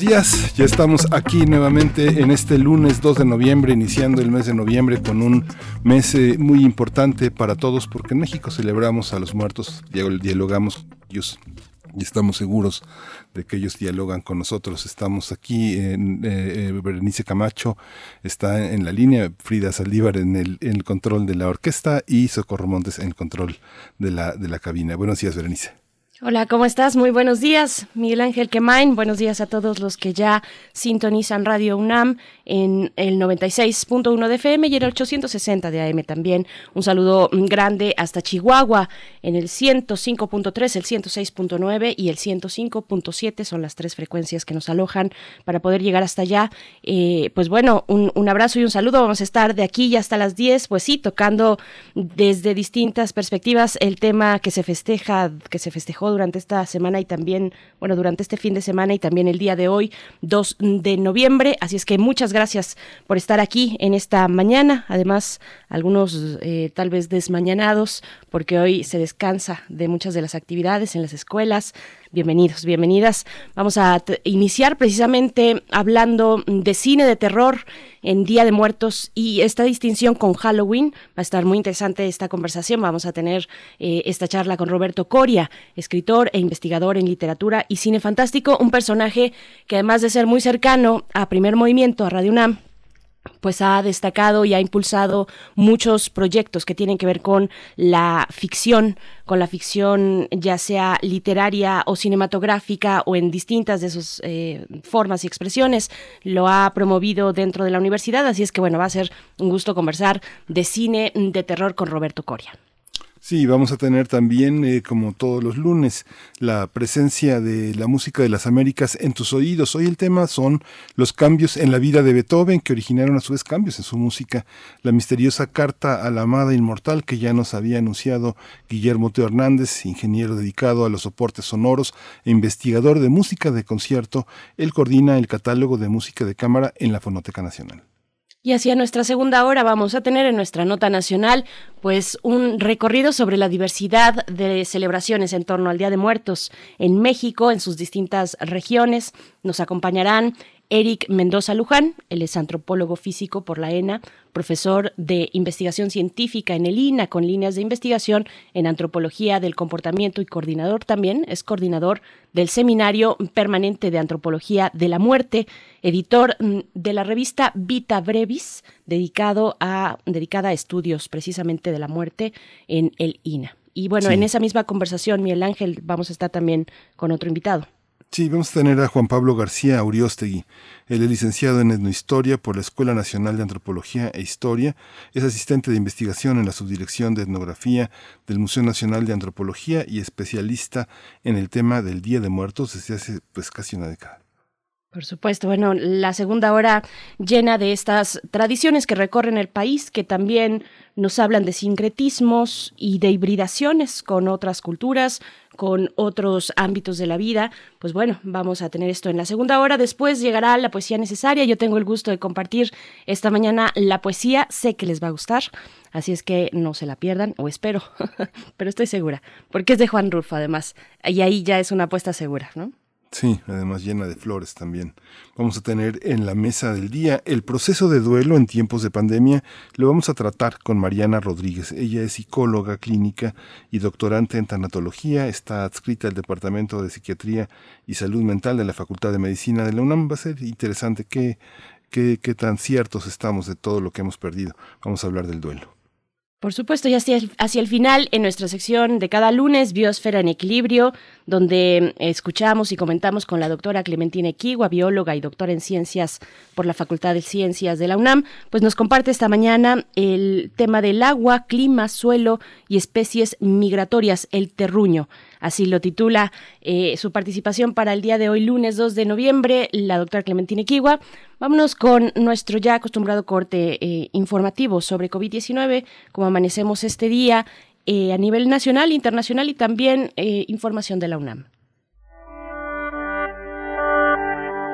Días, ya estamos aquí nuevamente en este lunes 2 de noviembre, iniciando el mes de noviembre con un mes eh, muy importante para todos porque en México celebramos a los muertos, dialogamos con ellos y estamos seguros de que ellos dialogan con nosotros. Estamos aquí, en, eh, eh, Berenice Camacho está en la línea, Frida Saldívar en el, control de la orquesta y Socorro Montes en control de la, de la cabina. Buenos días, Berenice. Hola, ¿cómo estás? Muy buenos días, Miguel Ángel Quemain. Buenos días a todos los que ya sintonizan Radio UNAM en el 96.1 de FM y el 860 de AM también. Un saludo grande hasta Chihuahua en el 105.3, el 106.9 y el 105.7 son las tres frecuencias que nos alojan para poder llegar hasta allá. Eh, pues bueno, un, un abrazo y un saludo. Vamos a estar de aquí ya hasta las 10, pues sí, tocando desde distintas perspectivas el tema que se festeja, que se festejó durante esta semana y también, bueno, durante este fin de semana y también el día de hoy, 2 de noviembre. Así es que muchas gracias por estar aquí en esta mañana. Además, algunos eh, tal vez desmañanados, porque hoy se descansa de muchas de las actividades en las escuelas. Bienvenidos, bienvenidas. Vamos a iniciar precisamente hablando de cine de terror en Día de Muertos y esta distinción con Halloween. Va a estar muy interesante esta conversación. Vamos a tener eh, esta charla con Roberto Coria, escritor e investigador en literatura y cine fantástico, un personaje que además de ser muy cercano a Primer Movimiento, a Radio UNAM, pues ha destacado y ha impulsado muchos proyectos que tienen que ver con la ficción, con la ficción ya sea literaria o cinematográfica o en distintas de sus eh, formas y expresiones. Lo ha promovido dentro de la universidad, así es que bueno, va a ser un gusto conversar de cine de terror con Roberto Coria. Sí, vamos a tener también, eh, como todos los lunes, la presencia de la música de las Américas en tus oídos. Hoy el tema son los cambios en la vida de Beethoven, que originaron a su vez cambios en su música. La misteriosa carta a la amada inmortal que ya nos había anunciado Guillermo Teo Hernández, ingeniero dedicado a los soportes sonoros e investigador de música de concierto. Él coordina el catálogo de música de cámara en la Fonoteca Nacional. Y hacia nuestra segunda hora vamos a tener en nuestra nota nacional pues un recorrido sobre la diversidad de celebraciones en torno al Día de Muertos en México, en sus distintas regiones. Nos acompañarán Eric Mendoza Luján, él es antropólogo físico por la ENA, profesor de investigación científica en el INA con líneas de investigación en antropología del comportamiento y coordinador también, es coordinador del Seminario Permanente de Antropología de la Muerte, editor mm, de la revista Vita Brevis, dedicado a, dedicada a estudios precisamente de la muerte en el INA. Y bueno, en esa misma conversación, Miguel Ángel, vamos a estar también con otro invitado. Sí, vamos a tener a Juan Pablo García Uriostegui. Él es licenciado en etnohistoria por la Escuela Nacional de Antropología e Historia. Es asistente de investigación en la subdirección de etnografía del Museo Nacional de Antropología y especialista en el tema del Día de Muertos desde hace pues casi una década. Por supuesto, bueno, la segunda hora llena de estas tradiciones que recorren el país, que también nos hablan de sincretismos y de hibridaciones con otras culturas, con otros ámbitos de la vida. Pues bueno, vamos a tener esto en la segunda hora. Después llegará la poesía necesaria. Yo tengo el gusto de compartir esta mañana la poesía. Sé que les va a gustar. Así es que no se la pierdan, o espero, pero estoy segura, porque es de Juan Rulfo además, y ahí ya es una apuesta segura, ¿no? Sí, además llena de flores también. Vamos a tener en la mesa del día el proceso de duelo en tiempos de pandemia. Lo vamos a tratar con Mariana Rodríguez. Ella es psicóloga clínica y doctorante en tanatología. Está adscrita al Departamento de Psiquiatría y Salud Mental de la Facultad de Medicina de la UNAM. Va a ser interesante qué, qué, qué tan ciertos estamos de todo lo que hemos perdido. Vamos a hablar del duelo. Por supuesto, y hacia el, final, en nuestra sección de cada lunes, Biosfera en Equilibrio, donde escuchamos y comentamos con la doctora Clementina Equigua, bióloga y doctora en ciencias por la Facultad de Ciencias de la UNAM, pues nos comparte esta mañana el tema del agua, clima, suelo y especies migratorias, el terruño. Así lo titula eh, su participación para el día de hoy, lunes 2 de noviembre, la doctora Clementine Kiwa. Vámonos con nuestro ya acostumbrado corte eh, informativo sobre COVID-19, como amanecemos este día a nivel nacional, internacional y también información de la UNAM.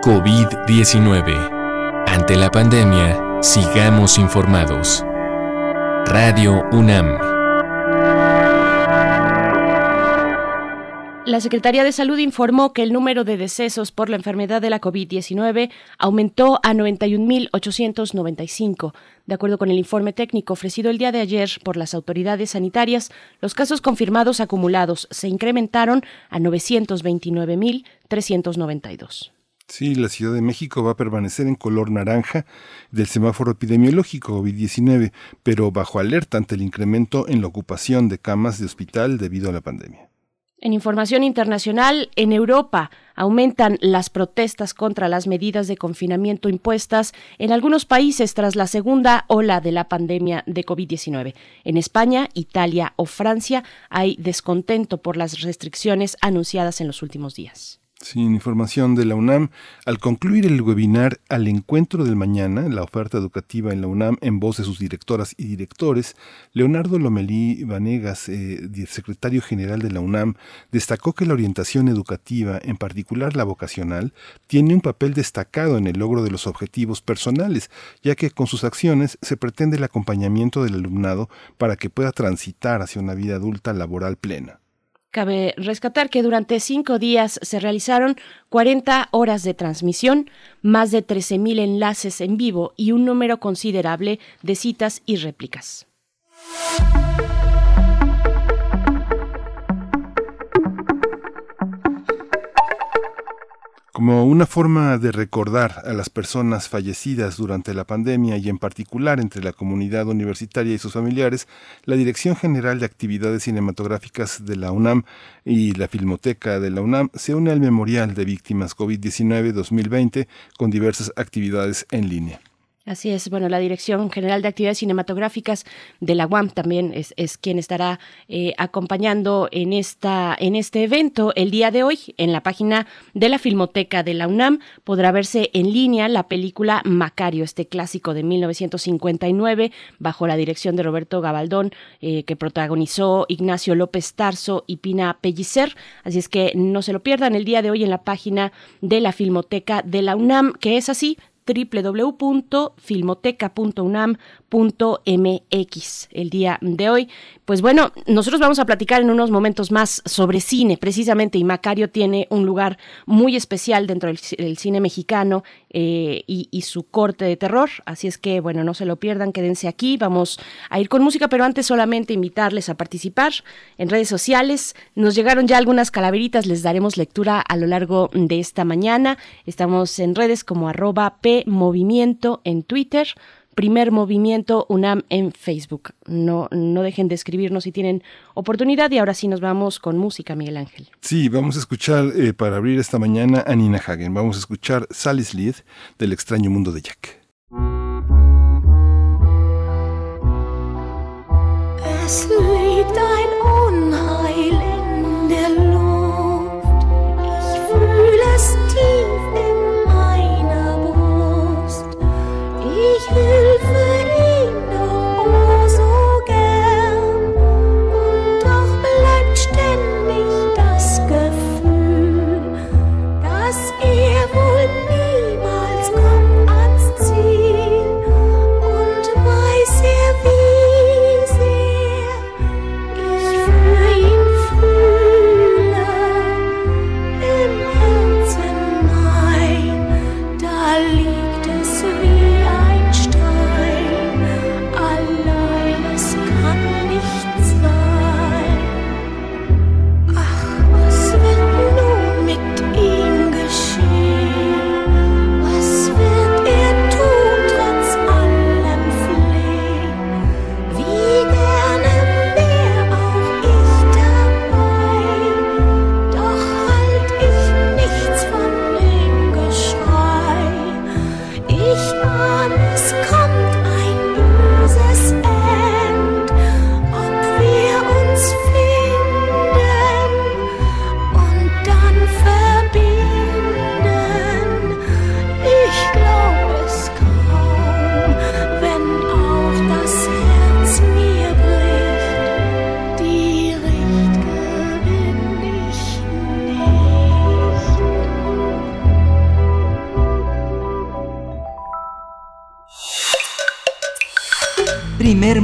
COVID-19. Ante la pandemia, sigamos informados. Radio UNAM. La Secretaría de Salud informó que el número de decesos por la enfermedad de la COVID-19 aumentó a 91.895. De acuerdo con el informe técnico ofrecido el día de ayer por las autoridades sanitarias, los casos confirmados acumulados se incrementaron a 929.392. Sí, la Ciudad de México va a permanecer en color naranja del semáforo epidemiológico COVID-19, pero bajo alerta ante el incremento en la ocupación de camas de hospital debido a la pandemia. En información internacional, en Europa aumentan las protestas contra las medidas de confinamiento impuestas en algunos países tras la segunda ola de la pandemia de COVID-19. En España, Italia o Francia hay descontento por las restricciones anunciadas en los últimos días. Sin información de la UNAM, al concluir el webinar Al Encuentro del Mañana, la oferta educativa en la UNAM en voz de sus directoras y directores, Leonardo Lomelí Vanegas, eh, secretario general de la UNAM, destacó que la orientación educativa, en particular la vocacional, tiene un papel destacado en el logro de los objetivos personales, ya que con sus acciones se pretende el acompañamiento del alumnado para que pueda transitar hacia una vida adulta laboral plena. Cabe rescatar que durante cinco días se realizaron 40 horas de transmisión, más de 13.000 enlaces en vivo y un número considerable de citas y réplicas. Como una forma de recordar a las personas fallecidas durante la pandemia y en particular entre la comunidad universitaria y sus familiares, la Dirección General de Actividades Cinematográficas de la UNAM y la Filmoteca de la UNAM se une al Memorial de Víctimas COVID-19 2020 con diversas actividades en línea. Así es, bueno, la Dirección General de Actividades Cinematográficas de la UAM también es, quien estará eh, acompañando en, esta, en este evento el día de hoy. En la página de la Filmoteca de la UNAM podrá verse en línea la película Macario, este clásico de 1959, bajo la dirección de Roberto Gabaldón, eh, que protagonizó Ignacio López Tarso y Pina Pellicer. Así es que no se lo pierdan el día de hoy en la página de la Filmoteca de la UNAM, que es así, www.filmoteca.unam.mx el día de hoy. Pues bueno, nosotros vamos a platicar en unos momentos más sobre cine, precisamente, y Macario tiene un lugar muy especial dentro del, cine mexicano eh, y, y, su corte de terror. Así es que, bueno, no se lo pierdan, quédense aquí. Vamos a ir con música, pero antes solamente invitarles a participar en redes sociales. Nos llegaron ya algunas calaveritas, les daremos lectura a lo largo de esta mañana. Estamos en redes como arroba P Movimiento en Twitter, Primer Movimiento UNAM en Facebook. No, no dejen de escribirnos si tienen oportunidad y ahora sí nos vamos con música, Miguel Ángel. Sí, vamos a escuchar eh, para abrir esta mañana a Nina Hagen. Vamos a escuchar Sally Slid del extraño mundo de Jack.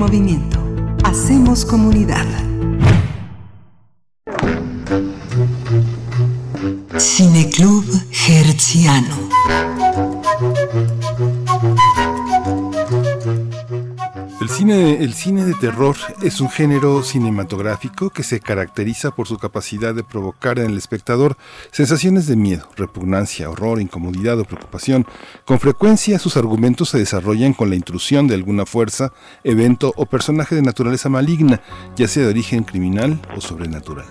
Movimiento. Hacemos comunidad. Cineclub Hertziano. El cine de terror es un género cinematográfico que se caracteriza por su capacidad de provocar en el espectador sensaciones de miedo, repugnancia, horror, incomodidad o preocupación. Con frecuencia sus argumentos se desarrollan con la intrusión de alguna fuerza, evento o personaje de naturaleza maligna, ya sea de origen criminal o sobrenatural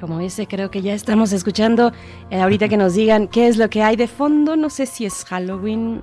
como ese creo que ya estamos escuchando eh, ahorita que nos digan qué es lo que hay de fondo. No sé si es Halloween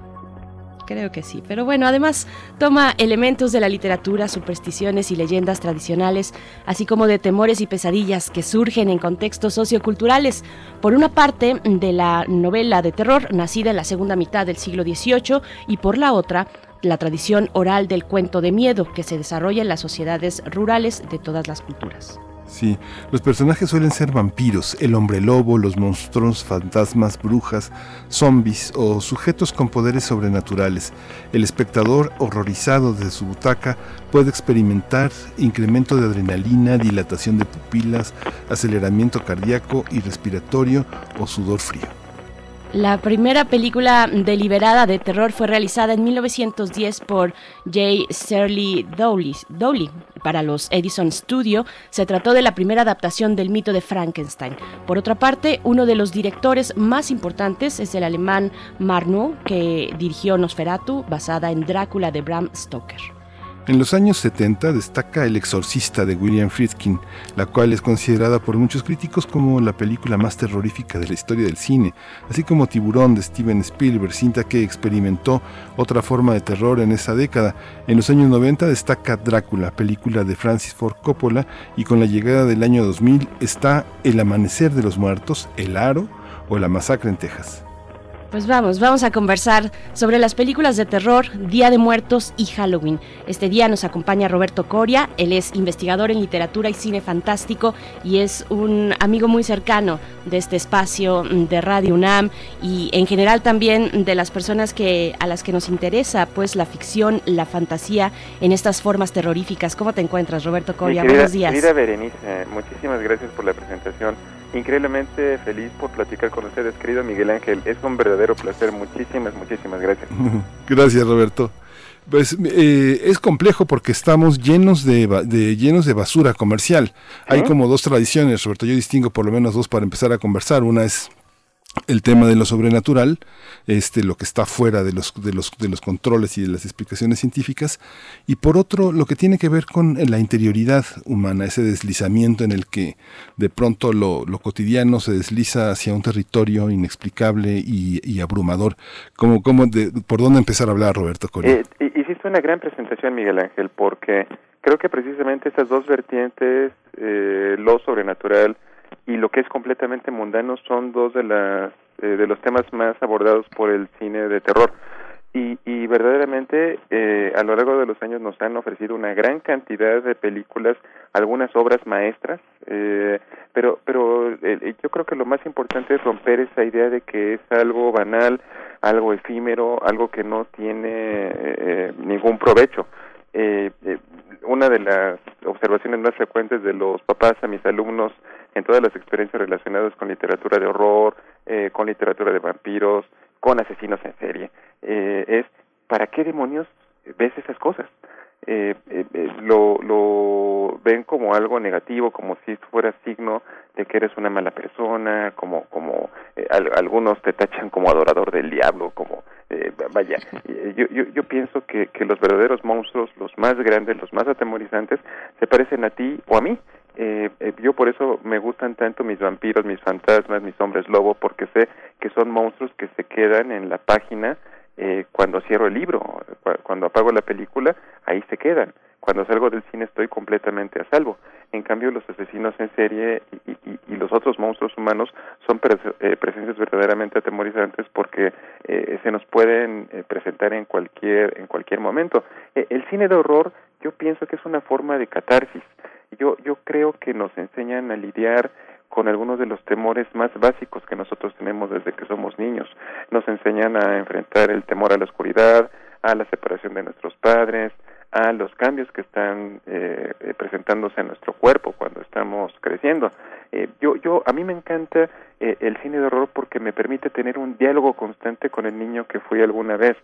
Creo que sí. Pero bueno, además toma elementos de la literatura, supersticiones y leyendas tradicionales, así como de temores y pesadillas que surgen en contextos socioculturales. Por una parte, de la novela de terror nacida en la segunda mitad del siglo XVIII y por la otra, la tradición oral del cuento de miedo que se desarrolla en las sociedades rurales de todas las culturas. Sí, los personajes suelen ser vampiros, el hombre lobo, los monstruos, fantasmas, brujas, zombies o sujetos con poderes sobrenaturales. El espectador, horrorizado desde su butaca, puede experimentar incremento de adrenalina, dilatación de pupilas, aceleramiento cardíaco y respiratorio o sudor frío. La primera película deliberada de terror fue realizada en 1910 por J. Shirley Dowley, para los Edison Studio. Se trató de la primera adaptación del mito de Frankenstein. Por otra parte, uno de los directores más importantes es el alemán Marno, que dirigió Nosferatu, basada en Drácula de Bram Stoker. En los años 70 destaca El Exorcista de William Friedkin, la cual es considerada por muchos críticos como la película más terrorífica de la historia del cine, así como Tiburón de Steven Spielberg, cinta que experimentó otra forma de terror en esa década. En los años 90 destaca Drácula, película de Francis Ford Coppola, y con la llegada del año 2000 está El Amanecer de los Muertos, El Aro o La Masacre en Texas. Pues vamos, vamos a conversar sobre las películas de terror, Día de Muertos y Halloween. Este día nos acompaña Roberto Coria, él es investigador en literatura y cine fantástico y es un amigo muy cercano de este espacio de Radio UNAM y en general también de las personas que a las que nos interesa pues la ficción, la fantasía en estas formas terroríficas. ¿Cómo te encuentras, Roberto Coria? Buenos días. Querida Berenice, muchísimas gracias por la presentación increíblemente feliz por platicar con ustedes, querido Miguel Ángel. Es un verdadero placer. Muchísimas, muchísimas gracias. Gracias, Roberto. Pues eh, es complejo porque estamos llenos de, llenos de basura comercial. Hay como dos tradiciones, Roberto. Yo distingo por lo menos dos para empezar a conversar. Una es el tema de lo sobrenatural, este, lo que está fuera de los, de, los, de los controles y de las explicaciones científicas, y por otro, lo que tiene que ver con la interioridad humana, ese deslizamiento en el que de pronto lo, lo cotidiano se desliza hacia un territorio inexplicable y, abrumador. ¿Cómo, cómo de, ¿Por dónde empezar a hablar, Roberto Coria? Eh, hiciste una gran presentación, Miguel Ángel, porque creo que precisamente esas dos vertientes, eh, lo sobrenatural, y lo que es completamente mundano son dos de las eh, de los temas más abordados por el cine de terror. Y, y verdaderamente eh, a lo largo de los años nos han ofrecido una gran cantidad de películas algunas obras maestras eh, pero pero eh, yo creo que lo más importante es romper esa idea de que es algo banal algo efímero algo que no tiene eh, ningún provecho. Eh, una de las observaciones más frecuentes de los papás a mis alumnos en todas las experiencias relacionadas con literatura de horror, eh, con literatura de vampiros, con asesinos en serie, eh, es ¿para qué demonios ves esas cosas? Eh, eh, eh, lo, lo ven como algo negativo, como si fuera signo de que eres una mala persona, como como algunos te tachan como adorador del diablo, como vaya, yo, yo, yo pienso que, que los verdaderos monstruos, los más grandes, los más atemorizantes, se parecen a ti o a mí. Eh, eh, yo por eso me gustan tanto mis vampiros, mis fantasmas, mis hombres lobo, porque sé que son monstruos que se quedan en la página eh, cuando cierro el libro, cuando apago la película, ahí se quedan. Cuando salgo del cine estoy completamente a salvo. En cambio, los asesinos en serie y, y, los otros monstruos humanos son eh, presencias verdaderamente atemorizantes porque eh, se nos pueden eh, presentar en cualquier en cualquier momento. Eh, el cine de horror, yo pienso que es una forma de catarsis. Yo yo creo que nos enseñan a lidiar con algunos de los temores más básicos que nosotros tenemos desde que somos niños. Nos enseñan a enfrentar el temor a la oscuridad, a la separación de nuestros padres, a los cambios que están eh, eh, presentándose en nuestro cuerpo cuando estamos creciendo. Eh, yo, yo, a mí me encanta el cine de horror porque me permite tener un diálogo constante con el niño que fui alguna vez.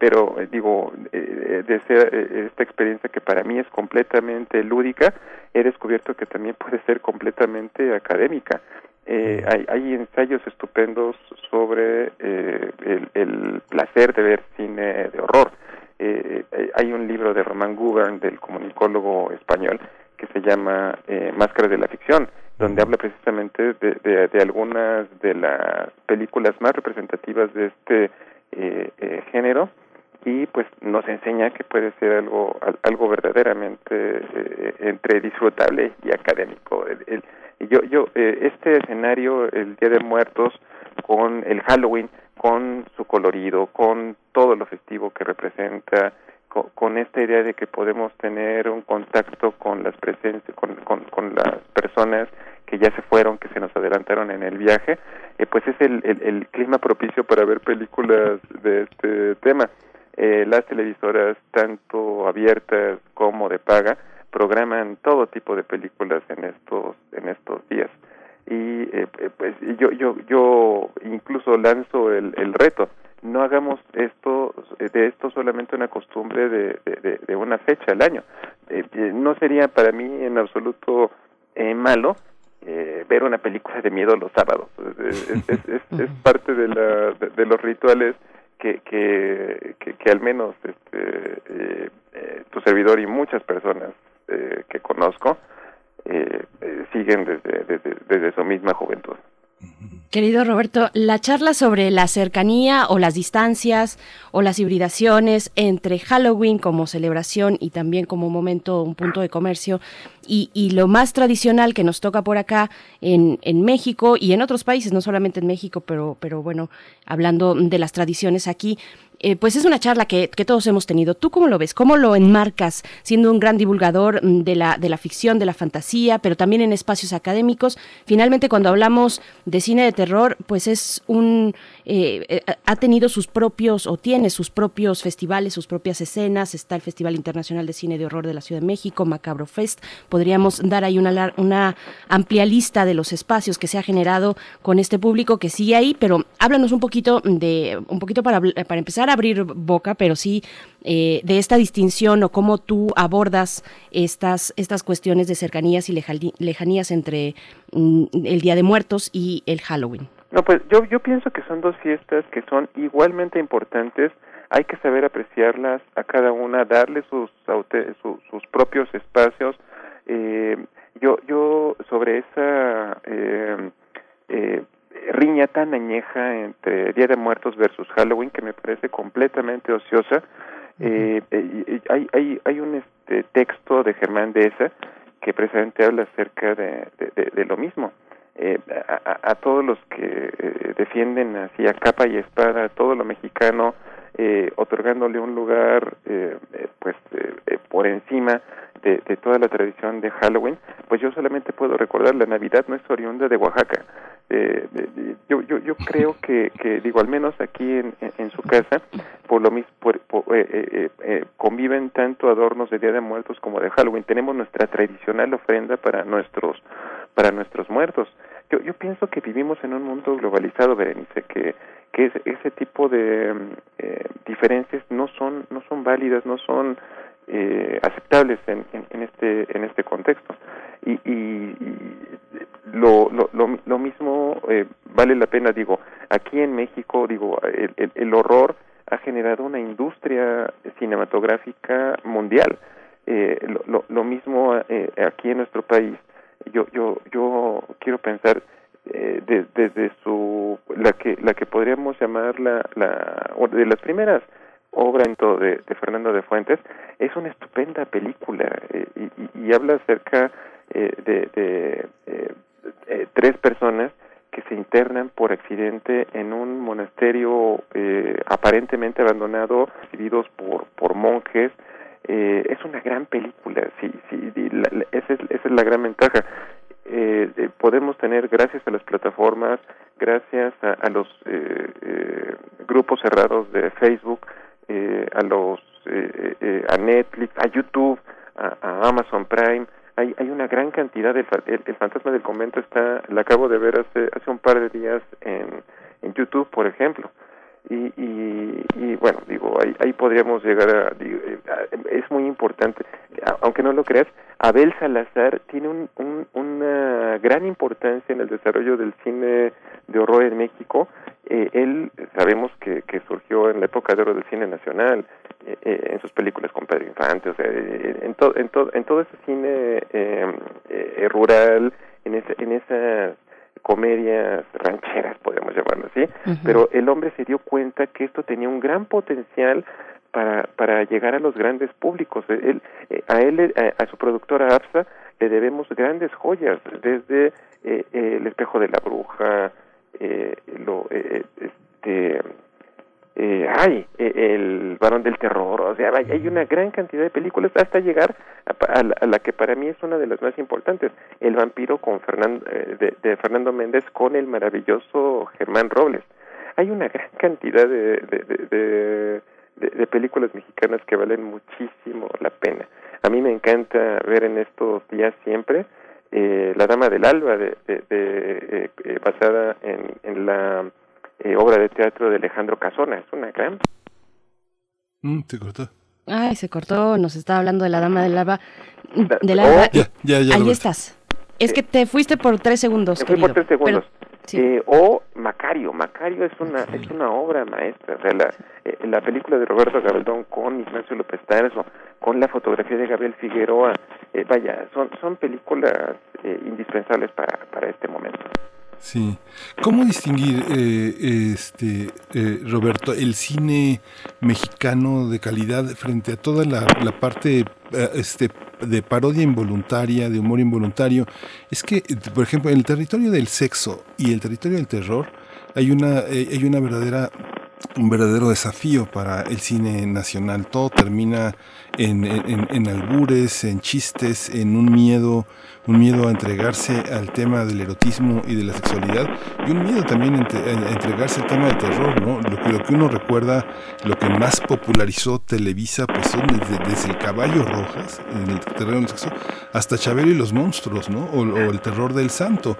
pero digo, desde esta experiencia que para mí es completamente lúdica, he descubierto que también puede ser completamente académica. hay, hay, ensayos estupendos sobre el, el, placer de ver cine de horror. Eh, eh, hay un libro de Román Gubern, del comunicólogo español, que se llama eh, Máscaras de la Ficción, donde habla precisamente de, algunas de las películas más representativas de este eh, eh, género y pues nos enseña que puede ser algo algo verdaderamente entre disfrutable y académico. El, yo yo este escenario, el Día de Muertos con el Halloween, con su colorido, con todo lo festivo que representa, con, esta idea de que podemos tener un contacto con las presencias, con, con, las personas que ya se fueron, que se nos adelantaron en el viaje, eh, pues es el, el, clima propicio para ver películas de este tema. Eh, las televisoras, tanto abiertas como de paga, programan todo tipo de películas en estos en estos días y eh, eh, pues yo yo yo incluso lanzo el, el reto. No hagamos esto de esto solamente una costumbre de, de, de una fecha al año. Eh, no sería para mí en absoluto malo ver una película de miedo los sábados. Es, es, es, parte de la de, los rituales que, que, que, al menos este, tu servidor y muchas personas que conozco eh, eh, siguen desde, desde, desde su misma juventud. Querido Roberto, la charla sobre la cercanía o las distancias o las hibridaciones entre Halloween como celebración y también como momento, un punto de comercio, y, lo más tradicional que nos toca por acá en, en, México y en otros países, no solamente en México, pero, pero bueno, hablando de las tradiciones aquí, eh, pues es una charla que, que, todos hemos tenido. ¿Tú cómo lo ves? ¿Cómo lo enmarcas siendo un gran divulgador mm, de la, de la ficción, de la fantasía, pero también en espacios académicos? Finalmente, cuando hablamos de cine de terror, pues es un... Eh, eh, ha tenido sus propios, o tiene sus propios festivales, sus propias escenas. Está el Festival Internacional de Cine de Horror de la Ciudad de México, Macabro Fest. Podríamos dar ahí una, una amplia lista de los espacios que se ha generado con este público que sigue ahí, pero háblanos un poquito de, un poquito para, para empezar abrir boca, pero sí eh, de esta distinción o cómo tú abordas estas, estas cuestiones de cercanías y lejanías entre mm, el Día de Muertos y el Halloween. No, pues yo, yo pienso que son dos fiestas que son igualmente importantes. Hay que saber apreciarlas a cada una, darle sus, sus propios espacios. Eh, yo, yo sobre esa eh, eh, riña tan añeja entre Día de Muertos versus Halloween que me parece completamente ociosa. Eh, eh, hay, hay, hay un este, texto de Germán Deza que precisamente habla acerca de, de, lo mismo. Eh, a, a, todos los que eh, defienden así a capa y espada todo lo mexicano, eh, otorgándole un lugar eh, pues por encima de, de, toda la tradición de Halloween, pues yo solamente puedo recordar la Navidad no es oriunda de Oaxaca. Eh, yo, yo, yo creo que, que, digo, al menos aquí en, en, su casa, por lo mismo, por, eh, eh, eh, conviven tanto adornos de Día de Muertos como de Halloween. Tenemos nuestra tradicional ofrenda para nuestros, para nuestros muertos. Yo, yo pienso que vivimos en un mundo globalizado, Berenice, que, que ese, ese tipo de eh, diferencias no son, no son válidas, no son eh, aceptables en, en, este en este contexto. Y, y, lo, lo, lo, mismo eh, vale la pena digo aquí en México digo el, el, horror ha generado una industria cinematográfica mundial. Eh, lo, lo, mismo eh, aquí en nuestro país yo yo yo quiero pensar eh, desde su la que la que podríamos llamar la la de las primeras obra de, de Fernando de Fuentes, es una estupenda película eh, y, habla acerca eh, de, eh, eh, tres personas que se internan por accidente en un monasterio eh, aparentemente abandonado, recibidos por, por monjes. Es una gran película, sí, sí, la, esa, es, esa es la gran ventaja. Eh, podemos tener gracias a las plataformas, gracias a, a los eh, grupos cerrados de Facebook, a los a Netflix, a YouTube, a, Amazon Prime. Hay, hay una gran cantidad de el, fantasma del convento está la acabo de ver hace hace un par de días en en YouTube, por ejemplo. Y, y, bueno, digo, ahí, ahí podríamos llegar a, Es muy importante, aunque no lo creas, Abel Salazar tiene un, una gran importancia en el desarrollo del cine de horror en México. Eh, él, sabemos que, que surgió en la época de oro del cine nacional, eh, eh, en sus películas con Pedro Infante, o sea, en, todo en, en todo ese cine rural, en, ese, en esa comedias rancheras, podemos llamarlo así, pero el hombre se dio cuenta que esto tenía un gran potencial para, para llegar a los grandes públicos. Él, eh, a él, a, su productora APSA, le debemos grandes joyas, desde eh, El espejo de la bruja, eh, lo, este, eh, ay, e, el varón del terror, o sea, hay una gran cantidad de películas hasta llegar a, la que para mí es una de las más importantes, El vampiro con Fernando, eh, de, Fernando Méndez con el maravilloso Germán Robles. Hay una gran cantidad de, de, de, películas mexicanas que valen muchísimo la pena. A mí me encanta ver en estos días siempre eh, La Dama del Alba, de, eh, basada en, en la eh, obra de teatro de Alejandro Casona. Es una gran... Mm, se cortó. Ay, se cortó. Nos estaba hablando de la Dama del Alba. De la oh, ya, ya, Ahí estás. Es que te fuiste por tres segundos. fui por tres segundos. Eh, o Macario. Macario es una es una obra maestra. O sea, la, eh, la película de Roberto Gabaldón con Ignacio López Tarso, con la fotografía de Gabriel Figueroa. vaya, son son películas indispensables para, para este momento. Sí. ¿Cómo distinguir, eh, este, eh, Roberto, el cine mexicano de calidad frente a toda la, parte eh, este, de parodia involuntaria, de humor involuntario? Es que, por ejemplo, en el territorio del sexo y el territorio del terror hay una, hay una verdadera un verdadero desafío para el cine nacional. Todo termina en, en, albures, en chistes, en un miedo, un miedo a entregarse al tema del erotismo y de la sexualidad, y un miedo también a entregarse al tema del terror, ¿no? Lo que, uno recuerda, lo que más popularizó Televisa, pues son desde, el caballo rojas, en el terreno del sexo, hasta Chabelo y los monstruos, ¿no? O, el terror del santo.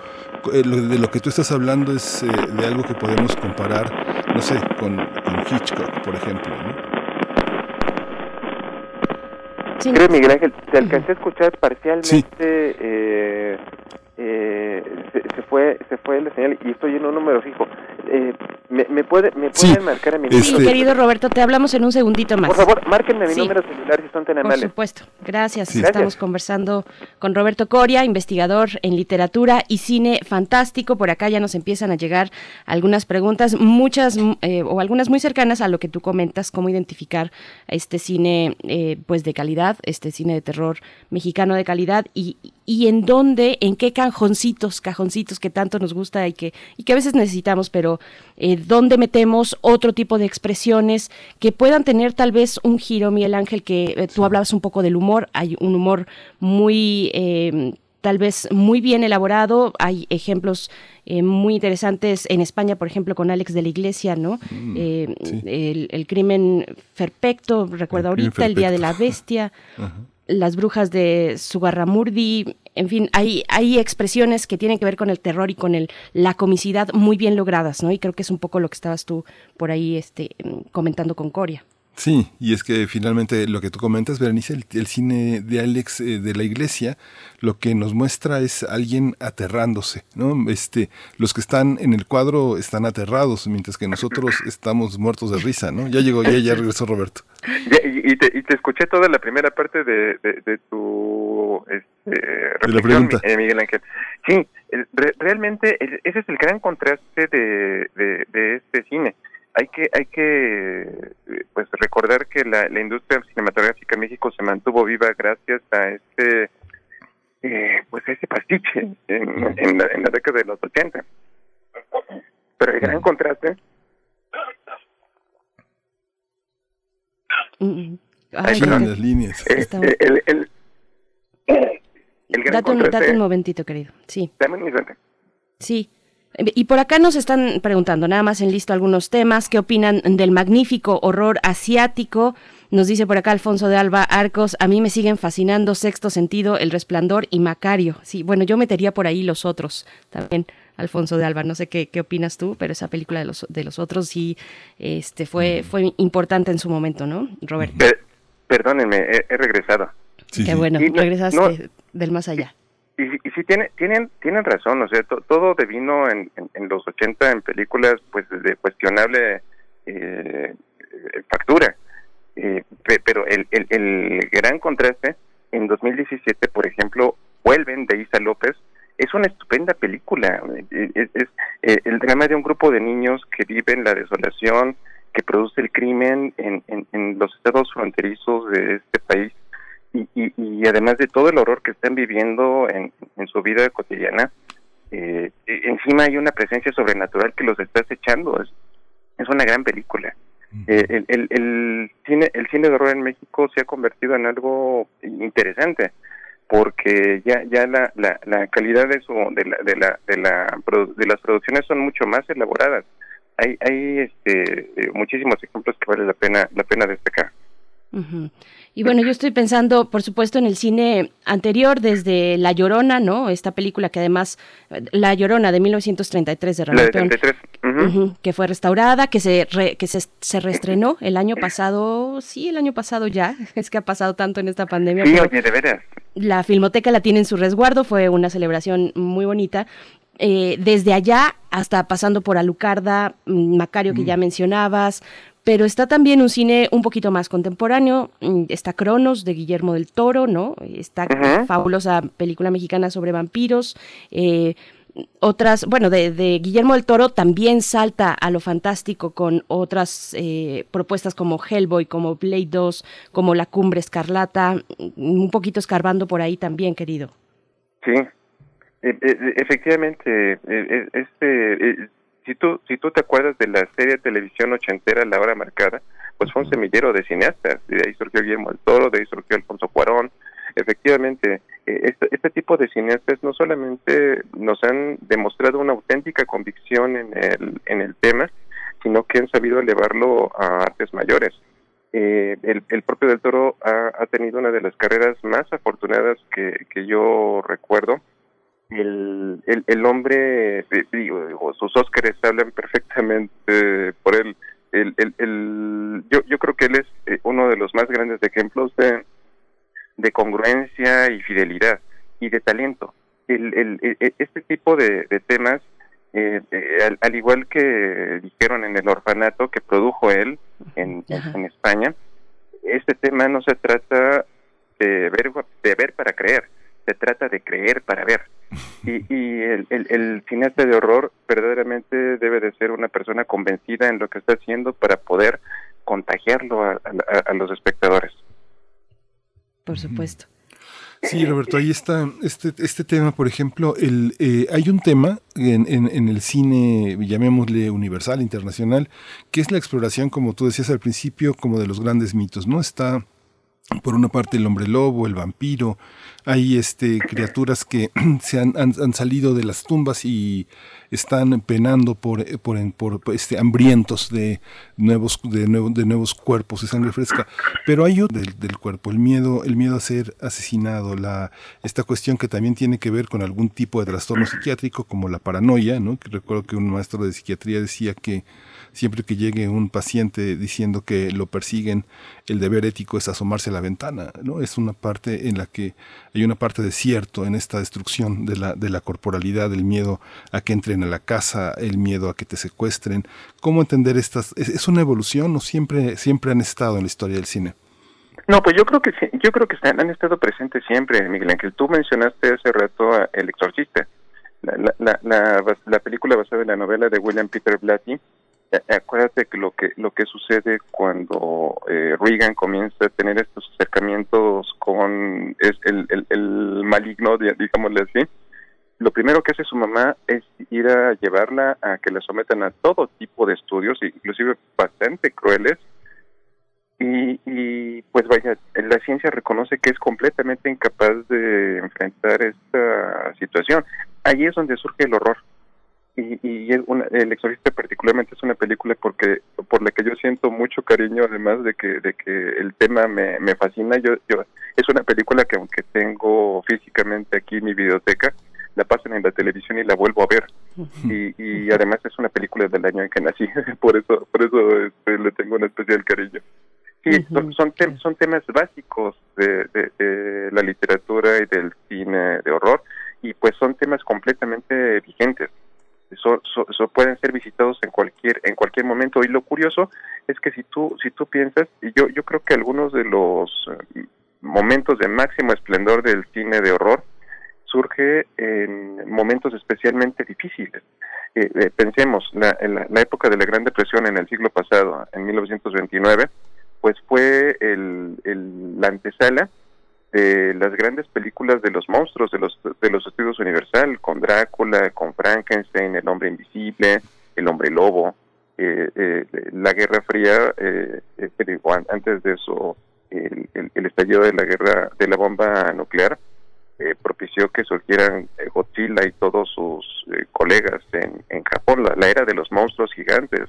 Eh, de lo que tú estás hablando es eh, de algo que podemos comparar, no sé, con, con Hitchcock, por ejemplo, ¿no? Creo, Miguel Ángel, te alcancé a escuchar parcialmente, eh, eh, se, fue se fue la señal y estoy en un número fijo. Eh, ¿Me, me, puede, me pueden marcar a mi Sí, querido Roberto, te hablamos en un segundito más. Por favor, márquenme mi número celular si son tan amables. Por supuesto, gracias. Estamos conversando con Roberto Coria, investigador en literatura y cine fantástico. Por acá ya nos empiezan a llegar algunas preguntas, muchas eh, o algunas muy cercanas a lo que tú comentas, cómo identificar este cine eh, pues de calidad, este cine de terror mexicano de calidad y, y en dónde, en qué cajoncitos, cajoncitos que tanto nos gusta y que, y que a veces necesitamos, pero eh, dónde metemos otro tipo de expresiones que puedan tener tal vez un giro, Miguel Ángel, que eh, tú hablabas un poco del humor, hay un humor muy... Eh, tal vez muy bien elaborado. Hay ejemplos muy interesantes en España, por ejemplo, con Alex de la Iglesia, ¿no? Mm, el, crimen perfecto, recuerdo ahorita, el Día de la Bestia. Las brujas de Sugarramurdi, en fin, hay, hay expresiones que tienen que ver con el terror y con el, la comicidad muy bien logradas, ¿no? Y creo que es un poco lo que estabas tú por ahí este, comentando con Coria. Sí, y es que finalmente lo que tú comentas, Berenice, el, cine de Alex eh, de la Iglesia, lo que nos muestra es alguien aterrándose, ¿no? Este, los que están en el cuadro están aterrados, mientras que nosotros estamos muertos de risa, ¿no? Ya llegó, ya, ya regresó Roberto. y, te, escuché toda la primera parte de, tu este, reflexión, eh, Miguel Ángel. Sí, realmente ese es el gran contraste de, de este cine hay que hay que eh, pues recordar que la, la industria cinematográfica en México se mantuvo viva gracias a este eh, pues a ese pastiche en, en, la, década de los 80 pero el gran contraste Ay, las líneas. Eh, el, el, el, gran date, un, date un momentito, querido. Sí. Dame un instante. Sí. Y por acá nos están preguntando, nada más en listo algunos temas, ¿qué opinan del magnífico horror asiático? Nos dice por acá Alfonso de Alba Arcos, a mí me siguen fascinando Sexto Sentido, El Resplandor y Macario. Sí, bueno, yo metería por ahí los otros también. Alfonso de Alba, no sé qué, qué opinas tú, pero esa película de los, de los otros sí este, fue, fue importante en su momento, ¿no, Robert? perdónenme, he, regresado. qué bueno, regresaste del más allá. Y, sí tiene, tienen tienen razón, o sea, todo devino en, en, los 80 en películas pues de cuestionable eh, factura. Eh, pero el, el, el, gran contraste, en 2017, por ejemplo, Vuelven de Isa López, es una estupenda película. Eh, es, eh, el drama de un grupo de niños que viven la desolación que produce el crimen en, en, los estados fronterizos de este país y, y, y, además de todo el horror que están viviendo en, en su vida cotidiana, eh, encima hay una presencia sobrenatural que los está acechando. Es, es una gran película. Eh, el, el, el, cine el cine de horror en México se ha convertido en algo interesante porque ya ya la, la, la calidad de su de la, de la de la de las producciones son mucho más elaboradas hay hay este eh, muchísimos ejemplos que vale la pena la pena destacar y bueno, yo estoy pensando, por supuesto, en el cine anterior, desde La Llorona, ¿no? Esta película que además, La Llorona de 1933 de Ramón que fue restaurada, que se que se, se, reestrenó el año pasado, sí, el año pasado ya, es que ha pasado tanto en esta pandemia. Sí, oye, de veras. La Filmoteca la tiene en su resguardo, fue una celebración muy bonita. Eh, desde allá hasta pasando por Alucarda, mm, Macario que ya mencionabas, pero está también un cine un poquito más contemporáneo, mm, está Cronos de Guillermo del Toro, ¿no? Está fabulosa película mexicana sobre vampiros, eh, otras, bueno, de, Guillermo del Toro también salta a lo fantástico con otras eh, propuestas como Hellboy, como Blade 2, como La Cumbre Escarlata, mm, un poquito escarbando por ahí también, querido. Sí, e, e, efectivamente, e, este si tú, si tú te acuerdas de la serie de televisión ochentera La Hora Marcada, pues fue un semillero de cineastas, de ahí surgió Guillermo del Toro, de ahí surgió Alfonso Cuarón, efectivamente, eh, este, este tipo de cineastas no solamente nos han demostrado una auténtica convicción en el, en el tema, sino que han sabido elevarlo a artes mayores. Eh, el, el, propio del Toro ha, ha, tenido una de las carreras más afortunadas que, que yo recuerdo, el, el, el hombre, eh, digo, sus Óscares hablan perfectamente por él. El, el, el, yo, yo creo que él es eh, uno de los más grandes ejemplos de, de congruencia y fidelidad y de talento. El, el, e, e, este tipo de, de temas, eh, al, al, igual que dijeron en el orfanato que produjo él en, en España, este tema no se trata de ver, de ver para creer, se trata de creer para ver. Y, y el, el, el, cineasta de horror verdaderamente debe de ser una persona convencida en lo que está haciendo para poder contagiarlo a, a, los espectadores. Por supuesto. Sí, Roberto, ahí está este, este tema, por ejemplo, el, eh, hay un tema en, en, en, el cine, llamémosle universal, internacional, que es la exploración, como tú decías al principio, como de los grandes mitos, ¿no? Está por una parte el hombre lobo, el vampiro, hay este criaturas que se han, han, salido de las tumbas y están penando por, por, por este hambrientos de nuevos de, de nuevos cuerpos de sangre fresca. Pero hay otro del, del, cuerpo el miedo el miedo a ser asesinado la esta cuestión que también tiene que ver con algún tipo de trastorno psiquiátrico como la paranoia no recuerdo que un maestro de psiquiatría decía que siempre que llegue un paciente diciendo que lo persiguen, el deber ético es asomarse a la ventana, ¿no? Es una parte en la que hay una parte de cierto en esta destrucción de la, de la corporalidad, el miedo a que entren a la casa, el miedo a que te secuestren. ¿Cómo entender estas? ¿Es, una evolución o siempre, siempre han estado en la historia del cine? No, pues yo creo que yo creo que han estado presentes siempre, Miguel Ángel. Tú mencionaste hace rato a El Exorcista, la, la, la, la película basada en la novela de William Peter Blatty, acuérdate que lo que lo que sucede cuando eh, Reagan comienza a tener estos acercamientos con el, el maligno, digámosle así, lo primero que hace su mamá es ir a llevarla a que la sometan a todo tipo de estudios, inclusive bastante crueles, y, y pues vaya, la ciencia reconoce que es completamente incapaz de enfrentar esta situación. Ahí es donde surge el horror y, y El Exorcista particularmente es una película porque por la que yo siento mucho cariño, además de que de que el tema me, me fascina. Yo, yo es una película que aunque tengo físicamente aquí mi biblioteca, la pasan en la televisión y la vuelvo a ver. Y, y además es una película del año en que nací, por eso por eso este, le tengo un especial cariño. Sí, son, son, son temas básicos de, de, la literatura y del cine de horror y pues son temas completamente vigentes eso, pueden ser visitados en cualquier en cualquier momento. Y lo curioso es que si tú si tú piensas y yo yo creo que algunos de los eh, momentos de máximo esplendor del cine de horror surge en momentos especialmente difíciles. Eh, eh, pensemos la, la, la, época de la Gran Depresión en el siglo pasado en 1929 pues fue el la antesala de las grandes películas de los monstruos de los de los estudios Universal con Drácula, con Frankenstein, El hombre invisible, El hombre lobo, eh, eh, la Guerra Fría, eh, antes de eso el, el, estallido de la guerra de la bomba nuclear propició que surgieran Godzilla y todos sus colegas en, en Japón, la, era de los monstruos gigantes,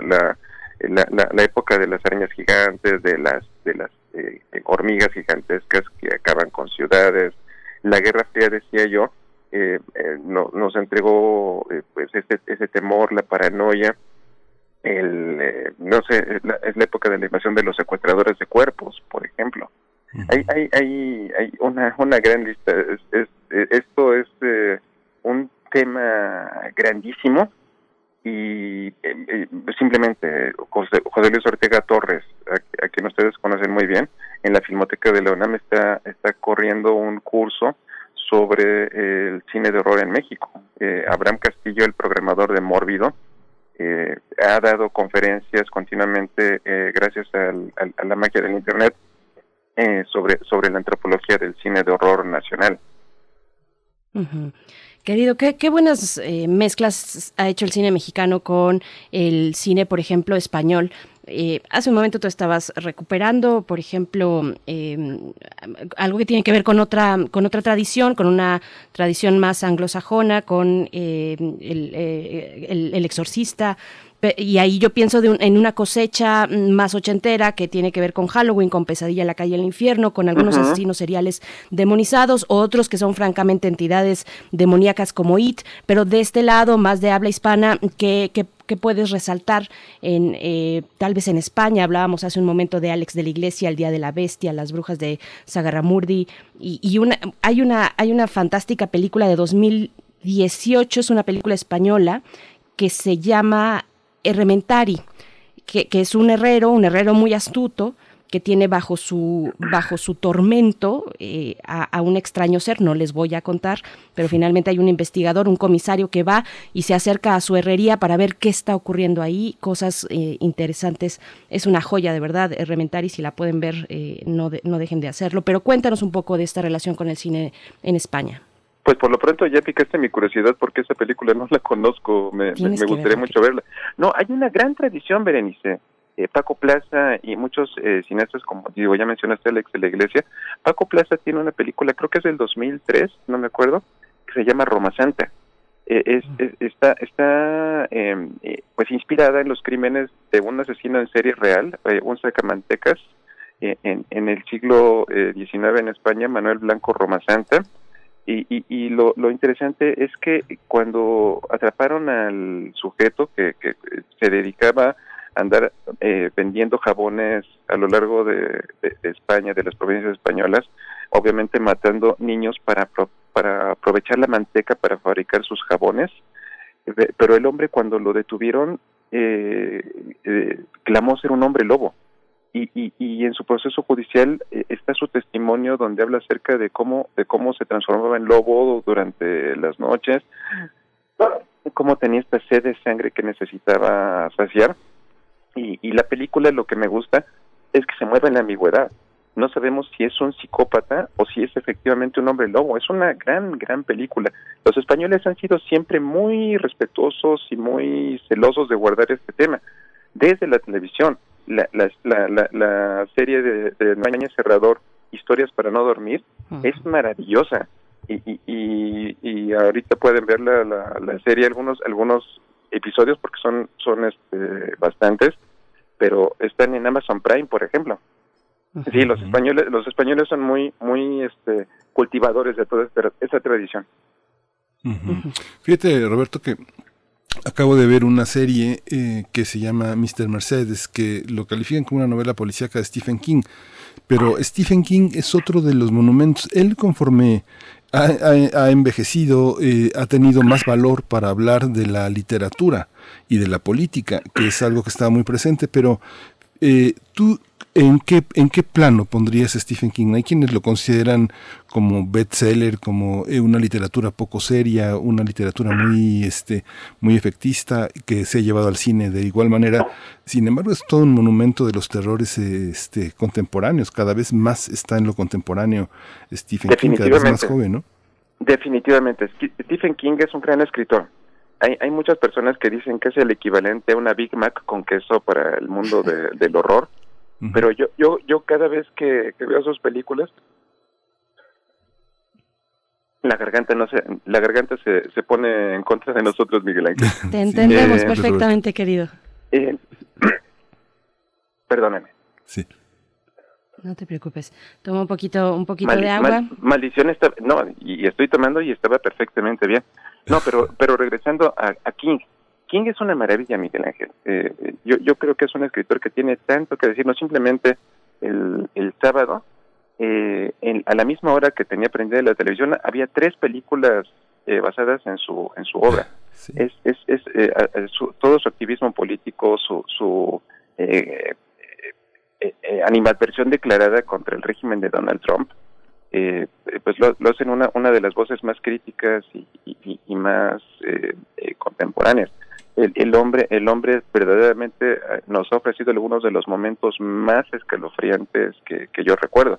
la, la, la, época de las arañas gigantes, de las de las eh, hormigas gigantescas que acaban con ciudades. La Guerra Fría, decía yo, eh, eh no, nos entregó eh, pues ese, ese temor, la paranoia, el, eh, no sé, es la, es la, época de la invasión de los secuestradores de cuerpos, por ejemplo. Hay, hay, hay, hay una, una gran lista. Es, es, esto es un tema grandísimo y eh, eh, simplemente José, Luis Ortega Torres, a, quien ustedes conocen muy bien, en la Filmoteca de la UNAM está, está corriendo un curso sobre el cine de horror en México. Eh, Abraham Castillo, el programador de Mórbido, ha dado conferencias continuamente gracias al, a la magia del Internet sobre, sobre la antropología del cine de horror nacional. Querido, qué, qué buenas eh, mezclas ha hecho el cine mexicano con el cine, por ejemplo, español. Eh, hace un momento tú estabas recuperando, por ejemplo, eh, algo que tiene que ver con otra, con otra tradición, con una tradición más anglosajona, con el, el, exorcista y ahí yo pienso de en una cosecha más ochentera que tiene que ver con Halloween, con Pesadilla en la calle del infierno, con algunos asesinos seriales demonizados, otros que son francamente entidades demoníacas como It, pero de este lado, más de habla hispana, que, que, puedes resaltar en eh, tal vez en España hablábamos hace un momento de Alex de la Iglesia el Día de la Bestia las Brujas de Sagaramurdi y, y una hay una hay una fantástica película de 2018 es una película española que se llama Herrementari, que, es un herrero, un herrero muy astuto, que tiene bajo su, bajo su tormento eh, a, un extraño ser, no les voy a contar, pero finalmente hay un investigador, un comisario que va y se acerca a su herrería para ver qué está ocurriendo ahí, cosas eh, interesantes. Es una joya de verdad, Herrementari, si la pueden ver, eh, no, no dejen de hacerlo. Pero cuéntanos un poco de esta relación con el cine en España. Pues por lo pronto ya picaste mi curiosidad porque esa película no la conozco, me, me, gustaría mucho verla. No, hay una gran tradición, Berenice. Eh, Paco Plaza y muchos eh, cineastas, como digo, ya mencionaste Alex de la Iglesia, Paco Plaza tiene una película, creo que es del 2003, no me acuerdo, que se llama Roma Santa. Eh, es, está está em, eh, pues inspirada en los crímenes de un asesino en serie real, un sacamantecas, en, en el siglo XIX en España, Manuel Blanco Roma Santa, y, y, y lo, lo, interesante es que cuando atraparon al sujeto que, se dedicaba a andar eh, vendiendo jabones a lo largo de, España, de las provincias españolas, obviamente matando niños para, para aprovechar la manteca para fabricar sus jabones, pero el hombre cuando lo detuvieron eh, eh, clamó ser un hombre lobo y, y, en su proceso judicial eh, está su testimonio donde habla acerca de cómo de cómo se transformaba en lobo durante las noches, cómo tenía esta sed de sangre que necesitaba saciar y, y la película lo que me gusta es que se mueve en la ambigüedad. No sabemos si es un psicópata o si es efectivamente un hombre lobo. Es una gran, gran película. Los españoles han sido siempre muy respetuosos y muy celosos de guardar este tema, desde la televisión la, la, la, la serie de, de Cerrador, Historias para no dormir, es maravillosa. y, y, y, ahorita pueden ver la, la, serie algunos algunos episodios porque son son este, bastantes pero están en Amazon Prime por ejemplo. Sí los españoles los españoles son muy muy este cultivadores de toda esta, tradición. Fíjate Roberto que Acabo de ver una serie eh, que se llama Mr. Mercedes, que lo califican como una novela policíaca de Stephen King. Pero Stephen King es otro de los monumentos. Él conforme ha, envejecido, eh, ha tenido más valor para hablar de la literatura y de la política, que es algo que estaba muy presente, pero eh, tú, ¿en qué, ¿en qué plano pondrías a Stephen King? Hay quienes lo consideran como bestseller, como eh, una literatura poco seria, una literatura muy, este, muy efectista, que se ha llevado al cine de igual manera. Sin embargo, es todo un monumento de los terrores este, contemporáneos. Cada vez más está en lo contemporáneo Stephen King, cada vez más joven, ¿no? Definitivamente. Stephen King es un gran escritor. Hay, hay muchas personas que dicen que es el equivalente a una Big Mac con queso para el mundo del horror. Pero yo, yo, yo cada vez que veo sus películas, la garganta no se, la garganta se, se pone en contra de nosotros, Miguel Ángel. Te entendemos perfectamente, querido. Eh, perdóname. Sí. No te preocupes. Toma un poquito, un poquito de agua. maldición está, no, y estoy tomando y estaba perfectamente bien. No, pero, pero regresando a, King. King es una maravilla, Miguel Ángel. Eh, yo, yo creo que es un escritor que tiene tanto que decir, no simplemente el, el sábado, eh, en, a la misma hora que tenía prendida la televisión había tres películas eh, basadas en su en su obra. Es, es, es eh, todo su activismo político, su, su eh, animadversión declarada contra el régimen de Donald Trump, pues lo, lo, hacen una, una de las voces más críticas y, y, más contemporáneas. El, el, hombre el hombre verdaderamente nos ha ofrecido algunos de los momentos más escalofriantes que, que yo recuerdo.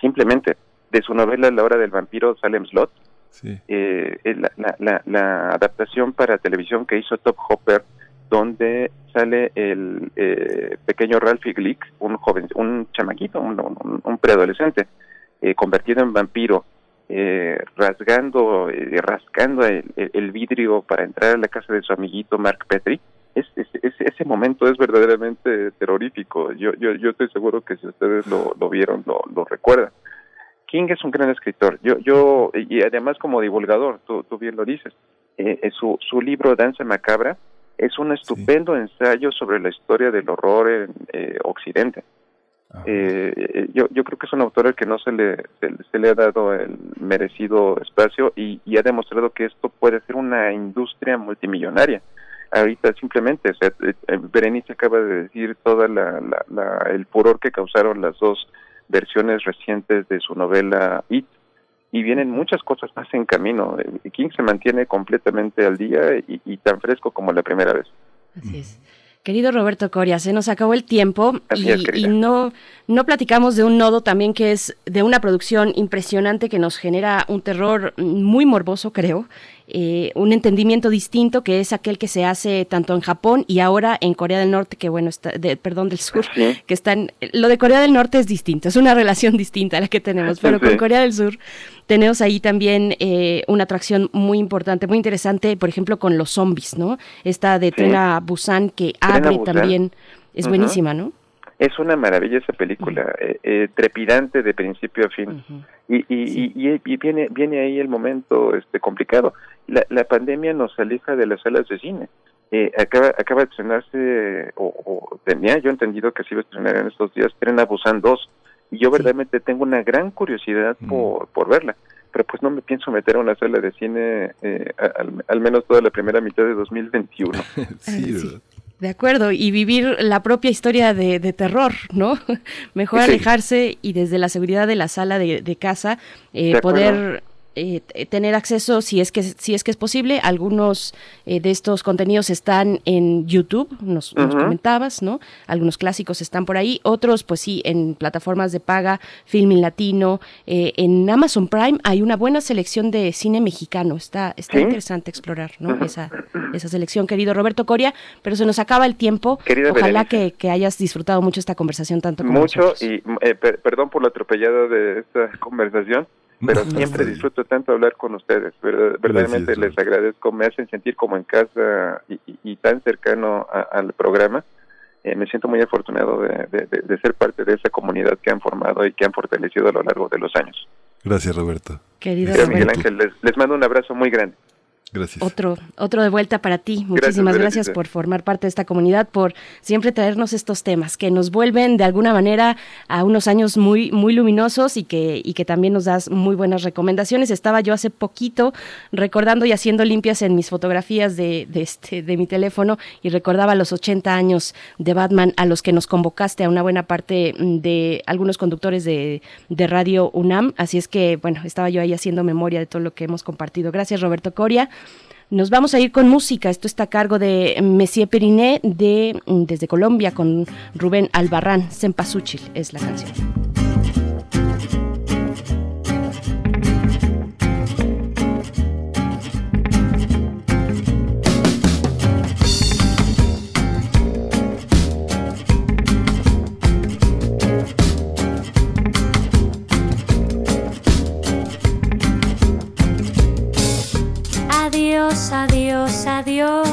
Simplemente de su novela La hora del vampiro Salem Slot, eh, la, la, la, adaptación para televisión que hizo Top Hopper, donde sale el eh, pequeño Ralphie Glick, un joven, un chamaquito, un, preadolescente, eh, convertido en vampiro, rasgando, rascando el, vidrio para entrar a la casa de su amiguito Mark Petrie. Es, ese momento es verdaderamente terrorífico. Yo, yo, yo estoy seguro que si ustedes lo, lo vieron, lo, lo recuerdan. King es un gran escritor. Yo, yo y además como divulgador, tú, tú bien lo dices. Eh, eh su, su libro Danza Macabra es un estupendo ensayo sobre la historia del horror en eh, Occidente. Ah. Eh, yo, yo creo que es un autor al que no se le, se, le ha dado el merecido espacio y, y, ha demostrado que esto puede ser una industria multimillonaria ahorita simplemente, o sea, eh, Berenice acaba de decir toda la, la, el furor que causaron las dos versiones recientes de su novela It, y vienen muchas cosas más en camino. Eh, King se mantiene completamente al día y, y tan fresco como la primera vez. Así es. Querido Roberto Coria, se nos acabó el tiempo y, no, no platicamos de un nodo también que es de una producción impresionante que nos genera un terror muy morboso, creo, eh, un entendimiento distinto que es aquel que se hace tanto en Japón y ahora en Corea del Norte, que bueno, está, de, perdón, del sur, que están, lo de Corea del Norte es distinto, es una relación distinta a la que tenemos, pero con Corea del Sur tenemos ahí también eh, una atracción muy importante, muy interesante, por ejemplo, con los zombies, ¿no? Esta de Trena Busan que abre también, es buenísima, ¿no? Es una maravilla esa película, eh, eh, trepidante de principio a fin. y, y, y, y, viene viene ahí el momento este complicado. La, la pandemia nos aleja de las salas de cine. Eh, acaba, acaba de estrenarse, o, o, tenía yo entendido que se iba a estrenar en estos días, Tren a Busan 2. Y yo verdaderamente tengo una gran curiosidad por, por verla. Pero pues no me pienso meter a una sala de cine eh, al, al, menos toda la primera mitad de 2021. sí, ¿verdad? De acuerdo, y vivir la propia historia de, de terror, ¿no? Mejor alejarse y desde la seguridad de la sala de, de casa eh, poder eh, tener acceso, si es que si es que es posible, algunos eh, de estos contenidos están en YouTube, nos, comentabas, ¿no? Algunos clásicos están por ahí, otros, pues sí, en plataformas de paga, Filming Latino, eh, en Amazon Prime hay una buena selección de cine mexicano, está está interesante explorar, ¿no? Esa esa selección, querido Roberto Coria, pero se nos acaba el tiempo. Ojalá que, que, hayas disfrutado mucho esta conversación tanto como mucho y perdón por la atropellada de esta conversación pero siempre disfruto tanto hablar con ustedes. verdaderamente les agradezco, me hacen sentir como en casa y, tan cercano al programa. Eh, me siento muy afortunado de, ser parte de esa comunidad que han formado y que han fortalecido a lo largo de los años. Gracias, Roberto. Querido Miguel Ángel, les, les mando un abrazo muy grande. Gracias. Otro, otro de vuelta para ti. Muchísimas gracias, por formar parte de esta comunidad, por siempre traernos estos temas que nos vuelven de alguna manera a unos años muy, muy luminosos y que, y que también nos das muy buenas recomendaciones. Estaba yo hace poquito recordando y haciendo limpias en mis fotografías de, de, este, de mi teléfono y recordaba los 80 años de Batman a los que nos convocaste a una buena parte de algunos conductores de, de Radio UNAM. Así es que, bueno, estaba yo ahí haciendo memoria de todo lo que hemos compartido. Gracias, Roberto Coria. Nos vamos a ir con música. Esto está a cargo de Messier Periné de, desde Colombia con Rubén Albarrán. Sempasuchil es la canción. Adiós, adiós, adiós.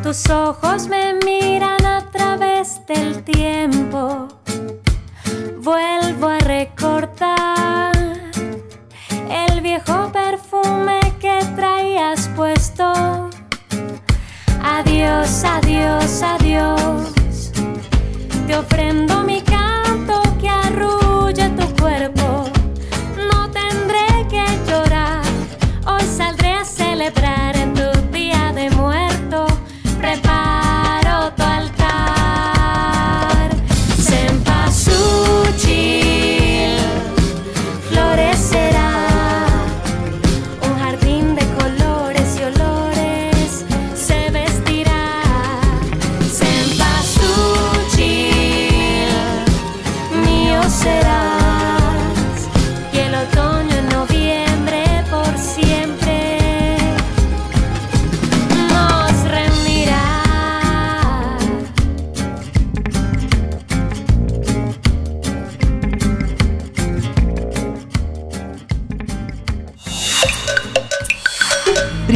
Tus ojos me miran a través del tiempo. Vuelvo a recortar el viejo perfume que traías puesto. Adiós, adiós, adiós. Te ofrendo mi canto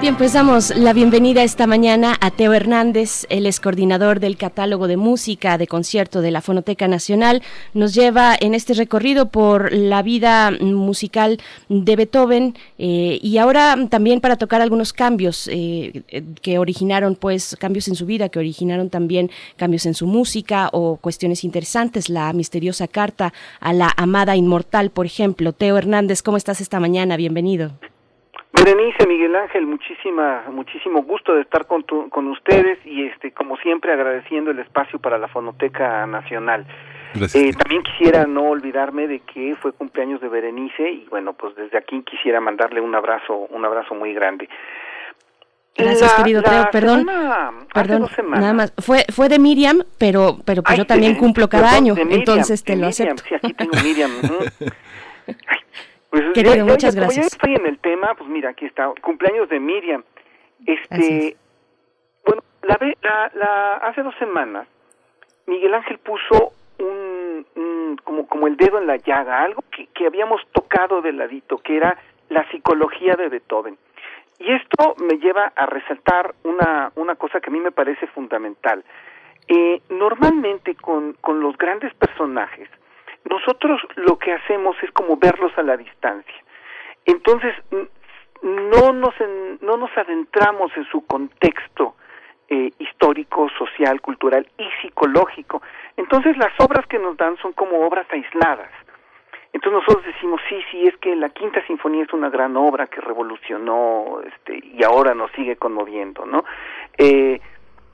Bien, pues damos la bienvenida esta mañana a Teo Hernández, él es coordinador del catálogo de música de concierto de la Fonoteca Nacional. Nos lleva en este recorrido por la vida musical de Beethoven eh, y ahora también para tocar algunos cambios eh, que originaron, pues, cambios en su vida, que originaron también cambios en su música o cuestiones interesantes. La misteriosa carta a la amada inmortal, por ejemplo. Teo Hernández, ¿cómo estás esta mañana? Bienvenido. Berenice, Miguel Ángel, muchísima, muchísimo gusto de estar con, tu- con ustedes y este, como siempre agradeciendo el espacio para la Fonoteca Nacional. Gracias. Eh, también quisiera no olvidarme de que fue cumpleaños de Berenice y bueno, pues desde aquí quisiera mandarle un abrazo, un abrazo muy grande. Gracias, La- querido la Teo. Perdón, semana- hace perdón, dos semanas- nada más. Fue, fue de Miriam, pero, pero pues Ay, yo también de- cumplo cada perdón, año, de Miriam, entonces te de lo Miriam, acepto. Sí, aquí tengo Miriam. Ay, pues, Querido, ya- ya- muchas como gracias. ya estoy en el tema, pues mira, aquí está, cumpleaños de Miriam. Este, es. bueno, la, la, la, hace dos semanas, Miguel Ángel puso un, un- como, como el dedo en la llaga, algo que, que habíamos tocado de ladito, que era la psicología de Beethoven. Y esto me lleva a resaltar una, una cosa que a mí me parece fundamental. Eh, normalmente con, con los grandes personajes, nosotros lo que hacemos es como verlos a la distancia. Entonces, no nos, en- no nos adentramos en su contexto eh, histórico, social, cultural y psicológico. Entonces, las obras que nos dan son como obras aisladas. Entonces nosotros decimos, sí, sí, es que la Quinta Sinfonía es una gran obra que revolucionó este, y ahora nos sigue conmoviendo, ¿no? Eh,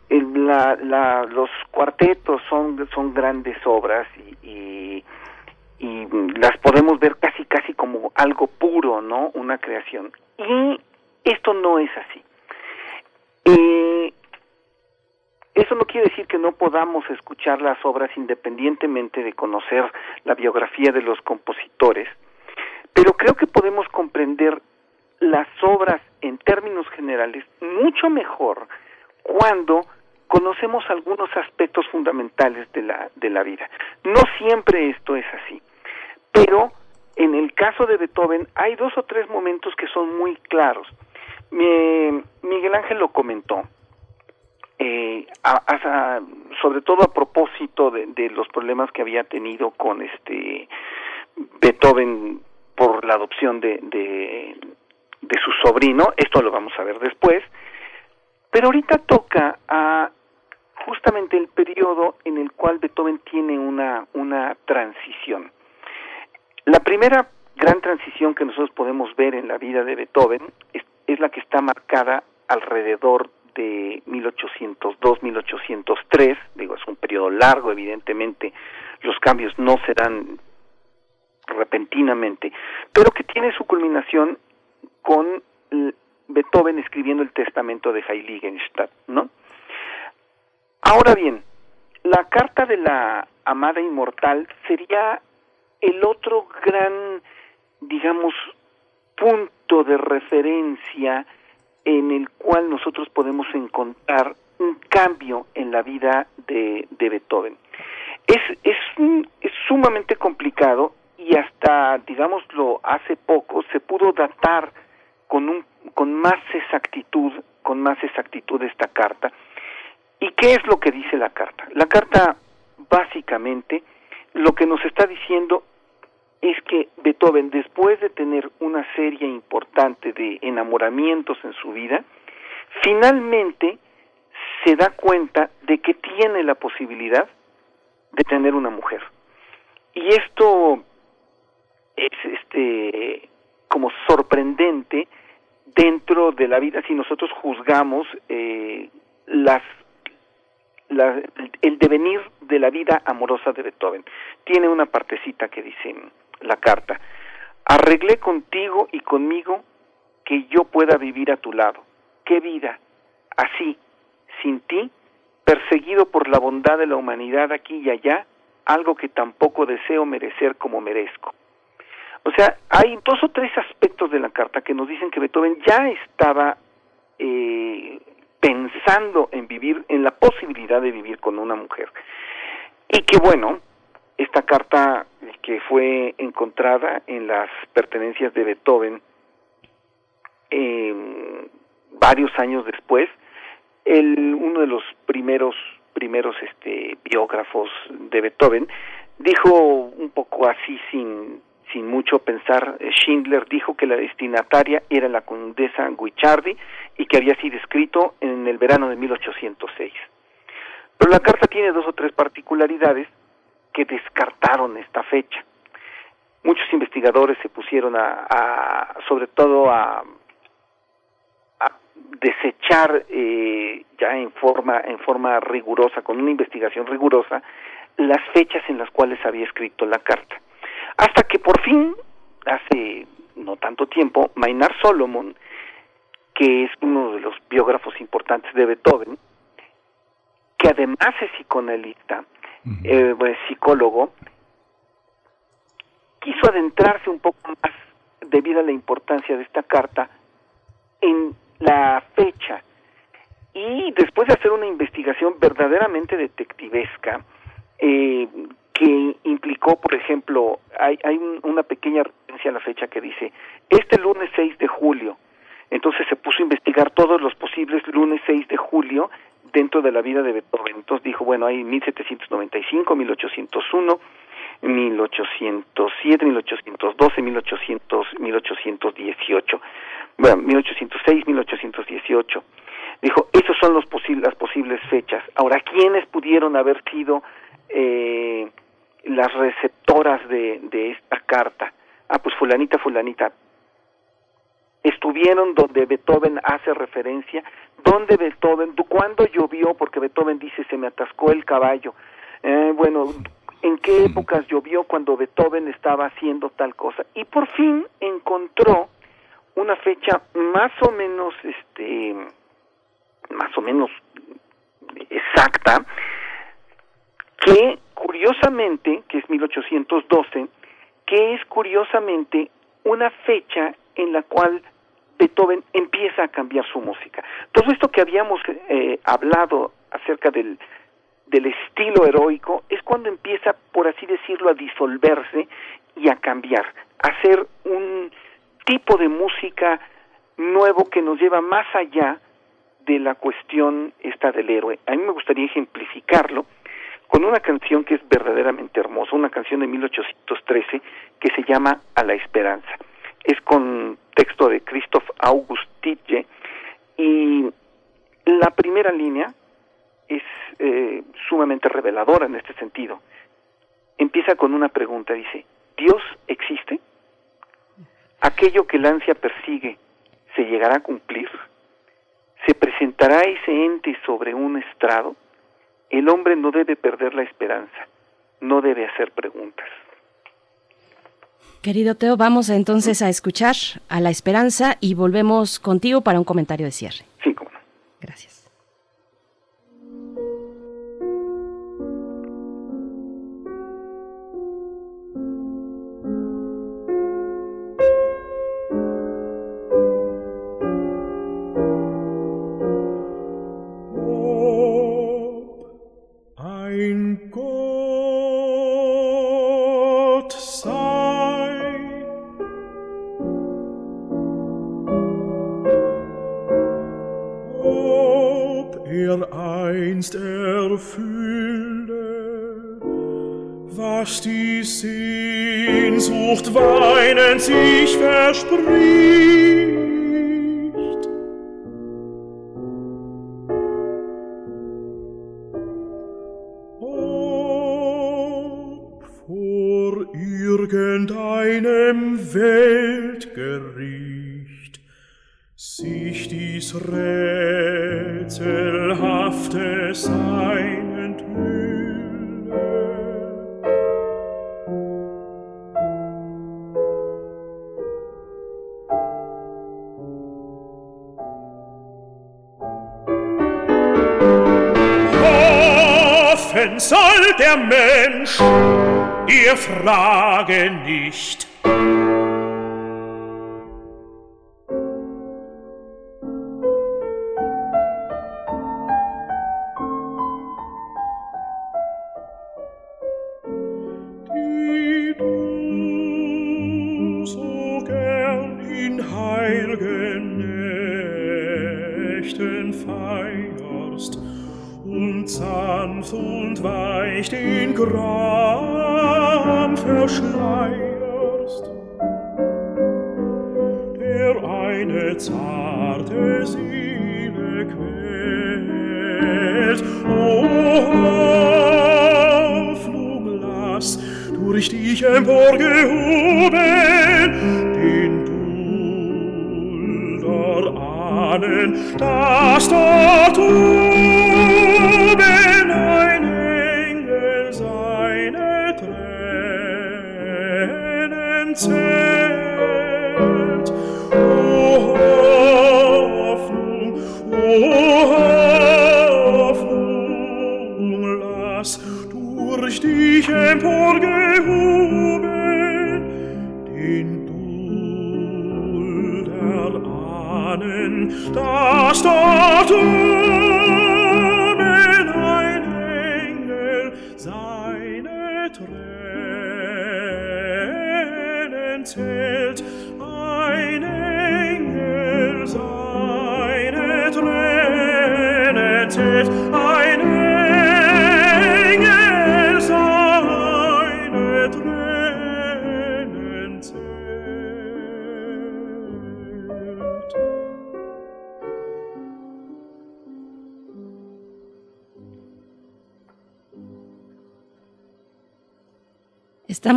el- la, la, los cuartetos son, son grandes obras y, y, las podemos ver casi, casi como algo puro, ¿no? Una creación. Y esto no es así. Eh, eso no quiere decir que no podamos escuchar las obras independientemente de conocer la biografía de los compositores, pero creo que podemos comprender las obras en términos generales mucho mejor cuando conocemos algunos aspectos fundamentales de la, de la vida. No siempre esto es así, pero en el caso de Beethoven hay dos o tres momentos que son muy claros. Miguel Ángel lo comentó, eh, sobre todo a propósito de, los problemas que había tenido con este Beethoven por la adopción de, de su sobrino, esto lo vamos a ver después, pero ahorita toca a justamente el periodo en el cual Beethoven tiene una, una transición. La primera gran transición que nosotros podemos ver en la vida de Beethoven es, es la que está marcada alrededor de 1802-1803, digo, es un periodo largo, evidentemente, los cambios no se dan repentinamente, pero que tiene su culminación con Beethoven escribiendo el testamento de Heiligenstadt, ¿no? Ahora bien, la carta de la amada inmortal sería el otro gran, digamos, punto de referencia en el cual nosotros podemos encontrar un cambio en la vida de, Beethoven. Es, es, es sumamente complicado y hasta, digámoslo, hace poco se pudo datar con, un, con más exactitud, con más exactitud esta carta. ¿Y qué es lo que dice la carta? La carta básicamente lo que nos está diciendo es que Beethoven, después de tener una serie importante de enamoramientos en su vida, finalmente se da cuenta de que tiene la posibilidad de tener una mujer. Y esto es este como sorprendente dentro de la vida si nosotros juzgamos eh, las la, el devenir de la vida amorosa de Beethoven. Tiene una partecita que dice la carta, arreglé contigo y conmigo que yo pueda vivir a tu lado. ¿Qué vida? Así, sin ti, perseguido por la bondad de la humanidad aquí y allá, algo que tampoco deseo merecer como merezco. O sea, hay dos o tres aspectos de la carta que nos dicen que Beethoven ya estaba eh, pensando en vivir, en la posibilidad de vivir con una mujer. Y que bueno, esta carta que fue encontrada en las pertenencias de Beethoven eh, varios años después, el, uno de los primeros primeros este, biógrafos de Beethoven dijo un poco así sin sin mucho pensar, eh, Schindler dijo que la destinataria era la condesa Guicciardi y que había sido escrito en el verano de 1806. Pero la carta tiene dos o tres particularidades que descartaron esta fecha. Muchos investigadores se pusieron a, sobre todo a, desechar eh, ya en forma en forma rigurosa, con una investigación rigurosa, las fechas en las cuales había escrito la carta. Hasta que por fin, hace no tanto tiempo, Maynard Solomon, que es uno de los biógrafos importantes de Beethoven, que además es psicoanalista, eh, psicólogo, quiso adentrarse un poco más, debido a la importancia de esta carta, en la fecha. Y después de hacer una investigación verdaderamente detectivesca, eh, que implicó, por ejemplo, hay, hay una pequeña referencia a la fecha que dice, este lunes 6 de julio, entonces se puso a investigar todos los posibles lunes 6 de julio dentro de la vida de Beethoven. Entonces dijo, bueno, hay 1795, 1801, 1807, 1812, 1800, 1818, bueno, 1806, 1818. Dijo, esos son los posibles, las posibles fechas. Ahora, ¿quiénes pudieron haber sido eh, las receptoras de, de esta carta. Ah, pues fulanita, fulanita. Estuvieron donde Beethoven hace referencia, donde Beethoven, cuando llovió, porque Beethoven dice se me atascó el caballo. Eh, bueno, en qué épocas llovió cuando Beethoven estaba haciendo tal cosa. Y por fin encontró una fecha más o menos, este, más o menos exacta, que curiosamente, que es 1812, que es curiosamente una fecha en la cual Beethoven empieza a cambiar su música. Todo esto que habíamos eh, hablado acerca del, del estilo heroico es cuando empieza, por así decirlo, a disolverse y a cambiar, a hacer un tipo de música nuevo que nos lleva más allá de la cuestión esta del héroe. A mí me gustaría ejemplificarlo con una canción que es verdaderamente hermosa, una canción de 1813 que se llama A la Esperanza. Es con texto de Christoph August Tiedje y la primera línea es eh, sumamente reveladora en este sentido. Empieza con una pregunta, dice, ¿Dios existe? ¿Aquello que la ansia persigue se llegará a cumplir? ¿Se presentará ese ente sobre un estrado? El hombre no debe perder la esperanza, no debe hacer preguntas. Querido Teo, vamos entonces a escuchar a la esperanza y volvemos contigo para un comentario de cierre. Sí, cómo no. Gracias. Frage nicht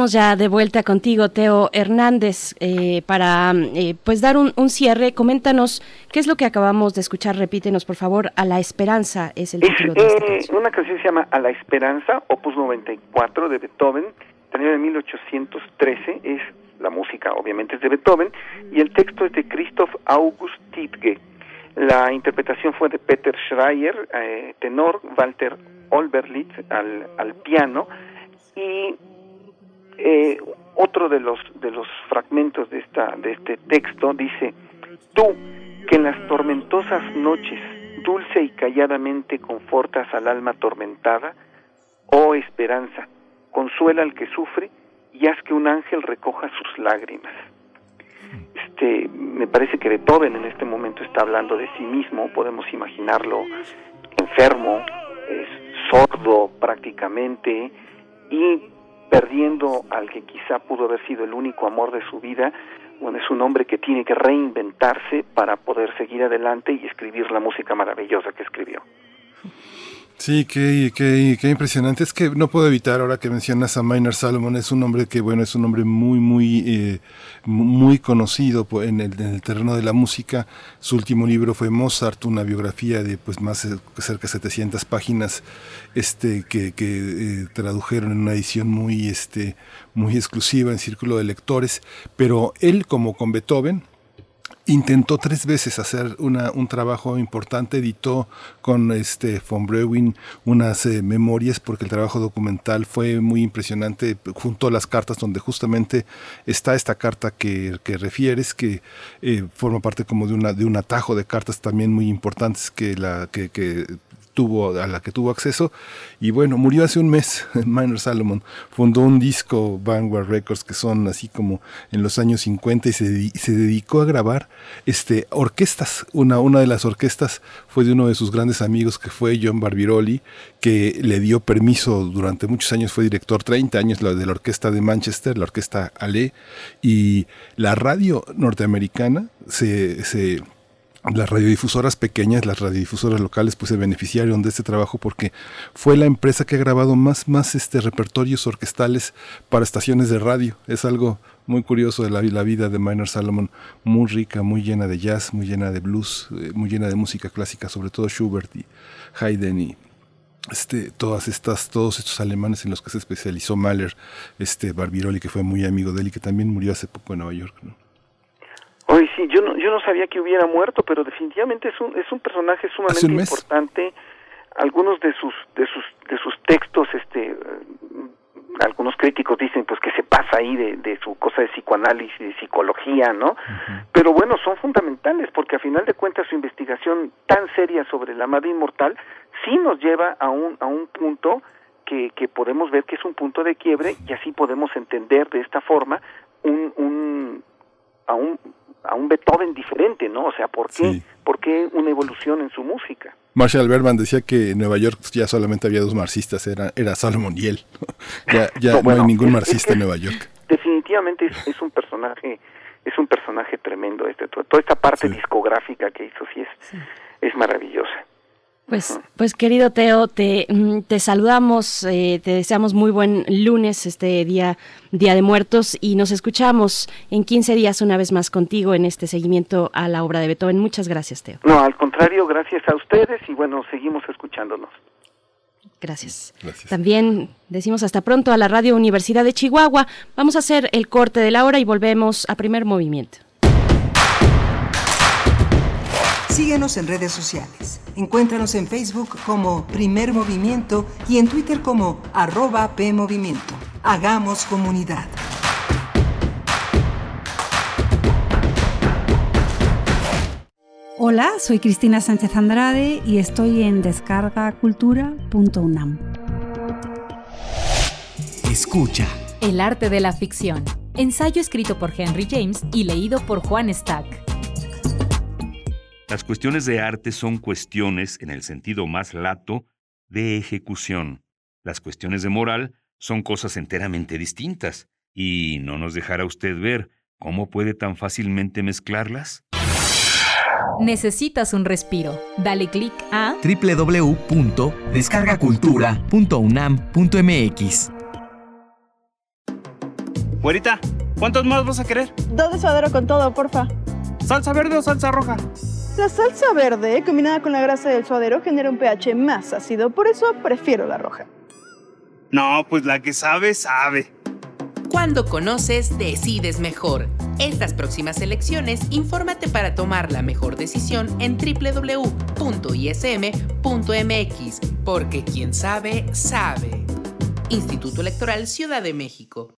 Estamos ya de vuelta contigo, Teo Hernández, eh, para eh, pues dar un, un cierre. Coméntanos qué es lo que acabamos de escuchar. Repítenos, por favor. A la esperanza es el Es título de esta eh, canción. una canción se llama A la Esperanza, opus 94 de Beethoven, también de 1813, es la música obviamente es de Beethoven, y el texto es de Christoph August Tiedge. La interpretación fue de Peter Schreier, eh, tenor, Walter Olberlitz al, al piano y eh, otro de los de los fragmentos de esta de este texto dice tú que en las tormentosas noches dulce y calladamente confortas al alma atormentada oh esperanza consuela al que sufre y haz que un ángel recoja sus lágrimas este me parece que Beethoven en este momento está hablando de sí mismo podemos imaginarlo enfermo es sordo prácticamente y perdiendo al que quizá pudo haber sido el único amor de su vida, bueno, es un hombre que tiene que reinventarse para poder seguir adelante y escribir la música maravillosa que escribió. Sí, qué, qué, qué, impresionante. Es que no puedo evitar, ahora que mencionas a Maynard Salomon, es un hombre que, bueno, es un hombre muy, muy, eh, muy conocido en el, en el, terreno de la música. Su último libro fue Mozart, una biografía de pues más de cerca de 700 páginas, este, que, que eh, tradujeron en una edición muy, este, muy exclusiva en Círculo de Lectores. Pero él, como con Beethoven, intentó tres veces hacer una, un trabajo importante, editó con este von Breuin unas eh, memorias porque el trabajo documental fue muy impresionante, junto a las cartas donde justamente está esta carta que, que refieres, que eh, forma parte como de, una, de un atajo de cartas también muy importantes que, la, que tuvo, a la que tuvo acceso. Y bueno, murió hace un mes. Minor Salomon fundó un disco, Vanguard Records, que son así como en los años 50 y se, se dedicó a grabar este, orquestas. Una, una de las orquestas fue de uno de sus grandes amigos que fue John Barbirolli, que le dio permiso durante muchos años, fue director 30 años de la orquesta de Manchester, la orquesta Ale, y la radio norteamericana se, se las radiodifusoras pequeñas, las radiodifusoras locales, pues se beneficiaron de este trabajo porque fue la empresa que ha grabado más, más este repertorios orquestales para estaciones de radio. Es algo muy curioso de la, la vida de Minor Salomon, muy rica, muy llena de jazz, muy llena de blues, eh, muy llena de música clásica, sobre todo Schubert y Haydn y este, todas estas, todos estos alemanes en los que se especializó Mahler, este Barbirolli, que fue muy amigo de él y que también murió hace poco en Nueva York. Hoy sí, yo no, yo no sabía que hubiera muerto, pero definitivamente es un, es un personaje sumamente un importante. Algunos de sus, de sus, de sus textos, este, algunos críticos dicen pues que se pasa ahí de, de su cosa de psicoanálisis, de psicología, ¿no? Uh -huh. Pero bueno, son fundamentales porque a final de cuentas su investigación tan seria sobre la madre inmortal sí nos lleva a un, a un punto que, que podemos ver que es un punto de quiebre y así podemos entender de esta forma un, un a un a un Beethoven diferente, ¿no? O sea, ¿por qué, sí. ¿por qué una evolución en su música? Marshall Berman decía que en Nueva York ya solamente había dos marxistas, era, era Salomon y él. ya ya no, bueno, no hay ningún marxista es, en Nueva York. Definitivamente es, es, un personaje, es un personaje tremendo este, toda esta parte sí. discográfica que hizo sí es, sí. es maravillosa. Pues, pues querido Teo, te, te saludamos, eh, te deseamos muy buen lunes, este día, día de muertos, y nos escuchamos en 15 días una vez más contigo en este seguimiento a la obra de Beethoven. Muchas gracias, Teo. No, al contrario, gracias a ustedes y bueno, seguimos escuchándonos. Gracias. Gracias. También decimos hasta pronto a la Radio Universidad de Chihuahua. Vamos a hacer el corte de la hora y volvemos a primer movimiento. Síguenos en redes sociales. Encuéntranos en Facebook como Primer Movimiento y en Twitter como arroba PMovimiento. Hagamos comunidad. Hola, soy Cristina Sánchez Andrade y estoy en descargacultura.unam. Escucha. El arte de la ficción. Ensayo escrito por Henry James y leído por Juan Stack. Las cuestiones de arte son cuestiones, en el sentido más lato, de ejecución. Las cuestiones de moral son cosas enteramente distintas, y no nos dejará usted ver cómo puede tan fácilmente mezclarlas. Necesitas un respiro. Dale clic a www.descargacultura.unam.mx. Güerita, ¿cuántos más vas a querer? Dos de suadero con todo, porfa. ¿Salsa verde o salsa roja? La salsa verde, combinada con la grasa del suadero, genera un pH más ácido, por eso prefiero la roja. No, pues la que sabe, sabe. Cuando conoces, decides mejor. Estas próximas elecciones, infórmate para tomar la mejor decisión en www.ism.mx, porque quien sabe, sabe. Instituto Electoral Ciudad de México.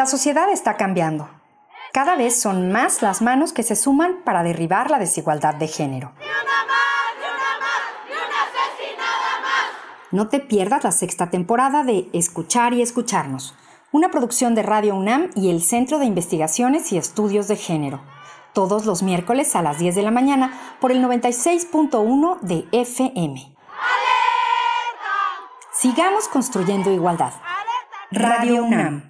La sociedad está cambiando. Cada vez son más las manos que se suman para derribar la desigualdad de género. No te pierdas la sexta temporada de Escuchar y Escucharnos, una producción de Radio UNAM y el Centro de Investigaciones y Estudios de Género, todos los miércoles a las 10 de la mañana por el 96.1 de FM. Sigamos construyendo igualdad. Radio UNAM,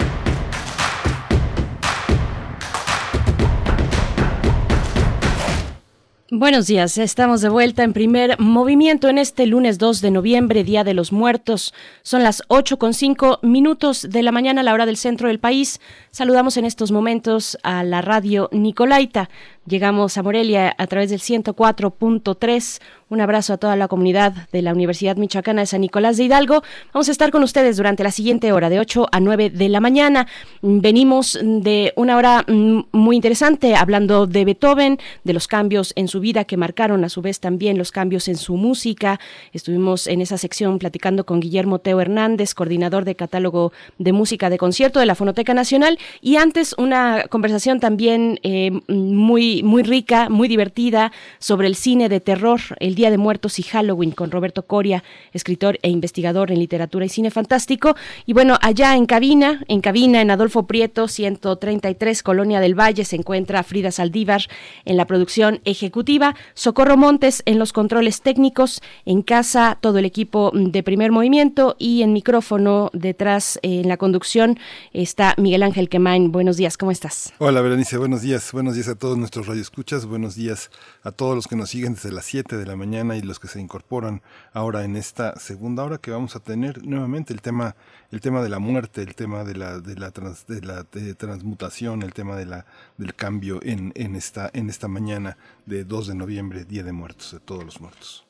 Buenos días, estamos de vuelta en primer movimiento en este lunes 2 de noviembre, Día de los Muertos. Son las 8 con 5 minutos de la mañana a la hora del centro del país. Saludamos en estos momentos a la radio Nicolaita. Llegamos a Morelia a través del 104.3. Un abrazo a toda la comunidad de la Universidad Michoacana de San Nicolás de Hidalgo. Vamos a estar con ustedes durante la siguiente hora, de 8 a 9 de la mañana. Venimos de una hora mm, muy interesante hablando de Beethoven, de los cambios en su vida que marcaron a su vez también los cambios en su música. Estuvimos en esa sección platicando con Guillermo Teo Hernández, coordinador de catálogo de música de concierto de la Fonoteca Nacional. Y antes una conversación también eh, muy muy, rica, muy divertida sobre el cine de terror, El Día de Muertos y Halloween con Roberto Coria, escritor e investigador en literatura y cine fantástico. Y bueno, allá en cabina, en cabina en Adolfo Prieto, 133, Colonia del Valle, se encuentra Frida Saldívar en la producción ejecutiva, Socorro Montes en los controles técnicos, en casa todo el equipo de primer movimiento y en micrófono detrás en la conducción está Miguel Ángel Quemain. Buenos días, ¿cómo estás? Hola, Berenice, buenos días. Buenos días a todos nuestros radioescuchas. Buenos días a todos los que nos siguen desde las 7 de la mañana y los que se incorporan ahora en esta segunda hora que vamos a tener nuevamente el tema el tema de la muerte, el tema de la de la, de la transmutación, el tema de la del cambio en, en esta en esta mañana de 2 de noviembre, Día de Muertos, de todos los muertos.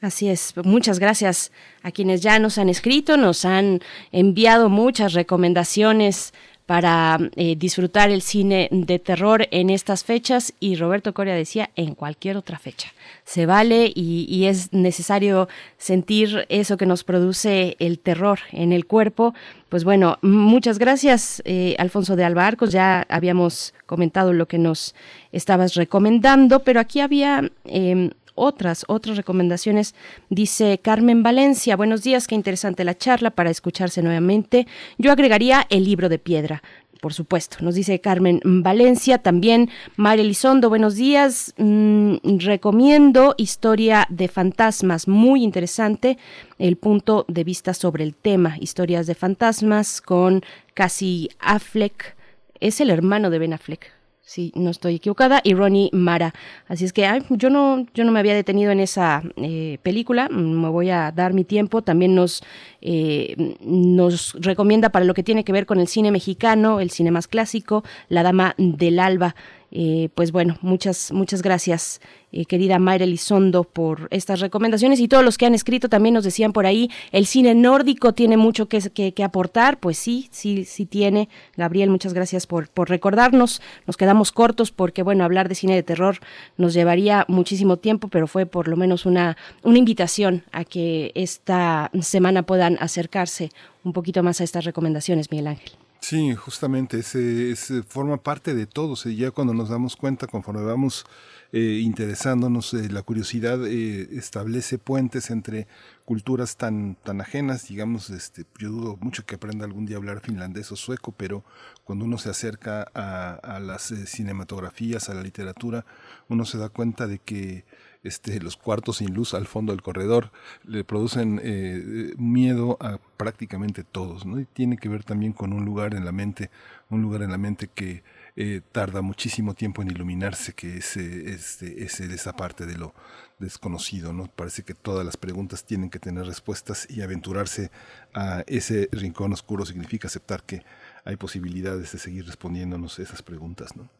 Así es, muchas gracias a quienes ya nos han escrito, nos han enviado muchas recomendaciones para eh, disfrutar el cine de terror en estas fechas y Roberto Coria decía en cualquier otra fecha. Se vale y, es necesario sentir eso que nos produce el terror en el cuerpo. Pues bueno, muchas gracias eh, Alfonso de Albarcos, ya habíamos comentado lo que nos estabas recomendando, pero aquí había em, otras, otras recomendaciones. Dice Carmen Valencia, buenos días, qué interesante la charla para escucharse nuevamente. Yo agregaría el libro de piedra por supuesto. Nos dice Carmen Valencia, también María Elizondo, buenos días. Mm, recomiendo Historia de Fantasmas, muy interesante el punto de vista sobre el tema, Historias de Fantasmas con Cassie Affleck. Es el hermano de Ben Affleck, si no estoy equivocada, y Ronnie Mara. Así es que yo, no, yo no me había detenido en esa eh, película, me voy a dar mi tiempo. También nos, eh, nos recomienda para lo que tiene que ver con el cine mexicano, el cine más clásico, La Dama del Alba. Eh, pues bueno, muchas, muchas gracias, eh, querida Mayra Elizondo, por estas recomendaciones y todos los que han escrito también nos decían por ahí, el cine nórdico tiene mucho que, que, aportar, pues sí, sí, sí tiene. Gabriel, muchas gracias por, por recordarnos. Nos quedamos cortos porque, bueno, hablar de cine de terror nos llevaría muchísimo tiempo, pero fue por lo menos una, una invitación a que esta semana puedan acercarse un poquito más a estas recomendaciones, Miguel Ángel. Sí, justamente, ese, ese forma parte de todos. Y ya cuando nos damos cuenta, conforme vamos eh, interesándonos, eh, la curiosidad eh, establece puentes entre culturas tan, tan ajenas, digamos, este, yo dudo mucho que aprenda algún día a hablar finlandés o sueco, pero cuando uno se acerca a, a las cinematografías, a la literatura, uno se da cuenta de que este, los cuartos sin luz al fondo del corredor le producen eh, miedo a prácticamente todos, ¿no? Y tiene que ver también con un lugar en la mente, un lugar en la mente que eh, tarda muchísimo tiempo en iluminarse, que es, eh, este, es esa parte de lo desconocido, ¿no? Parece que todas las preguntas tienen que tener respuestas y aventurarse a ese rincón oscuro significa aceptar que hay posibilidades de seguir respondiéndonos esas preguntas, ¿no?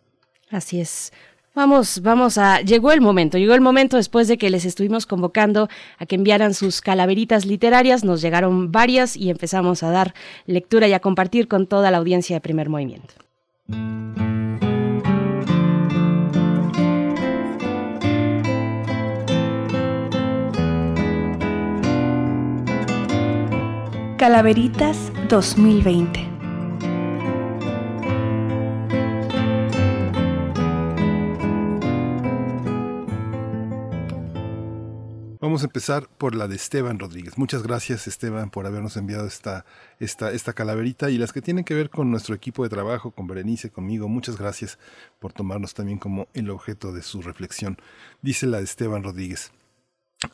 Así es. Vamos, vamos a. Llegó el momento, llegó el momento después de que les estuvimos convocando a que enviaran sus calaveritas literarias. Nos llegaron varias y empezamos a dar lectura y a compartir con toda la audiencia de primer movimiento. Calaveritas 2020. Vamos a empezar por la de Esteban Rodríguez. Muchas gracias Esteban por habernos enviado esta, esta, esta calaverita y las que tienen que ver con nuestro equipo de trabajo, con Berenice, conmigo. Muchas gracias por tomarnos también como el objeto de su reflexión. Dice la de Esteban Rodríguez.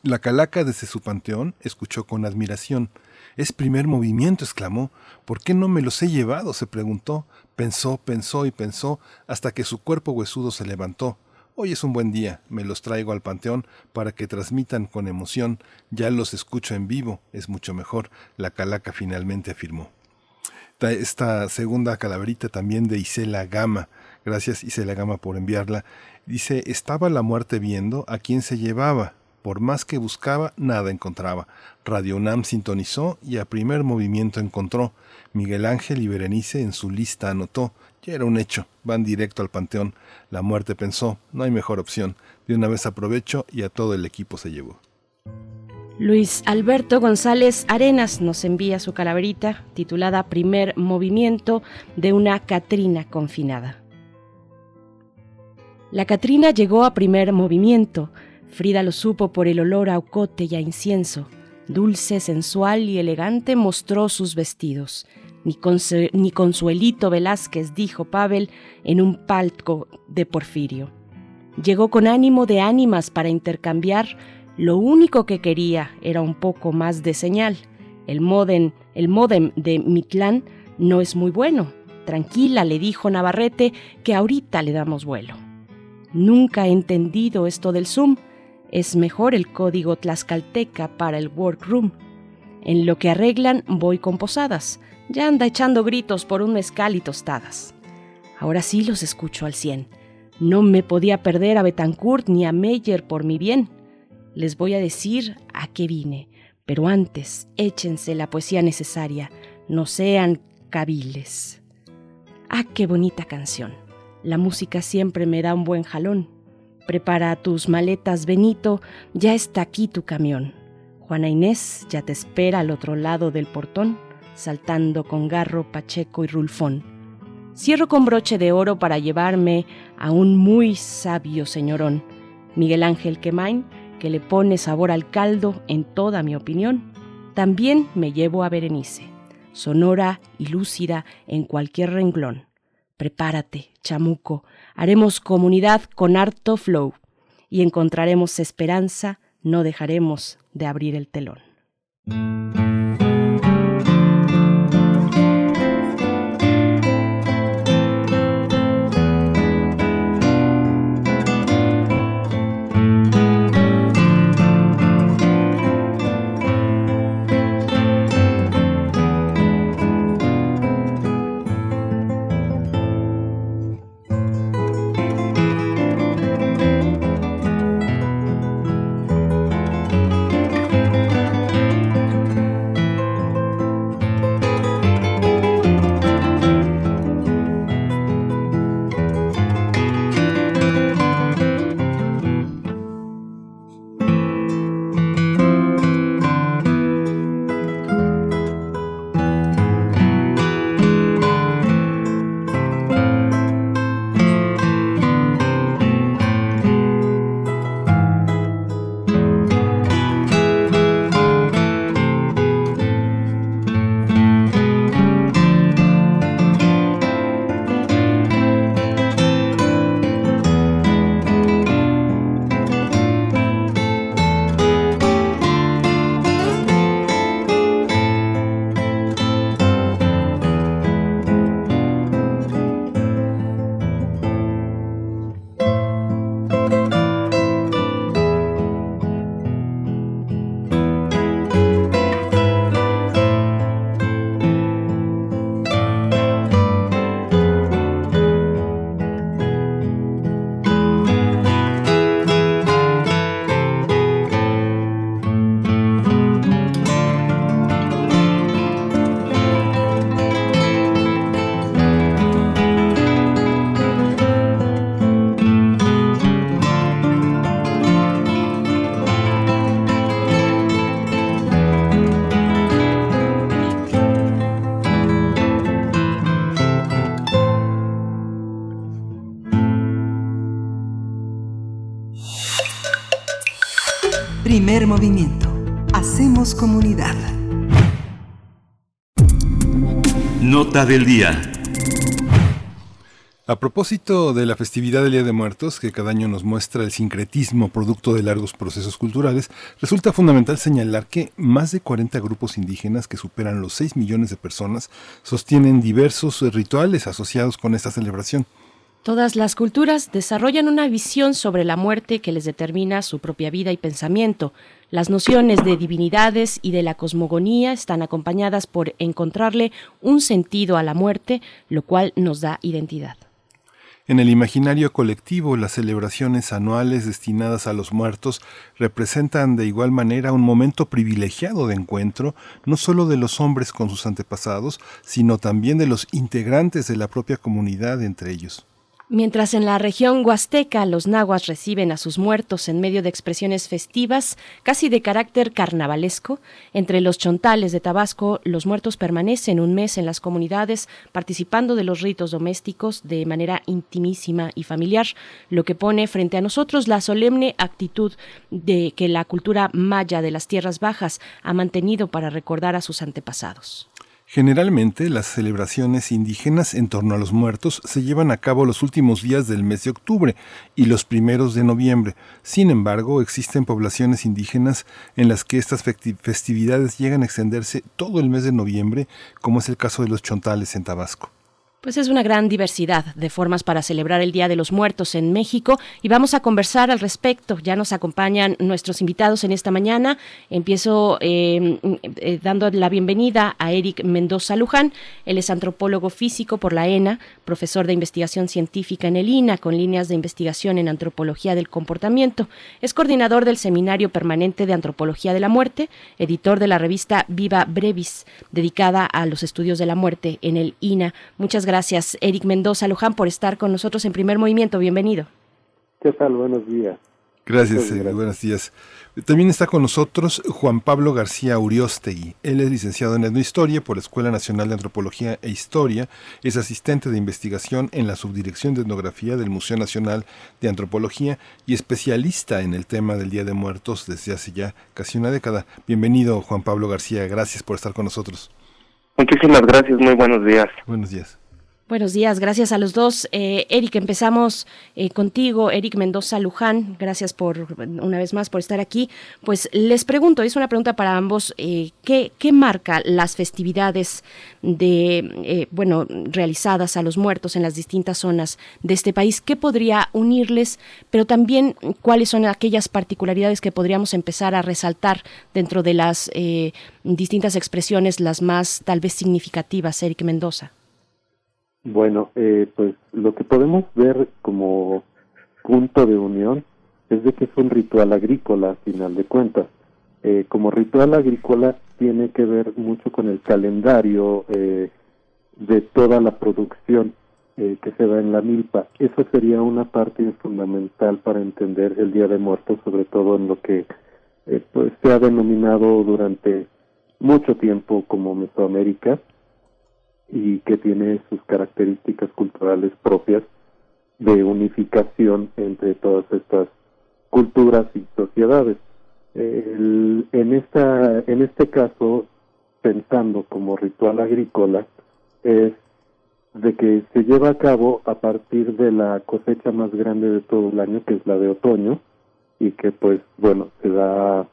La calaca desde su panteón escuchó con admiración. Es primer movimiento, exclamó. ¿Por qué no me los he llevado? se preguntó. Pensó, pensó y pensó hasta que su cuerpo huesudo se levantó. Hoy es un buen día, me los traigo al panteón para que transmitan con emoción. Ya los escucho en vivo, es mucho mejor. La calaca finalmente afirmó. Esta segunda calaverita también de Isela Gama. Gracias Isela Gama por enviarla. Dice, estaba la muerte viendo a quién se llevaba. Por más que buscaba, nada encontraba. Radio UNAM sintonizó y a primer movimiento encontró. Miguel Ángel y Berenice en su lista anotó. Ya era un hecho, van directo al panteón. La muerte pensó, no hay mejor opción. De una vez aprovecho y a todo el equipo se llevó. Luis Alberto González Arenas nos envía su calaverita titulada Primer Movimiento de una Catrina confinada. La Catrina llegó a primer movimiento. Frida lo supo por el olor a ocote y a incienso. Dulce, sensual y elegante mostró sus vestidos. Ni, Consuelito Velázquez, dijo Pavel en un palco de Porfirio. Llegó con ánimo de ánimas para intercambiar. Lo único que quería era un poco más de señal. El modem, el modem de Mitlán no es muy bueno. Tranquila, le dijo Navarrete, que ahorita le damos vuelo. Nunca he entendido esto del Zoom. Es mejor el código tlaxcalteca para el workroom. En lo que arreglan voy con posadas. Ya anda echando gritos por un mezcal y tostadas. Ahora sí los escucho al cien. No me podía perder a Betancourt ni a Meyer por mi bien. Les voy a decir a qué vine, pero antes échense la poesía necesaria, no sean caviles. Ah, qué bonita canción. La música siempre me da un buen jalón. Prepara tus maletas, Benito, ya está aquí tu camión. Juana Inés ya te espera al otro lado del portón, saltando con Garro, Pacheco y Rulfón. Cierro con broche de oro para llevarme a un muy sabio señorón, Miguel Ángel Quemain, que le pone sabor al caldo en toda mi opinión. También me llevo a Berenice, sonora y lúcida en cualquier renglón. Prepárate, chamuco, haremos comunidad con harto flow y encontraremos esperanza, no dejaremos de abrir el telón. Nota del día. A propósito de la festividad del Día de Muertos, que cada año nos muestra el sincretismo producto de largos procesos culturales, resulta fundamental señalar que más de 40 grupos indígenas que superan los 6 millones de personas sostienen diversos rituales asociados con esta celebración. Todas las culturas desarrollan una visión sobre la muerte que les determina su propia vida y pensamiento. Las nociones de divinidades y de la cosmogonía están acompañadas por encontrarle un sentido a la muerte, lo cual nos da identidad. En el imaginario colectivo, las celebraciones anuales destinadas a los muertos representan de igual manera un momento privilegiado de encuentro, no solo de los hombres con sus antepasados, sino también de los integrantes de la propia comunidad entre ellos. Mientras en la región huasteca los nahuas reciben a sus muertos en medio de expresiones festivas, casi de carácter carnavalesco, entre los chontales de Tabasco los muertos permanecen un mes en las comunidades participando de los ritos domésticos de manera intimísima y familiar, lo que pone frente a nosotros la solemne actitud de que la cultura maya de las tierras bajas ha mantenido para recordar a sus antepasados. Generalmente, las celebraciones indígenas en torno a los muertos se llevan a cabo los últimos días del mes de octubre y los primeros de noviembre. Sin embargo, existen poblaciones indígenas en las que estas festividades llegan a extenderse todo el mes de noviembre, como es el caso de los chontales en Tabasco. Pues es una gran diversidad de formas para celebrar el Día de los Muertos en México y vamos a conversar al respecto. Ya nos acompañan nuestros invitados en esta mañana. Empiezo eh, eh, dando la bienvenida a Eric Mendoza Luján. Él es antropólogo físico por la ENA, profesor de investigación científica en el INA con líneas de investigación en antropología del comportamiento. Es coordinador del Seminario Permanente de Antropología de la Muerte, editor de la revista Viva Brevis, dedicada a los estudios de la muerte en el INA. Muchas gracias gracias, Eric Mendoza Luján, por estar con nosotros en primer movimiento. Bienvenido. ¿Qué tal? Buenos días. Gracias, Eric. Buenos días. También está con nosotros Juan Pablo García Uriostegui. Él es licenciado en Etnohistoria por la Escuela Nacional de Antropología e Historia. Es asistente de investigación en la Subdirección de Etnografía del Museo Nacional de Antropología y especialista en el tema del Día de Muertos desde hace ya casi una década. Bienvenido, Juan Pablo García. Gracias por estar con nosotros. Muchísimas gracias. Muy buenos días. Buenos días. Buenos días, gracias a los dos. Eh, Eric, empezamos eh, contigo, Eric Mendoza Luján, gracias por una vez más por estar aquí. Pues les pregunto, es una pregunta para ambos, eh, ¿qué, ¿qué, marca las festividades de, bueno, realizadas a los muertos en las distintas zonas de este país? ¿Qué podría unirles? Pero también, ¿cuáles son aquellas particularidades que podríamos empezar a resaltar dentro de las distintas expresiones, las más tal vez significativas, Eric Mendoza? Bueno, eh, pues lo que podemos ver como punto de unión es de que es un ritual agrícola, a final de cuentas. Eh, como ritual agrícola tiene que ver mucho con el calendario eh, de toda la producción eh, que se da en la milpa. Eso sería una parte fundamental para entender el Día de Muertos, sobre todo en lo que eh, pues se ha denominado durante mucho tiempo como Mesoamérica, y que tiene sus características culturales propias de unificación entre todas estas culturas y sociedades. en esta en este caso pensando como ritual agrícola es de que se lleva a cabo a partir de la cosecha más grande de todo el año que es la de otoño y que pues bueno se da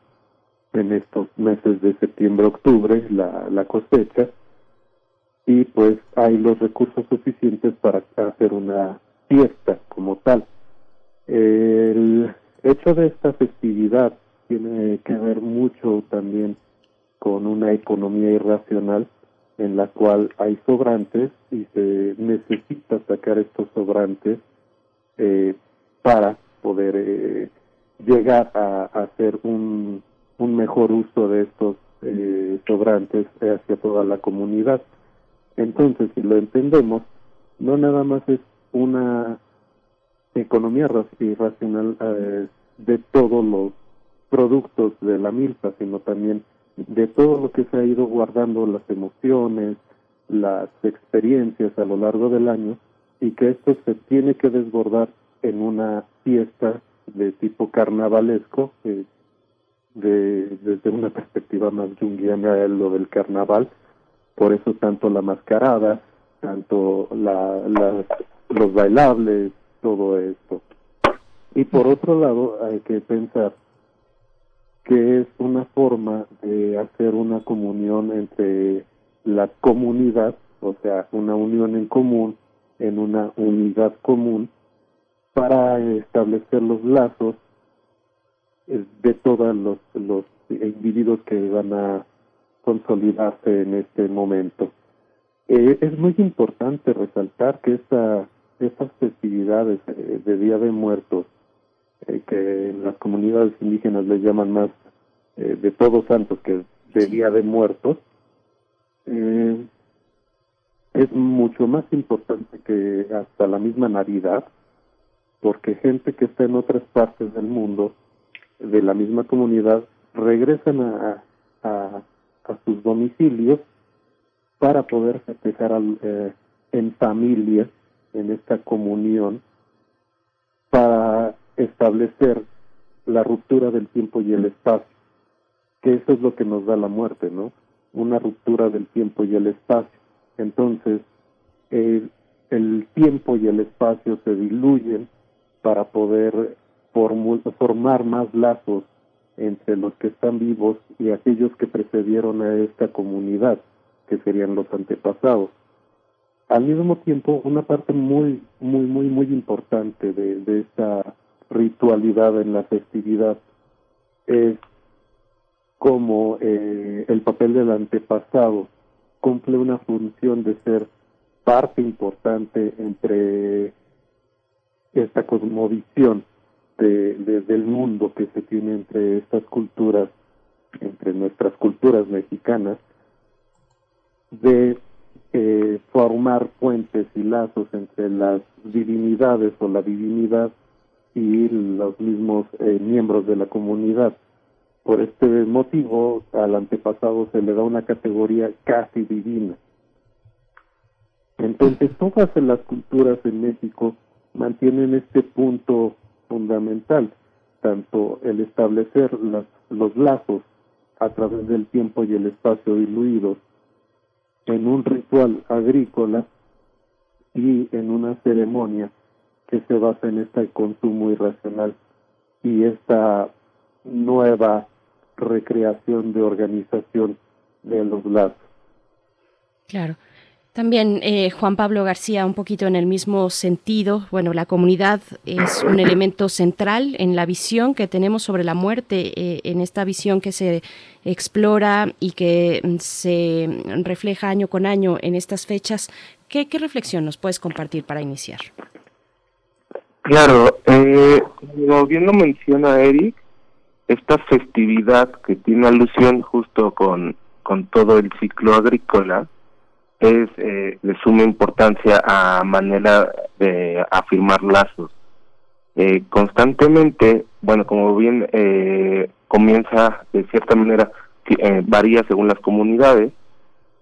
en estos meses de septiembre octubre la, la cosecha y pues hay los recursos suficientes para hacer una fiesta como tal. El hecho de esta festividad tiene que ver mucho también con una economía irracional en la cual hay sobrantes y se necesita sacar estos sobrantes eh, para poder eh, llegar a, hacer un, un mejor uso de estos eh, sobrantes hacia toda la comunidad. Entonces, si lo entendemos, no nada más es una economía irracional eh, de todos los productos de la milpa, sino también de todo lo que se ha ido guardando, las emociones, las experiencias a lo largo del año, y que esto se tiene que desbordar en una fiesta de tipo carnavalesco, de, desde una perspectiva más junguiana lo del carnaval, por eso tanto la mascarada, tanto la, los bailables, todo esto. Y por otro lado, hay que pensar que es una forma de hacer una comunión entre la comunidad, o sea, una unión en común, en una unidad común, para establecer los lazos eh, de todos los, los individuos que van a consolidarse en este momento. Eh, es muy importante resaltar que esta, estas festividades eh, de Día de Muertos, que en las comunidades indígenas les llaman más de Todos Santos que de Día de Muertos, es mucho más importante que hasta la misma Navidad, porque gente que está en otras partes del mundo de la misma comunidad regresan a, a, sus domicilios para poder festejar eh, en familia, en esta comunión, para establecer la ruptura del tiempo y el espacio, que eso es lo que nos da la muerte, ¿no? Una ruptura del tiempo y el espacio. Entonces, el tiempo y el espacio se diluyen para poder formar más lazos entre los que están vivos y aquellos que precedieron a esta comunidad, que serían los antepasados. Al mismo tiempo, una parte muy, muy, muy, muy importante de, esta ritualidad en la festividad es como eh, el papel del antepasado cumple una función de ser parte importante entre esta cosmovisión de, del mundo que se tiene entre estas culturas, entre nuestras culturas mexicanas, de eh, formar puentes y lazos entre las divinidades o la divinidad y los mismos eh, miembros de la comunidad. Por este motivo, al antepasado se le da una categoría casi divina. Entonces, todas las culturas en México mantienen este punto fundamental, tanto el establecer los lazos a través del tiempo y el espacio diluidos en un ritual agrícola y en una ceremonia que se basa en este consumo irracional y esta nueva recreación de organización de los lazos. Claro. También eh, Juan Pablo García, un poquito en el mismo sentido, bueno, la comunidad es un elemento central en la visión que tenemos sobre la muerte, eh, en esta visión que se explora y que mm, se refleja año con año en estas fechas. ¿Qué, reflexión nos puedes compartir para iniciar? Claro, eh, como bien lo menciona Eric, esta festividad que tiene alusión justo con, con todo el ciclo agrícola, es eh, de suma importancia a manera de afirmar lazos. Eh, constantemente, bueno, como bien eh, comienza de cierta manera, eh, varía según las comunidades,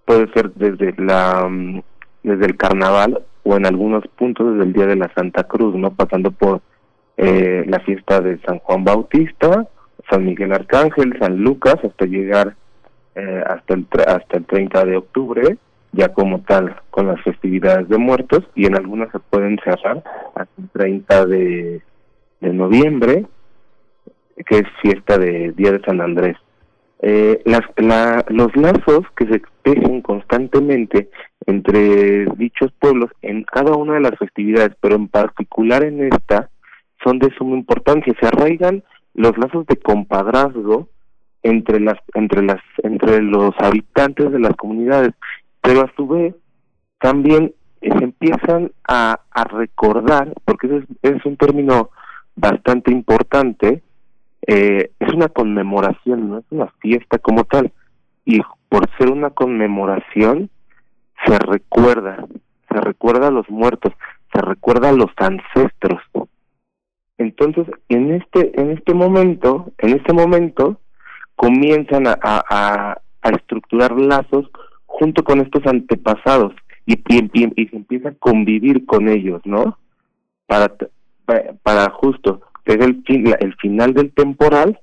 puede ser desde la mm, desde el carnaval o en algunos puntos desde el día de la Santa Cruz, no pasando por eh, la fiesta de San Juan Bautista, San Miguel Arcángel, San Lucas, hasta llegar eh, hasta el hasta el 30 de octubre ya como tal con las festividades de muertos y en algunas se pueden cerrar hasta el 30 de, noviembre, que es fiesta de Día de San Andrés. Eh, las, la, los lazos que se tejen constantemente entre dichos pueblos en cada una de las festividades, pero en particular en esta, son de suma importancia. Se arraigan los lazos de compadrazgo entre las entre las entre los habitantes de las comunidades pero a su vez también se empiezan a, a recordar, porque ese es, es, un término bastante importante, eh, es una conmemoración, no es una fiesta como tal, y por ser una conmemoración se recuerda, se recuerda a los muertos, se recuerda a los ancestros. Entonces, en este, en este momento, en este momento, comienzan a, a, a estructurar lazos junto con estos antepasados y, y, se empieza a convivir con ellos, ¿no? Para, para, justo desde el, fin, el final del temporal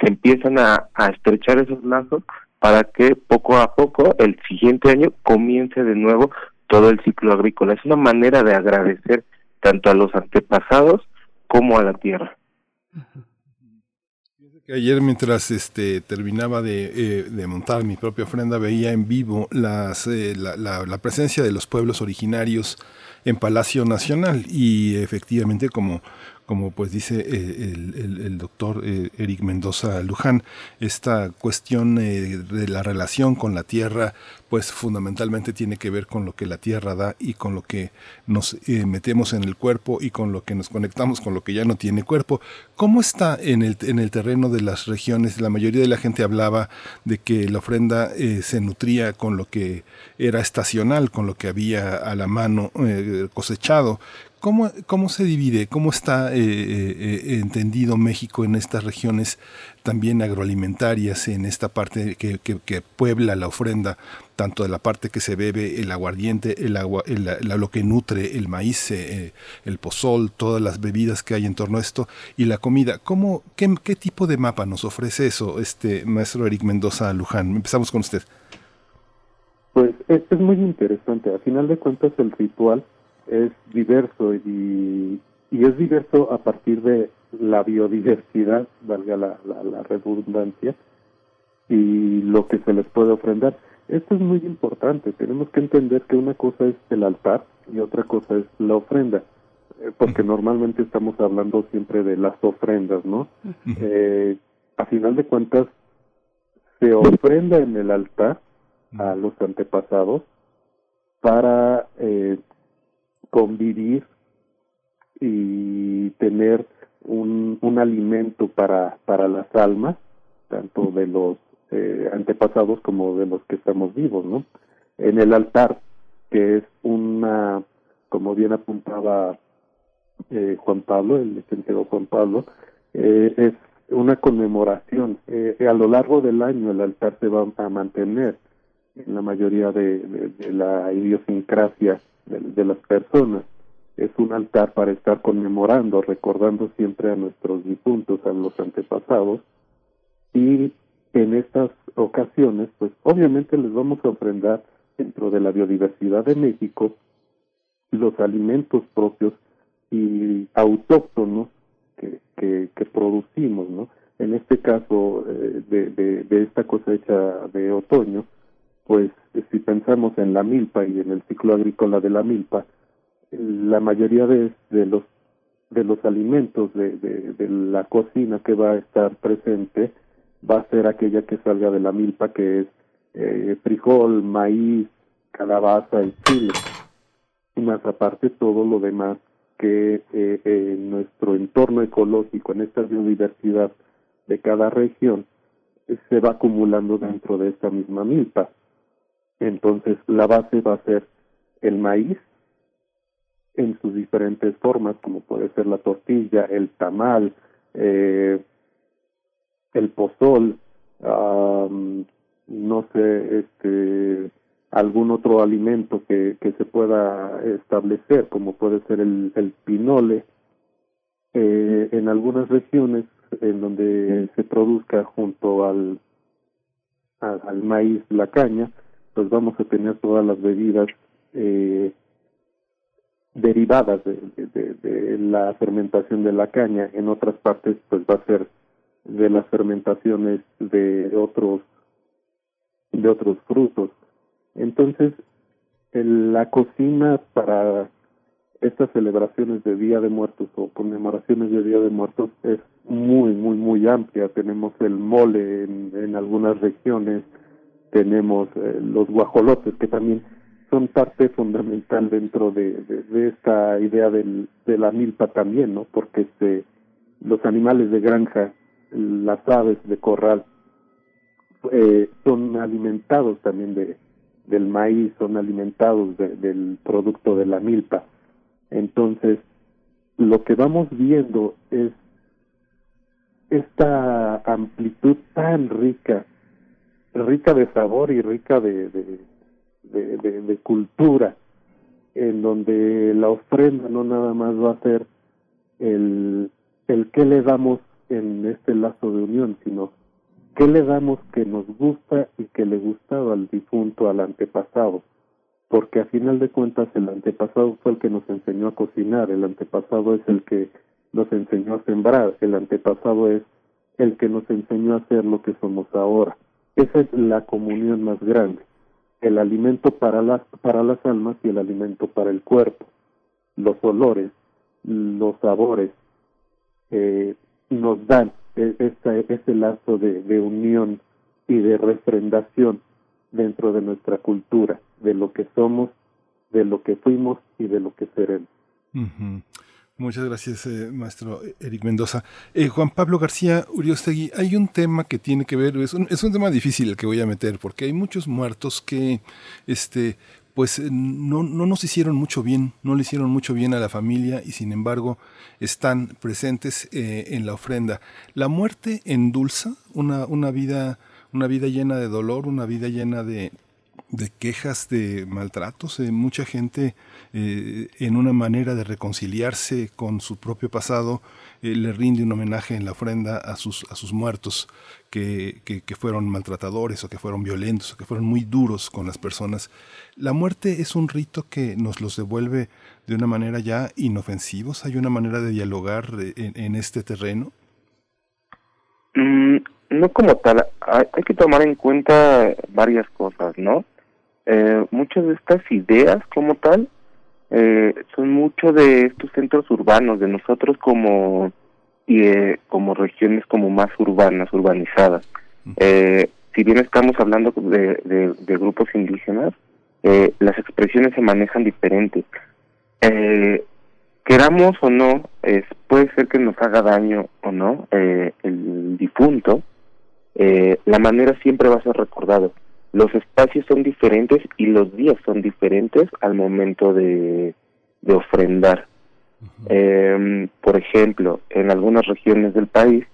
se empiezan a, a estrechar esos lazos para que poco a poco el siguiente año comience de nuevo todo el ciclo agrícola. Es una manera de agradecer tanto a los antepasados como a la tierra. Ayer mientras este terminaba de, eh, de, montar mi propia ofrenda veía en vivo eh, la, la, presencia de los pueblos originarios en Palacio Nacional. Y efectivamente como como pues dice eh, el, doctor eh, Eric Mendoza Luján, esta cuestión eh, de la relación con la tierra, pues fundamentalmente tiene que ver con lo que la tierra da y con lo que nos metemos en el cuerpo y con lo que nos conectamos con lo que ya no tiene cuerpo. ¿Cómo está en el, en el terreno de las regiones? La mayoría de la gente hablaba de que la ofrenda se nutría con lo que era estacional, con lo que había a la mano cosechado. ¿Cómo, ¿Cómo se divide? ¿Cómo está eh, eh, entendido México en estas regiones también agroalimentarias, en esta parte que, que, que, puebla la ofrenda, tanto de la parte que se bebe, el aguardiente, el agua, el, la, lo que nutre el maíz, eh, el pozol, todas las bebidas que hay en torno a esto y la comida? ¿Cómo, qué, qué tipo de mapa nos ofrece eso, este maestro Eric Mendoza Luján? Empezamos con usted. Pues es, es muy interesante. A final de cuentas, el ritual es diverso y, y es diverso a partir de la biodiversidad, valga la, la, la, redundancia, y lo que se les puede ofrendar. Esto es muy importante, tenemos que entender que una cosa es el altar y otra cosa es la ofrenda, eh, porque normalmente estamos hablando siempre de las ofrendas, ¿no? Eh, a final de cuentas, se ofrenda en el altar a los antepasados para eh, convivir y tener un, alimento para, para las almas, tanto de los eh, antepasados como de los que estamos vivos, ¿no? En el altar, que es una, como bien apuntaba eh, Juan Pablo, el licenciado Juan Pablo, eh, es una conmemoración. Eh, a lo largo del año el altar se va a mantener en la mayoría de, de la idiosincrasia de, de, las personas. Es un altar para estar conmemorando, recordando siempre a nuestros difuntos, a los antepasados. Y en estas ocasiones, pues obviamente les vamos a ofrendar dentro de la biodiversidad de México los alimentos propios y autóctonos que, que, que producimos, ¿no? En este caso eh, de, de, de esta cosecha de otoño, pues si pensamos en la milpa y en el ciclo agrícola de la milpa, la mayoría de, de los de los alimentos de, de, la cocina que va a estar presente va a ser aquella que salga de la milpa que es eh, frijol, maíz, calabaza y chile y más aparte todo lo demás que eh, en nuestro entorno ecológico, en esta biodiversidad de cada región, se va acumulando dentro de esta misma milpa. Entonces, la base va a ser el maíz en sus diferentes formas, como puede ser la tortilla, el tamal, eh, el pozol, um, no sé, este, algún otro alimento que, que se pueda establecer, como puede ser el, el pinole. Eh, en algunas regiones en donde se produzca junto al, al, al maíz la caña, pues vamos a tener todas las bebidas eh, derivadas de, la fermentación de la caña. En otras partes, pues va a ser de las fermentaciones de otros de otros frutos. Entonces, el, la cocina para estas celebraciones de Día de Muertos o conmemoraciones de Día de Muertos es muy, muy, muy amplia. Tenemos el mole en, en algunas regiones, tenemos eh, los guajolotes que también son parte fundamental dentro de, de, esta idea del, de la milpa también, ¿no? Porque este, los animales de granja, las aves de corral, eh, son alimentados también de, del maíz, son alimentados de, del producto de la milpa. Entonces, lo que vamos viendo es esta amplitud tan rica rica de sabor y rica de, de, cultura, en donde la ofrenda no nada más va a ser el, el que le damos en este lazo de unión, sino qué le damos que nos gusta y que le gustaba al difunto, al antepasado. Porque a final de cuentas el antepasado fue el que nos enseñó a cocinar, el antepasado es el que nos enseñó a sembrar, el antepasado es el que nos enseñó a hacer lo que somos ahora. Esa es la comunión más grande, el alimento para las, para las almas y el alimento para el cuerpo. Los olores, los sabores, eh, nos dan e, ese, ese lazo de, de unión y de refrendación dentro de nuestra cultura, de lo que somos, de lo que fuimos y de lo que seremos. Muchas gracias, eh, maestro Eric Mendoza. Eh, Juan Pablo García Uriostegui, hay un tema que tiene que ver, es un, es un tema difícil el que voy a meter, porque hay muchos muertos que, este, pues eh, no, no nos hicieron mucho bien, no le hicieron mucho bien a la familia y sin embargo están presentes eh, en la ofrenda. La muerte endulza una, una vida, una vida llena de dolor, una vida llena de, de quejas, de maltratos, eh, mucha gente eh, en una manera de reconciliarse con su propio pasado eh, le rinde un homenaje en la ofrenda a sus, a sus muertos que, que, fueron maltratadores o que fueron violentos o que fueron muy duros con las personas. La muerte es un rito que nos los devuelve de una manera ya inofensivos. Hay una manera de dialogar en, este terreno. Mm, no como tal, hay que tomar en cuenta varias cosas, ¿no? Eh, muchas de estas ideas como tal eh, son mucho de estos centros urbanos, de nosotros como y eh, como regiones como más urbanas, urbanizadas. Eh, si bien estamos hablando de, de, de grupos indígenas, eh, las expresiones se manejan diferentes. Eh, queramos o no, es, puede ser que nos haga daño o no eh, el difunto, eh, la manera siempre va a ser recordado. Los espacios son diferentes y los días son diferentes al momento de, de ofrendar. Eh, por ejemplo, en algunas regiones del país,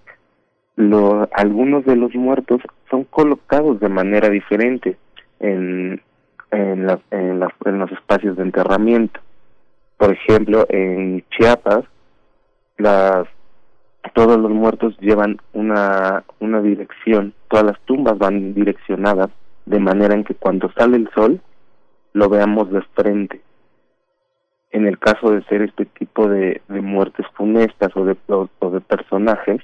lo, algunos de los muertos son colocados de manera diferente en, en, la, en, la- en los espacios de enterramiento. Por ejemplo, en Chiapas, las todos los muertos llevan una, una dirección, todas las tumbas van direccionadas de manera en que cuando sale el sol lo veamos de frente. En el caso de ser este tipo de, muertes funestas o de, o de personajes,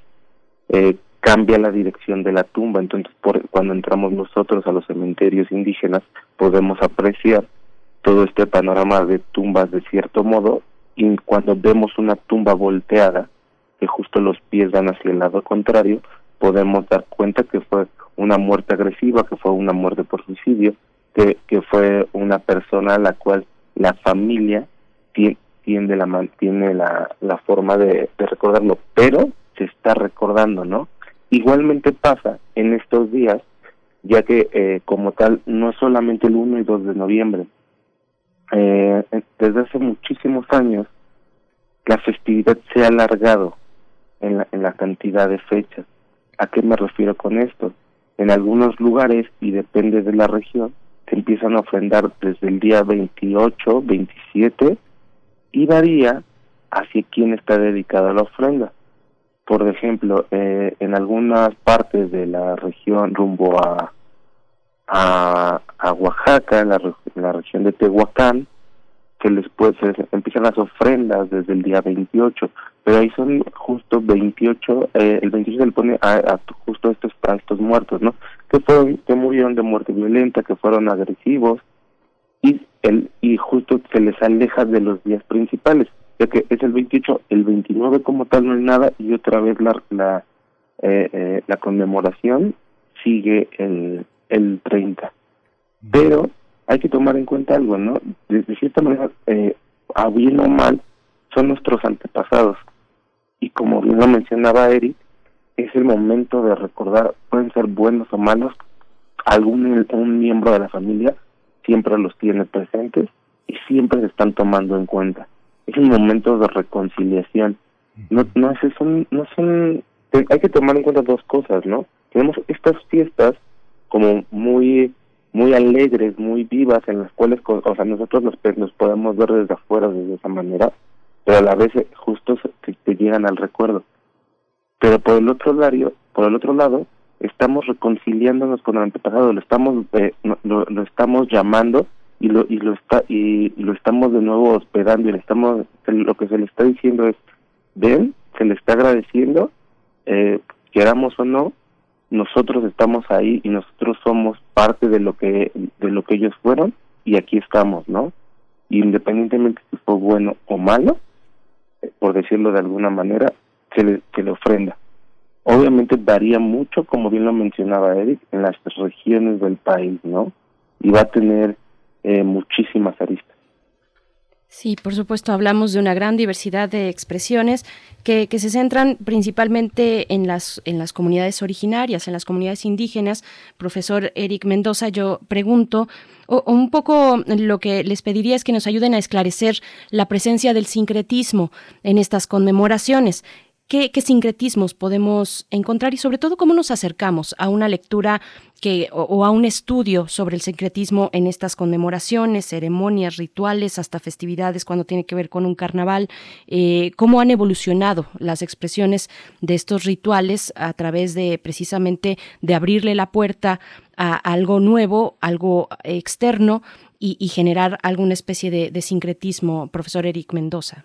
eh, cambia la dirección de la tumba. Entonces, por, cuando entramos nosotros a los cementerios indígenas, podemos apreciar todo este panorama de tumbas de cierto modo y cuando vemos una tumba volteada, que justo los pies van hacia el lado contrario, podemos dar cuenta que fue una muerte agresiva, que fue una muerte por suicidio, que, que fue una persona a la cual la familia tie- tiende la mantiene la, la forma de, de recordarlo, pero se está recordando, ¿no? Igualmente pasa en estos días, ya que eh, como tal no es solamente el 1 y 2 de noviembre. Eh, desde hace muchísimos años la festividad se ha alargado en la, en la cantidad de fechas. ¿A qué me refiero con esto? En algunos lugares, y depende de la región, se empiezan a ofrendar desde el día 28, 27, y varía hacia quién está dedicada la ofrenda. Por ejemplo, eh, en algunas partes de la región rumbo a, a, a Oaxaca, la, la región de Tehuacán, que les puede, se empiezan las ofrendas desde el día 28, pero ahí son justo 28, eh, el 28 se le pone a, justo estos, a estos muertos, ¿no? Que fueron, que murieron de muerte violenta, que fueron agresivos, y el, y justo se les aleja de los días principales, ya que es el 28, el 29 como tal no es nada, y otra vez la, la, eh, eh, la conmemoración sigue el, el 30. Pero hay que tomar en cuenta algo, ¿no? De, de cierta manera, eh, a bien o mal, son nuestros antepasados. Y como bien lo mencionaba Eric, es el momento de recordar, pueden ser buenos o malos, algún un miembro de la familia siempre los tiene presentes y siempre se están tomando en cuenta. Es un momento de reconciliación. No, no es eso, no son, hay que tomar en cuenta dos cosas, ¿no? Tenemos estas fiestas como muy muy alegres, muy vivas, en las cuales, o sea, nosotros nos, nos podemos ver desde afuera de esa manera, pero a la vez eh, justo te, te llegan al recuerdo. pero por el otro lado, por el otro lado, estamos reconciliándonos con el antepasado, lo estamos eh, lo, lo, estamos llamando y lo y lo está y, lo estamos de nuevo hospedando y le estamos lo que se le está diciendo es ven se le está agradeciendo eh, queramos o no nosotros estamos ahí y nosotros somos parte de lo que de lo que ellos fueron y aquí estamos no independientemente si fue bueno o malo eh, por decirlo de alguna manera se le se le ofrenda. Obviamente varía mucho como bien lo mencionaba Eric en las regiones del país no y va a tener eh, muchísimas aristas. Sí, por supuesto, hablamos de una gran diversidad de expresiones que, se centran principalmente en las, en las comunidades originarias, en las comunidades indígenas. Profesor Eric Mendoza, yo pregunto, o, un poco lo que les pediría es que nos ayuden a esclarecer la presencia del sincretismo en estas conmemoraciones. ¿Qué, sincretismos podemos encontrar y sobre todo cómo nos acercamos a una lectura que, o, a un estudio sobre el sincretismo en estas conmemoraciones, ceremonias, rituales, hasta festividades cuando tiene que ver con un carnaval? Eh, ¿Cómo han evolucionado las expresiones de estos rituales a través de precisamente de abrirle la puerta a algo nuevo, algo externo y, generar alguna especie de sincretismo, profesor Eric Mendoza?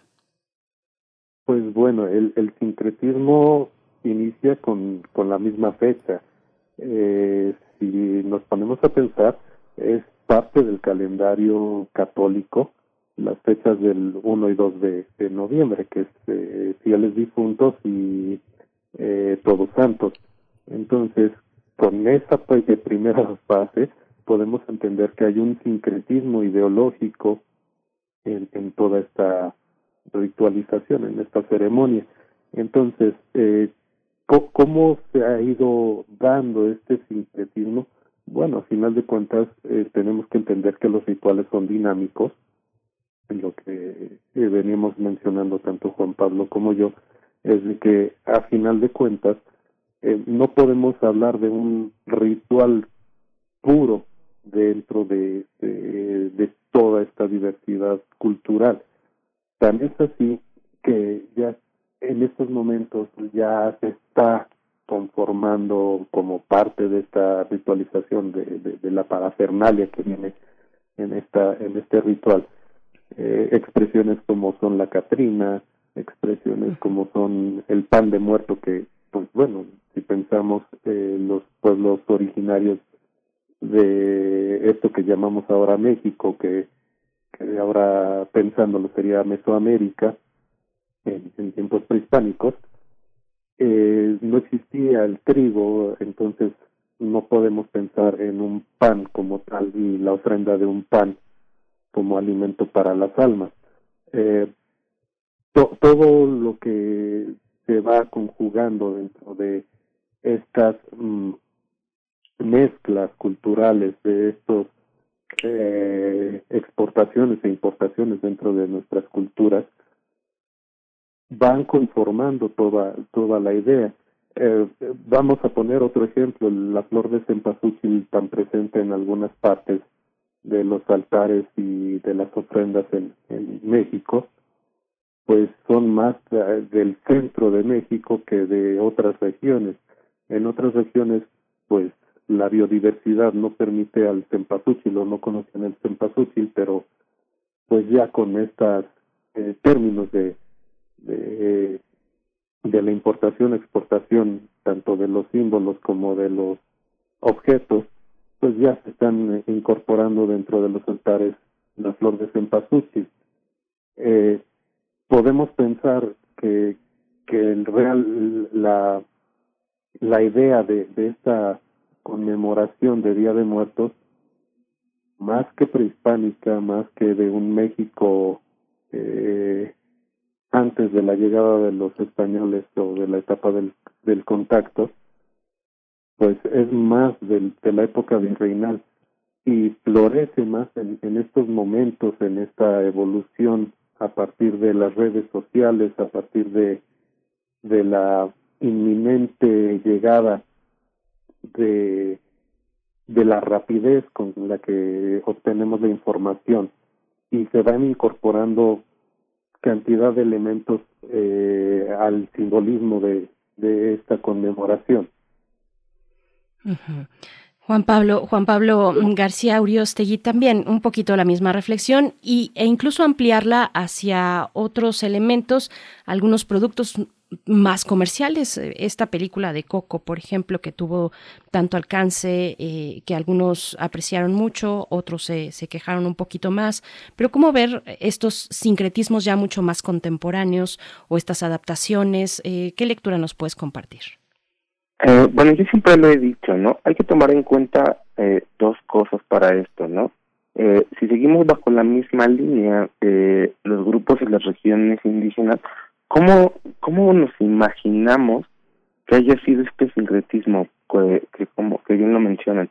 Pues bueno, el, el sincretismo inicia con, con la misma fecha. Eh, si nos ponemos a pensar, es parte del calendario católico las fechas del 1 y 2 de, de noviembre, que es eh, fieles difuntos y eh, todos santos. Entonces, con esa primera fase, podemos entender que hay un sincretismo ideológico en, en toda esta ritualización, en esta ceremonia. Entonces, eh, ¿cómo se ha ido dando este sincretismo? Bueno, a final de cuentas, eh, tenemos que entender que los rituales son dinámicos, en lo que eh, veníamos mencionando tanto Juan Pablo como yo, es de que a final de cuentas eh, no podemos hablar de un ritual puro dentro de, de, de toda esta diversidad cultural. Tan es así que ya en estos momentos ya se está conformando como parte de esta ritualización de, de, la parafernalia que viene en esta en este ritual. Eh, expresiones como son la catrina expresiones como son el pan de muerto que pues bueno si pensamos eh, los pueblos originarios de esto que llamamos ahora México que ahora pensándolo sería Mesoamérica, en, tiempos prehispánicos, eh, no existía el trigo, entonces no podemos pensar en un pan como tal y la ofrenda de un pan como alimento para las almas. Eh, todo lo que se va conjugando dentro de estas mm, mezclas culturales, de estos eh, exportaciones e importaciones dentro de nuestras culturas van conformando toda toda la idea. Eh, vamos a poner otro ejemplo, la flor de cempasúchil tan presente en algunas partes de los altares y de las ofrendas en, en México, pues son más del centro de México que de otras regiones. En otras regiones, pues la biodiversidad no permite al cempasúchil o no conocen el cempasúchil, pero pues ya con estos eh, términos de, de, la importación, exportación, tanto de los símbolos como de los objetos, pues ya se están incorporando dentro de los altares la flor de cempasúchil. Eh, podemos pensar que, que en real la, la idea de, de esta conmemoración de Día de Muertos, más que prehispánica, más que de un México eh, antes de la llegada de los españoles o de la etapa del, del contacto, pues es más de la época virreinal y florece más en, en estos momentos, en esta evolución a partir de las redes sociales, a partir de, de la inminente llegada de, de la rapidez con la que obtenemos la información y se van incorporando cantidad de elementos eh, al simbolismo de, de esta conmemoración. Juan Pablo, Juan Pablo García Uriostegui también un poquito la misma reflexión y, e incluso ampliarla hacia otros elementos, algunos productos más comerciales. Esta película de Coco, por ejemplo, que tuvo tanto alcance, eh, que algunos apreciaron mucho, otros se, se quejaron un poquito más. Pero cómo ver estos sincretismos ya mucho más contemporáneos o estas adaptaciones, Eh, ¿qué lectura nos puedes compartir? Eh, bueno, yo siempre lo he dicho, ¿no? Hay que tomar en cuenta eh, dos cosas para esto, ¿no? Eh, si seguimos bajo la misma línea los grupos y las regiones indígenas, ¿cómo, cómo nos imaginamos que haya sido este sincretismo que, como que bien lo mencionan?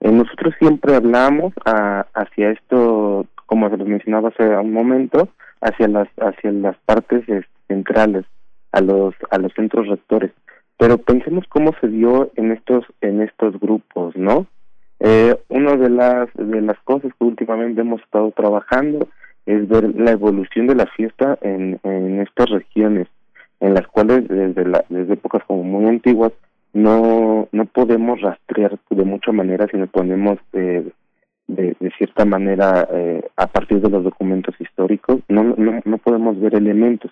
Eh, nosotros siempre hablamos a, hacia esto, como se los mencionaba hace un momento, hacia las hacia las partes eh, centrales, a los a los centros rectores pero pensemos cómo se dio en estos en estos grupos no eh, una de las de las cosas que últimamente hemos estado trabajando es ver la evolución de la fiesta en, en estas regiones en las cuales desde la, desde épocas como muy antiguas no no podemos rastrear de mucha manera si nos ponemos de, de cierta manera eh, a partir de los documentos históricos. No no, no podemos ver elementos.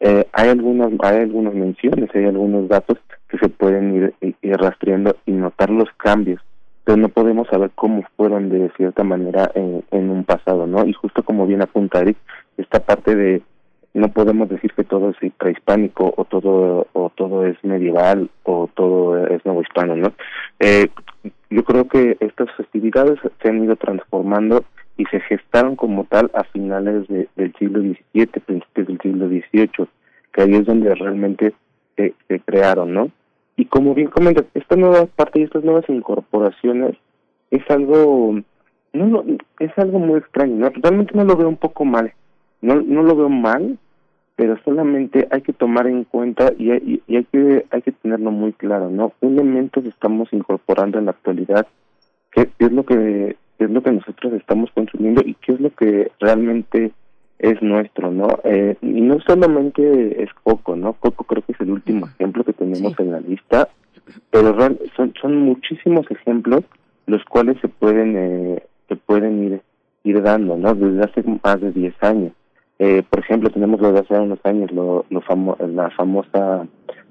Eh, hay algunas hay algunas menciones hay algunos datos que se pueden ir, ir rastreando y notar los cambios pero no podemos saber cómo fueron de cierta manera en, en un pasado no y justo como bien apunta Eric esta parte de no podemos decir que todo es prehispánico o todo o todo es medieval o todo es nuevo hispano no eh, yo creo que estas festividades se han ido transformando y se gestaron como tal a finales de, del siglo XVII, principios del siglo XVIII, que ahí es donde realmente se, se crearon, ¿no? Y como bien comentas, esta nueva parte y estas nuevas incorporaciones es algo, no, no es algo muy extraño, ¿no? Realmente no lo veo un poco mal, no, no lo veo mal, pero solamente hay que tomar en cuenta y, y, y hay que hay que tenerlo muy claro, ¿no? ¿Qué elementos estamos incorporando en la actualidad? ¿Qué, qué es lo que es lo que nosotros estamos consumiendo y qué es lo que realmente es nuestro, ¿no? Eh, y no solamente es Coco, ¿no? Coco creo que es el último ejemplo que tenemos en la lista, pero son son muchísimos ejemplos los cuales se pueden eh, se pueden ir ir dando, ¿no? Desde hace más de 10 años. Eh, por ejemplo, tenemos lo de hace unos años, lo, lo famo la famosa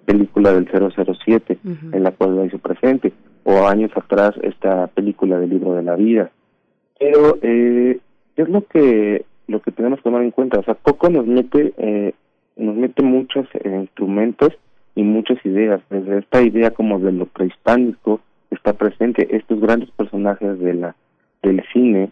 película del 007, en la cual lo hizo presente, o años atrás esta película del libro de la vida. Pero, eh, ¿qué es lo que lo que tenemos que tomar en cuenta? O sea, Coco nos mete, eh, nos mete muchos eh, instrumentos y muchas ideas, desde esta idea como de lo prehispánico está presente, estos grandes personajes de la del cine,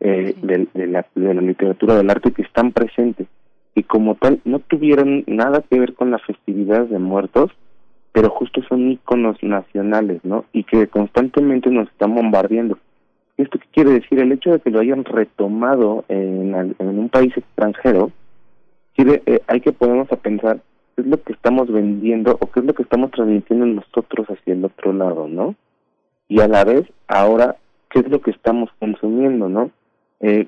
eh, del- de, la, de la literatura del arte que están presentes y como tal no tuvieron nada que ver con las festividades de muertos, pero justo son íconos nacionales, ¿no? Y que constantemente nos están bombardeando. ¿Esto qué quiere decir? El hecho de que lo hayan retomado en, en un país extranjero, quiere, eh, hay que ponernos a pensar qué es lo que estamos vendiendo o qué es lo que estamos transmitiendo nosotros hacia el otro lado, ¿no? Y a la vez, ahora, qué es lo que estamos consumiendo, ¿no? Eh,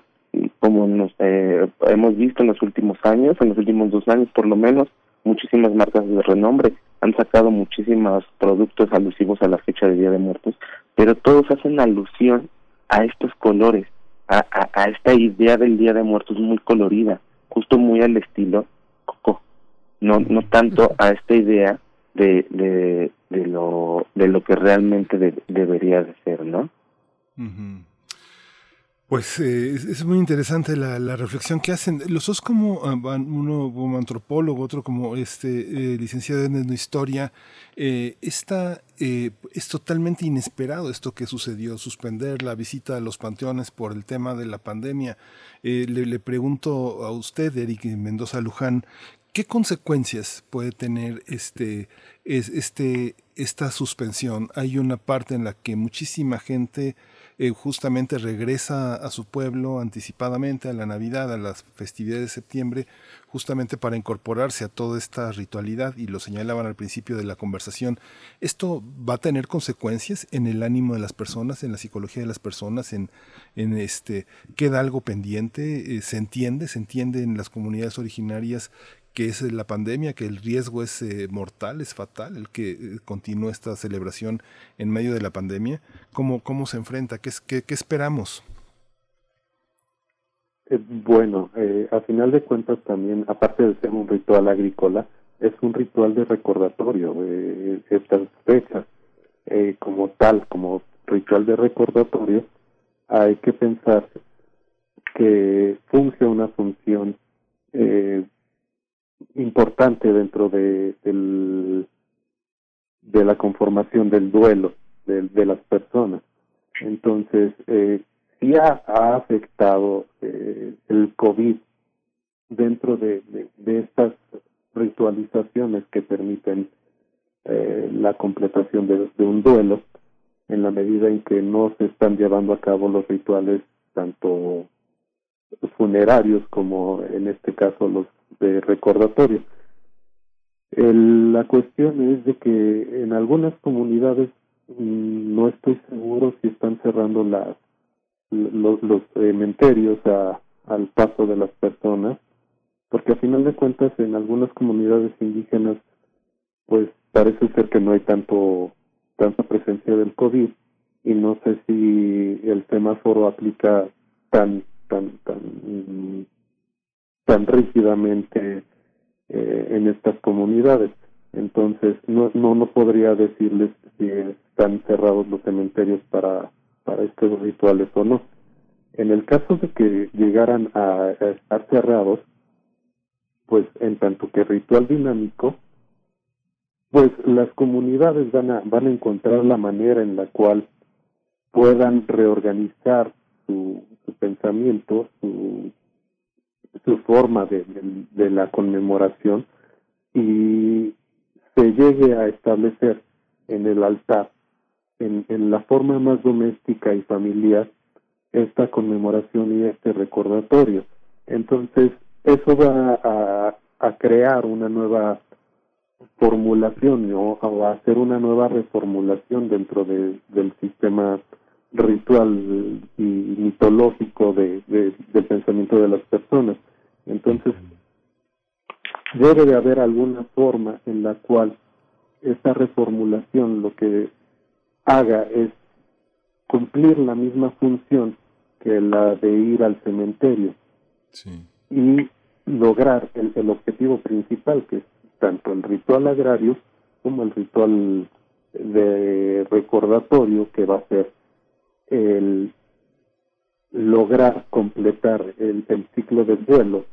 como nos eh, hemos visto en los últimos años, en los últimos dos años por lo menos, muchísimas marcas de renombre han sacado muchísimos productos alusivos a la fecha de Día de Muertos, pero todos hacen alusión a estos colores, a, a, a esta idea del Día de Muertos muy colorida, justo muy al estilo Coco, no no tanto a esta idea de de, lo de lo que realmente de- debería de ser, ¿no? Pues eh, es, muy interesante la, reflexión que hacen. Los dos como ah, uno como antropólogo, otro como este eh, licenciado en etnohistoria. Eh, eh, es totalmente inesperado esto que sucedió, suspender la visita a los panteones por el tema de la pandemia. Eh, le, pregunto a usted, Eric Mendoza Luján, ¿qué consecuencias puede tener este, es, este, esta suspensión? Hay una parte en la que muchísima gente eh, justamente regresa a su pueblo anticipadamente a la Navidad, a las festividades de septiembre, justamente para incorporarse a toda esta ritualidad y lo señalaban al principio de la conversación. ¿Esto va a tener consecuencias en el ánimo de las personas, en la psicología de las personas, en, en este, queda algo pendiente, Eh, se entiende, se entiende en las comunidades originarias que es la pandemia, que el riesgo es eh, mortal, es fatal, el que eh, continúe esta celebración en medio de la pandemia? ¿Cómo, cómo se enfrenta? ¿Qué, qué, qué esperamos? Eh, Bueno, eh, a final de cuentas también, aparte de ser un ritual agrícola, es un ritual de recordatorio estas fechas. Eh, como tal, como ritual de recordatorio, hay que pensar que funge una función eh, importante dentro de, del, de la conformación del duelo de, de las personas. Entonces, eh, sí ha, afectado eh, el COVID dentro de, de, estas ritualizaciones que permiten eh, la completación de un duelo en la medida en que no se están llevando a cabo los rituales tanto funerarios como en este caso los de recordatorio. El- la cuestión es de que en algunas comunidades mm, no estoy seguro si están cerrando las los, cementerios a, al paso de las personas, porque a final de cuentas en algunas comunidades indígenas pues parece ser que no hay tanto tanta presencia del COVID y no sé si el semáforo aplica tan tan tan tan rígidamente eh, en estas comunidades. Entonces no no no podría decirles si están cerrados los cementerios para para estos rituales o no. En el caso de que llegaran a, a estar cerrados pues en tanto que ritual dinámico pues las comunidades van a van a encontrar la manera en la cual puedan reorganizar su, su pensamiento su su forma de, de, la conmemoración y se llegue a establecer en el altar en, en la forma más doméstica y familiar esta conmemoración y este recordatorio entonces eso va a, a crear una nueva formulación ¿no? o a hacer una nueva reformulación dentro de, del sistema ritual y mitológico de, de- del pensamiento de las personas. Entonces, debe de haber alguna forma en la cual esta reformulación lo que haga es cumplir la misma función que la de ir al cementerio y lograr el, el objetivo principal que es tanto el ritual agrario como el ritual de recordatorio que va a ser el lograr completar el, el ciclo del duelo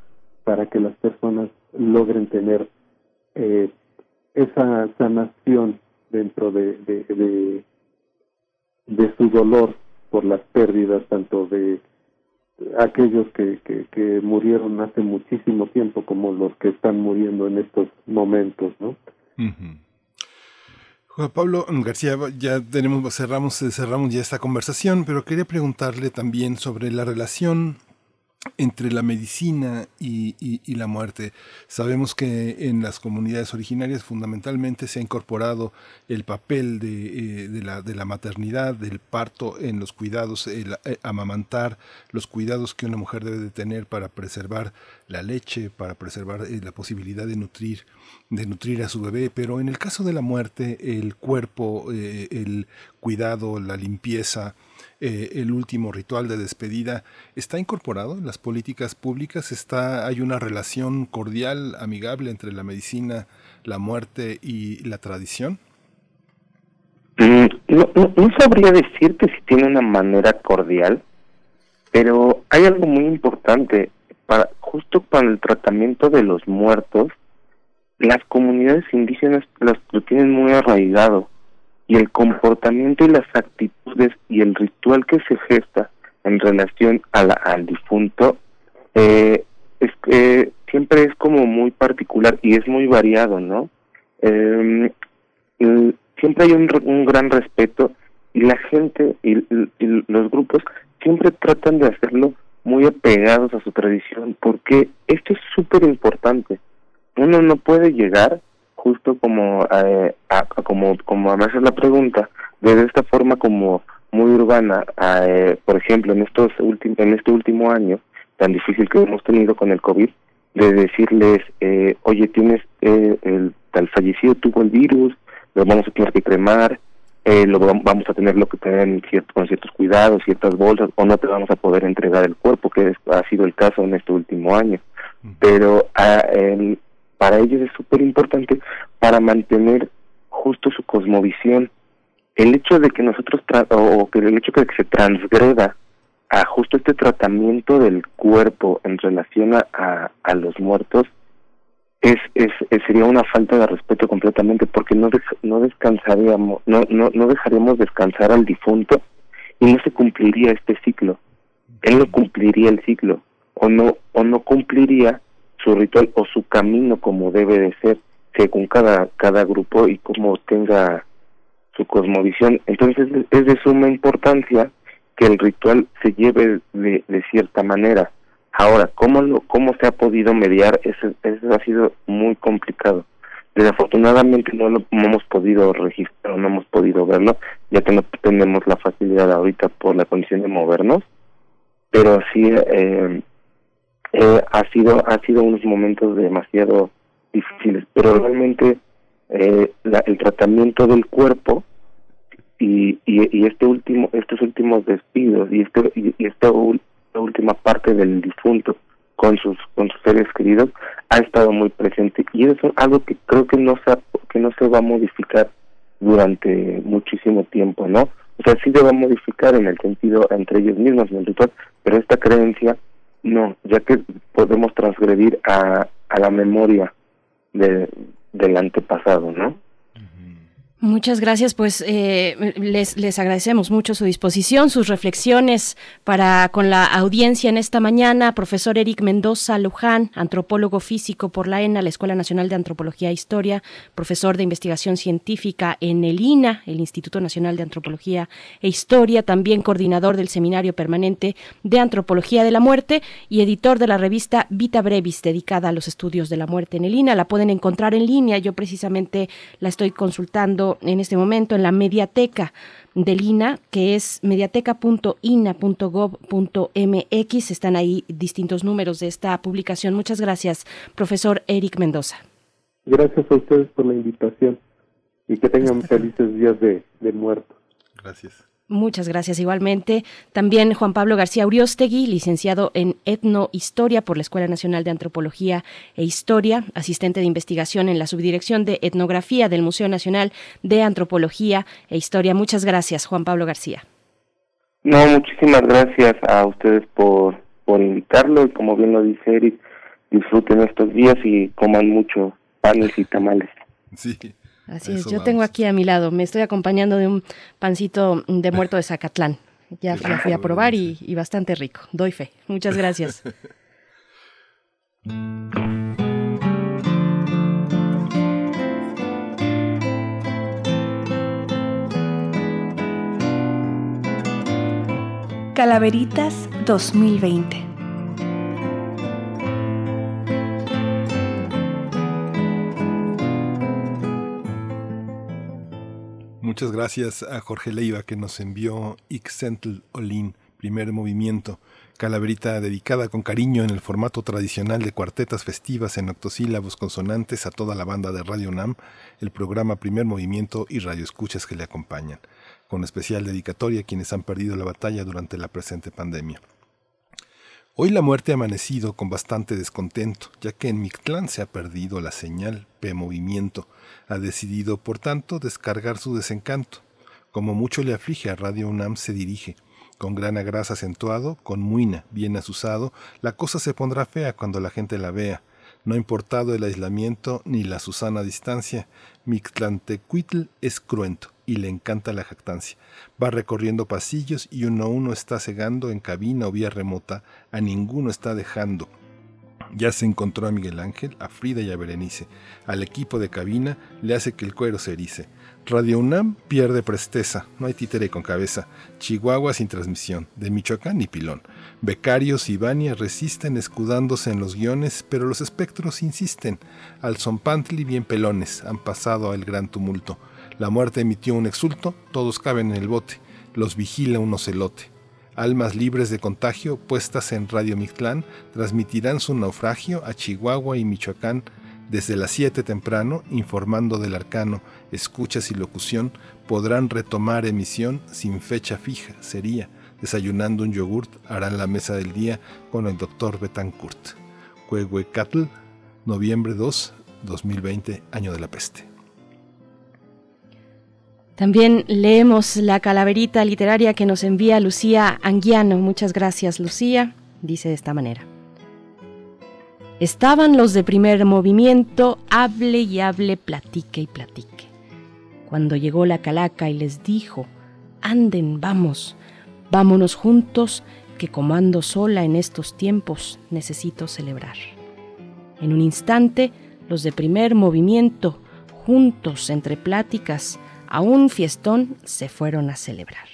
para que las personas logren tener eh, esa sanación dentro de, de, su dolor por las pérdidas tanto de aquellos que, que, que murieron hace muchísimo tiempo como los que están muriendo en estos momentos, ¿no? Juan Pablo García, ya tenemos, cerramos, cerramos ya esta conversación, pero quería preguntarle también sobre la relación entre la medicina y, la muerte. Sabemos que en las comunidades originarias fundamentalmente se ha incorporado el papel de, eh, la, maternidad, del parto en los cuidados, el eh, amamantar, los cuidados que una mujer debe de tener para preservar la leche, para preservar eh, la posibilidad de nutrir, de nutrir a su bebé. Pero en el caso de la muerte, el cuerpo, el cuidado, la limpieza, eh, el último ritual de despedida está incorporado en las políticas públicas está hay una relación cordial amigable entre la medicina la muerte y la tradición Mm, No, no, no sabría decirte si tiene una manera cordial, pero hay algo muy importante. Para, justo para el tratamiento de los muertos, las comunidades indígenas las, lo tienen muy arraigado y el comportamiento y las actitudes y el ritual que se gesta en relación al difunto eh, es que siempre es como muy particular y es muy variado, ¿no? Eh, siempre hay un, un gran respeto y la gente y, y- y los grupos siempre tratan de hacerlo muy apegados a su tradición porque esto es súper importante. Uno no puede llegar justo como eh, a, como como me haces la pregunta de esta forma como muy urbana eh, por ejemplo en estos últimos en este último año tan difícil que hemos tenido con el covid de decirles, eh, oye, tienes eh, el tal fallecido tuvo el virus, lo vamos a tener que cremar, eh, lo vam- vamos a tener lo que tener en cierto, con ciertos cuidados, ciertas bolsas, o no te vamos a poder entregar el cuerpo, que es- ha sido el caso en este último año. Pero ah, el- para ellos es súper importante para mantener justo su cosmovisión. El hecho de que nosotros, tra- o que el hecho de que se transgreda a justo este tratamiento del cuerpo en relación a, a, los muertos, es, es, sería una falta de respeto completamente porque no no descansaríamos no, no no dejaríamos descansar al difunto y no se cumpliría este ciclo él no cumpliría el ciclo o no o no cumpliría su ritual o su camino como debe de ser según cada cada grupo y como tenga su cosmovisión entonces es- de suma importancia que el ritual se lleve de, de cierta manera Ahora, ¿cómo, lo, cómo se ha podido mediar? Eso, eso ha sido muy complicado. Desafortunadamente no lo no hemos podido registrar, no hemos podido verlo, ya que no tenemos la facilidad ahorita por la condición de movernos, pero sí eh, eh, ha sido ha sido unos momentos demasiado difíciles, pero realmente eh, la- el tratamiento del cuerpo y, y, y este último estos últimos despidos y este y, y esta ul- última parte del difunto con sus con sus seres queridos ha estado muy presente y eso es algo que creo que no se que no se va a modificar durante muchísimo tiempo no o sea sí se va a modificar en el sentido entre ellos mismos en el ritual pero esta creencia no ya que podemos transgredir a, a la memoria de del antepasado no Muchas gracias, pues eh, les, les agradecemos mucho su disposición, sus reflexiones para con la audiencia en esta mañana. Profesor Eric Mendoza Luján, antropólogo físico por la ENA, la Escuela Nacional de Antropología e Historia, profesor de investigación científica en el INA, el Instituto Nacional de Antropología e Historia, también coordinador del Seminario Permanente de Antropología de la Muerte y editor de la revista Vita Brevis, dedicada a los estudios de la muerte en el INA. La pueden encontrar en línea, yo precisamente la estoy consultando en este momento en la mediateca del INA, que es mediateca.ina.gov.mx. Están ahí distintos números de esta publicación. Muchas gracias, profesor Eric Mendoza. Gracias a ustedes por la invitación y que tengan felices días de, de muertos. Gracias. Muchas gracias igualmente. También Juan Pablo García Uriostegui, licenciado en Etnohistoria por la Escuela Nacional de Antropología e Historia, asistente de investigación en la Subdirección de Etnografía del Museo Nacional de Antropología e Historia. Muchas gracias, Juan Pablo García. No, muchísimas gracias a ustedes por, por invitarlo y como bien lo dice Eric, disfruten estos días y coman mucho panes y tamales. Sí. Así es, yo tengo aquí a mi lado, me estoy acompañando de un pancito de muerto de Zacatlán. Ya, ya fui a probar y, y bastante rico, doy fe. Muchas gracias. Calaveritas 2020. Muchas gracias a Jorge Leiva que nos envió Ixentl Olin, primer movimiento, calaverita dedicada con cariño en el formato tradicional de cuartetas festivas en octosílabos consonantes a toda la banda de Radio UNAM, el programa Primer Movimiento y Radio Escuchas que le acompañan, con especial dedicatoria a quienes han perdido la batalla durante la presente pandemia. Hoy la muerte ha amanecido con bastante descontento, ya que en Mictlán se ha perdido la señal P-movimiento. Ha decidido, por tanto, descargar su desencanto. Como mucho le aflige a Radio UNAM se dirige. Con gran agraz acentuado, con muina bien asusado, la cosa se pondrá fea cuando la gente la vea. No importado el aislamiento ni la susana distancia, Mictlantecuitl es cruento y le encanta la jactancia. Va recorriendo pasillos y uno a uno está cegando en cabina o vía remota, a ninguno está dejando. Ya se encontró a Miguel Ángel, a Frida y a Berenice. Al equipo de cabina le hace que el cuero se erice. Radio UNAM pierde presteza, no hay títere con cabeza. Chihuahua sin transmisión, de Michoacán ni pilón. Becarios y Bania resisten escudándose en los guiones, pero los espectros insisten. Al Zompantli bien pelones han pasado al gran tumulto. La muerte emitió un exulto, todos caben en el bote, los vigila un ocelote. almas libres de contagio puestas en Radio Mictlán transmitirán su naufragio a Chihuahua y Michoacán desde las 7 temprano, informando del arcano, escuchas y locución, podrán retomar emisión sin fecha fija, sería, desayunando un yogurt, harán la mesa del día con el doctor Betancourt. Huehuecatl, noviembre 2, 2020, año de la peste. También leemos la calaverita literaria que nos envía Lucía Anguiano. Muchas gracias, Lucía. Dice de esta manera. Estaban los de primer movimiento, hable y hable, platique y platique. Cuando llegó la calaca y les dijo, anden, vamos, vámonos juntos, que como ando sola en estos tiempos, necesito celebrar. En un instante, los de primer movimiento, juntos entre pláticas, a un fiestón se fueron a celebrar.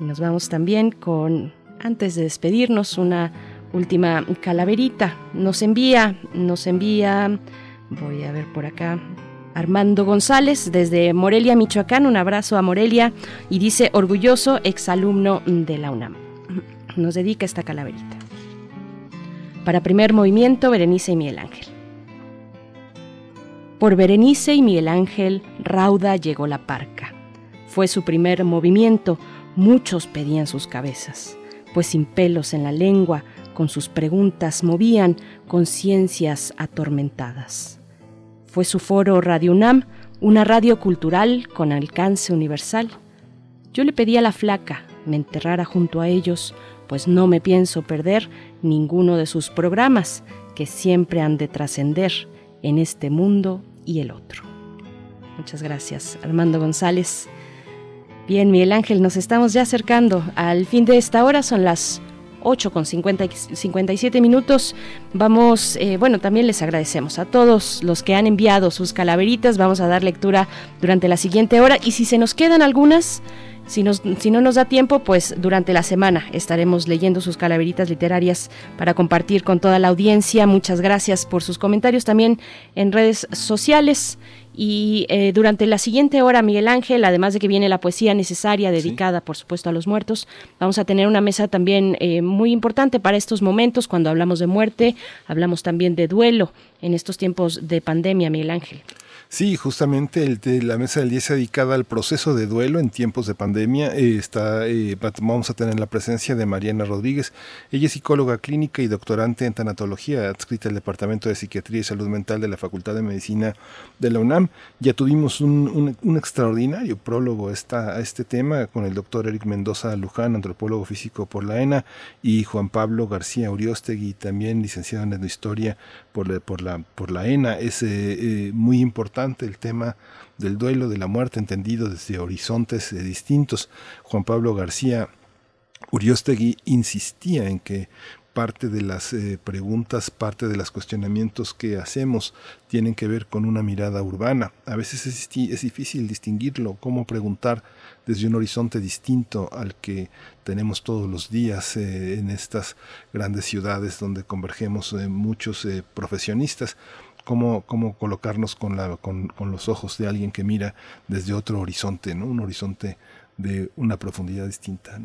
Nos vamos también con, antes de despedirnos, una última calaverita. Nos envía, nos envía, voy a ver por acá, Armando González desde Morelia, Michoacán. Un abrazo a Morelia y dice orgulloso exalumno de la UNAM. Nos dedica esta calaverita. Para primer movimiento, Berenice y Miguel Ángel. Por Berenice y Miguel Ángel, rauda llegó la parca. Fue su primer movimiento, muchos pedían sus cabezas, pues sin pelos en la lengua, con sus preguntas movían conciencias atormentadas. Fue su foro Radio UNAM, una radio cultural con alcance universal. Yo le pedí a la flaca me enterrara junto a ellos, pues no me pienso perder ninguno de sus programas que siempre han de trascender en este mundo y el otro. Muchas gracias, Armando González. Bien, Miguel Ángel, nos estamos ya acercando al fin de esta hora, son las 8 con 57 minutos. Vamos, eh, bueno, también les agradecemos a todos los que han enviado sus calaveritas. Vamos a dar lectura durante la siguiente hora y si se nos quedan algunas, si, si, no nos da tiempo, pues durante la semana estaremos leyendo sus calaveritas literarias para compartir con toda la audiencia. Muchas gracias por sus comentarios también en redes sociales. Y eh, durante la siguiente hora, Miguel Ángel, además de que viene la poesía necesaria dedicada, por supuesto, a los muertos, vamos a tener una mesa también eh, muy importante para estos momentos, cuando hablamos de muerte, hablamos también de duelo en estos tiempos de pandemia, Miguel Ángel. Sí, justamente el de la mesa del día está dedicada al proceso de duelo en tiempos de pandemia. Eh, está, eh, vamos a tener la presencia de Mariana Rodríguez. Ella es psicóloga clínica y doctorante en tanatología, adscrita al Departamento de Psiquiatría y Salud Mental de la Facultad de Medicina de la UNAM. Ya tuvimos un, extraordinario prólogo a este tema con el doctor Eric Mendoza Luján, antropólogo físico por la ENA, y Juan Pablo García Uriostegui, también licenciado en Historia por la, por la, ENA. Es eh, muy importante el tema del duelo, de la muerte, entendido desde horizontes eh, distintos. Juan Pablo García Uriostegui insistía en que parte de las eh, preguntas, parte de los cuestionamientos que hacemos tienen que ver con una mirada urbana. A veces es, difícil distinguirlo, cómo preguntar desde un horizonte distinto al que tenemos todos los días eh, en estas grandes ciudades donde convergemos muchos profesionistas cómo, cómo colocarnos con, la, con, con, los ojos de alguien que mira desde otro horizonte, ¿no? Un horizonte de una profundidad distinta.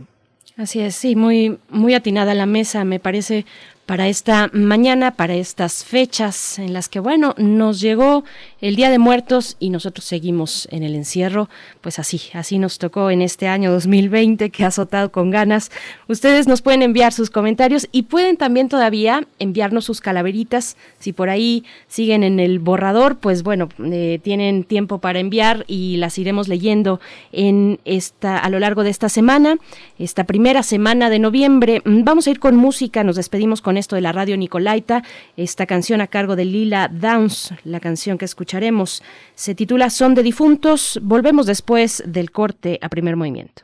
Así es, sí, muy, muy atinada la mesa, me parece para esta mañana, para estas fechas en las que, bueno, nos llegó el Día de Muertos y nosotros seguimos en el encierro, pues así, así nos tocó en este año 2020 que ha azotado con ganas. Ustedes nos pueden enviar sus comentarios y pueden también todavía enviarnos sus calaveritas. Si por ahí siguen en el borrador, pues bueno, eh, tienen tiempo para enviar y las iremos leyendo en esta, a lo largo de esta semana, esta primera semana de noviembre. Vamos a ir con música, nos despedimos con esto de la radio Nicolaita. Esta canción a cargo de Lila Downs, la canción que escucharemos, se titula Son de difuntos. Volvemos después del corte a primer movimiento.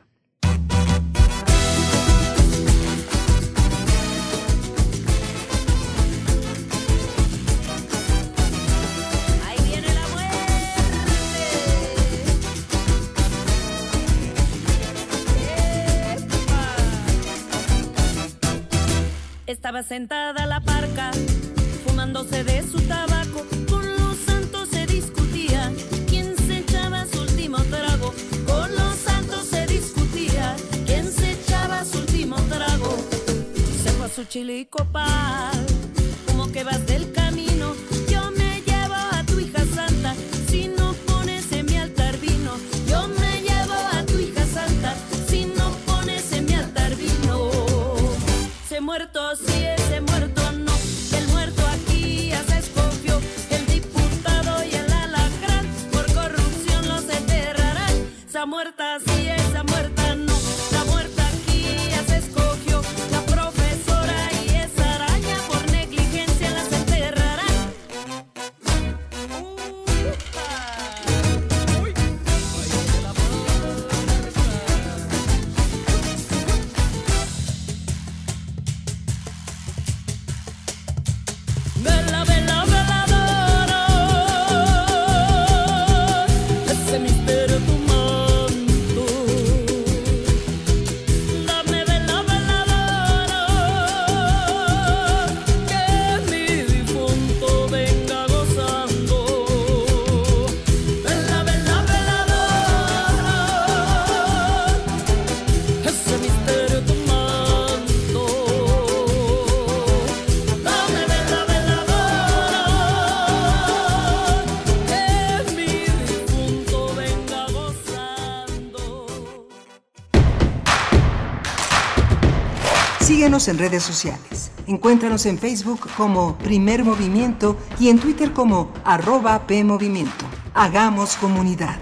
Estaba sentada la parca, fumándose de su tabaco. Con los santos se discutía quién se echaba su último trago. Con los santos se discutía quién se echaba su último trago. Se a su chile y copal, como que vas del camino. Síguenos en redes sociales. Encuéntranos en Facebook como Primer Movimiento y en Twitter como arroba PMovimiento. Hagamos comunidad.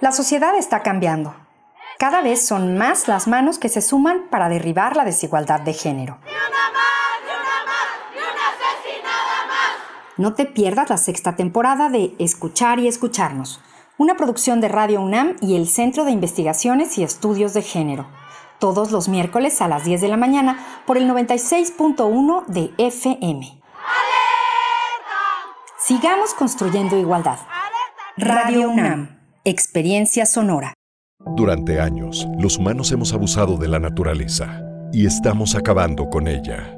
La sociedad está cambiando. Cada vez son más las manos que se suman para derribar la desigualdad de género. No te pierdas la sexta temporada de Escuchar y Escucharnos, una producción de Radio UNAM y el Centro de Investigaciones y Estudios de Género, todos los miércoles a las 10 de la mañana por el 96.1 de FM. Sigamos construyendo igualdad. Radio UNAM, experiencia sonora. Durante años, los humanos hemos abusado de la naturaleza y estamos acabando con ella.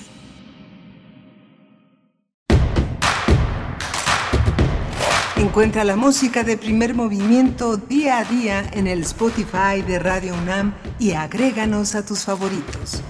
Encuentra la música de primer movimiento día a día en el Spotify de Radio UNAM y agréganos a tus favoritos.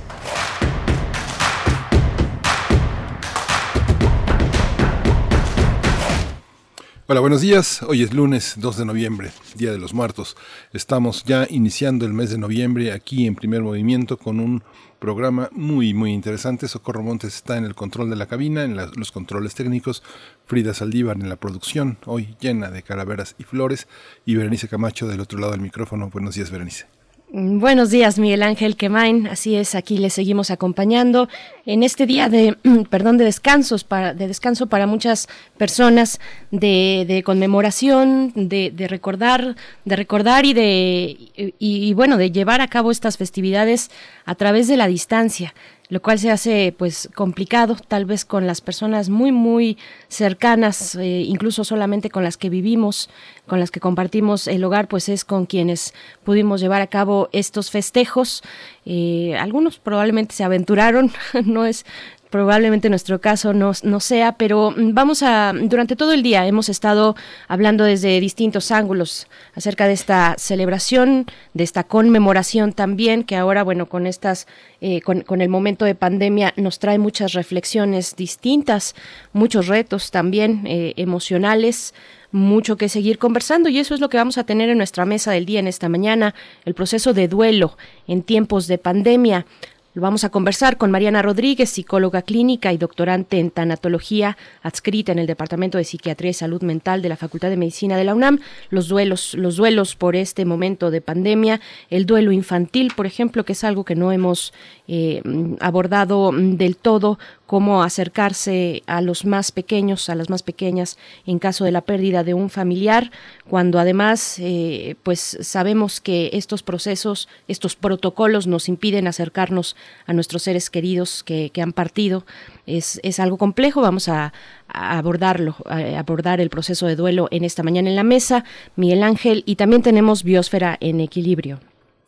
Hola, buenos días. Hoy es lunes 2 de noviembre, Día de los Muertos. Estamos ya iniciando el mes de noviembre aquí en primer movimiento con un programa muy, muy interesante. Socorro Montes está en el control de la cabina, en los controles técnicos. Frida Saldívar en la producción, hoy llena de calaveras y flores. Y Berenice Camacho del otro lado del micrófono. Buenos días, Berenice. Buenos días, Miguel Ángel Quemain. Así es, aquí les seguimos acompañando en este día de, perdón, de descansos para, de descanso para muchas personas, de, de conmemoración, de, de recordar, de recordar y de, y, bueno, de llevar a cabo estas festividades a través de la distancia. Lo cual se hace pues complicado tal vez con las personas muy muy cercanas, eh, incluso solamente con las que vivimos, con las que compartimos el hogar, pues es con quienes pudimos llevar a cabo estos festejos. Eh, algunos probablemente se aventuraron, no es probablemente nuestro caso no, no, sea, pero vamos a, durante todo el día hemos estado hablando desde distintos ángulos acerca de esta celebración, de esta conmemoración también, que ahora, bueno, con estas, eh, con, con, el momento de pandemia nos trae muchas reflexiones distintas, muchos retos también eh, emocionales mucho que seguir conversando y eso es lo que vamos a tener en nuestra mesa del día en esta mañana, el proceso de duelo en tiempos de pandemia. Lo vamos a conversar con Mariana Rodríguez, psicóloga clínica y doctorante en tanatología, adscrita en el Departamento de Psiquiatría y Salud Mental de la Facultad de Medicina de la UNAM. Los duelos, los duelos por este momento de pandemia, el duelo infantil, por ejemplo, que es algo que no hemos eh, abordado del todo cómo acercarse a los más pequeños, a las más pequeñas, en caso de la pérdida de un familiar, cuando además, eh, pues sabemos que estos procesos, estos protocolos nos impiden acercarnos a nuestros seres queridos que, han partido. Es, es, algo complejo, vamos a, a abordarlo, a abordar el proceso de duelo en esta mañana en la mesa, Miguel Ángel, y también tenemos Biosfera en Equilibrio.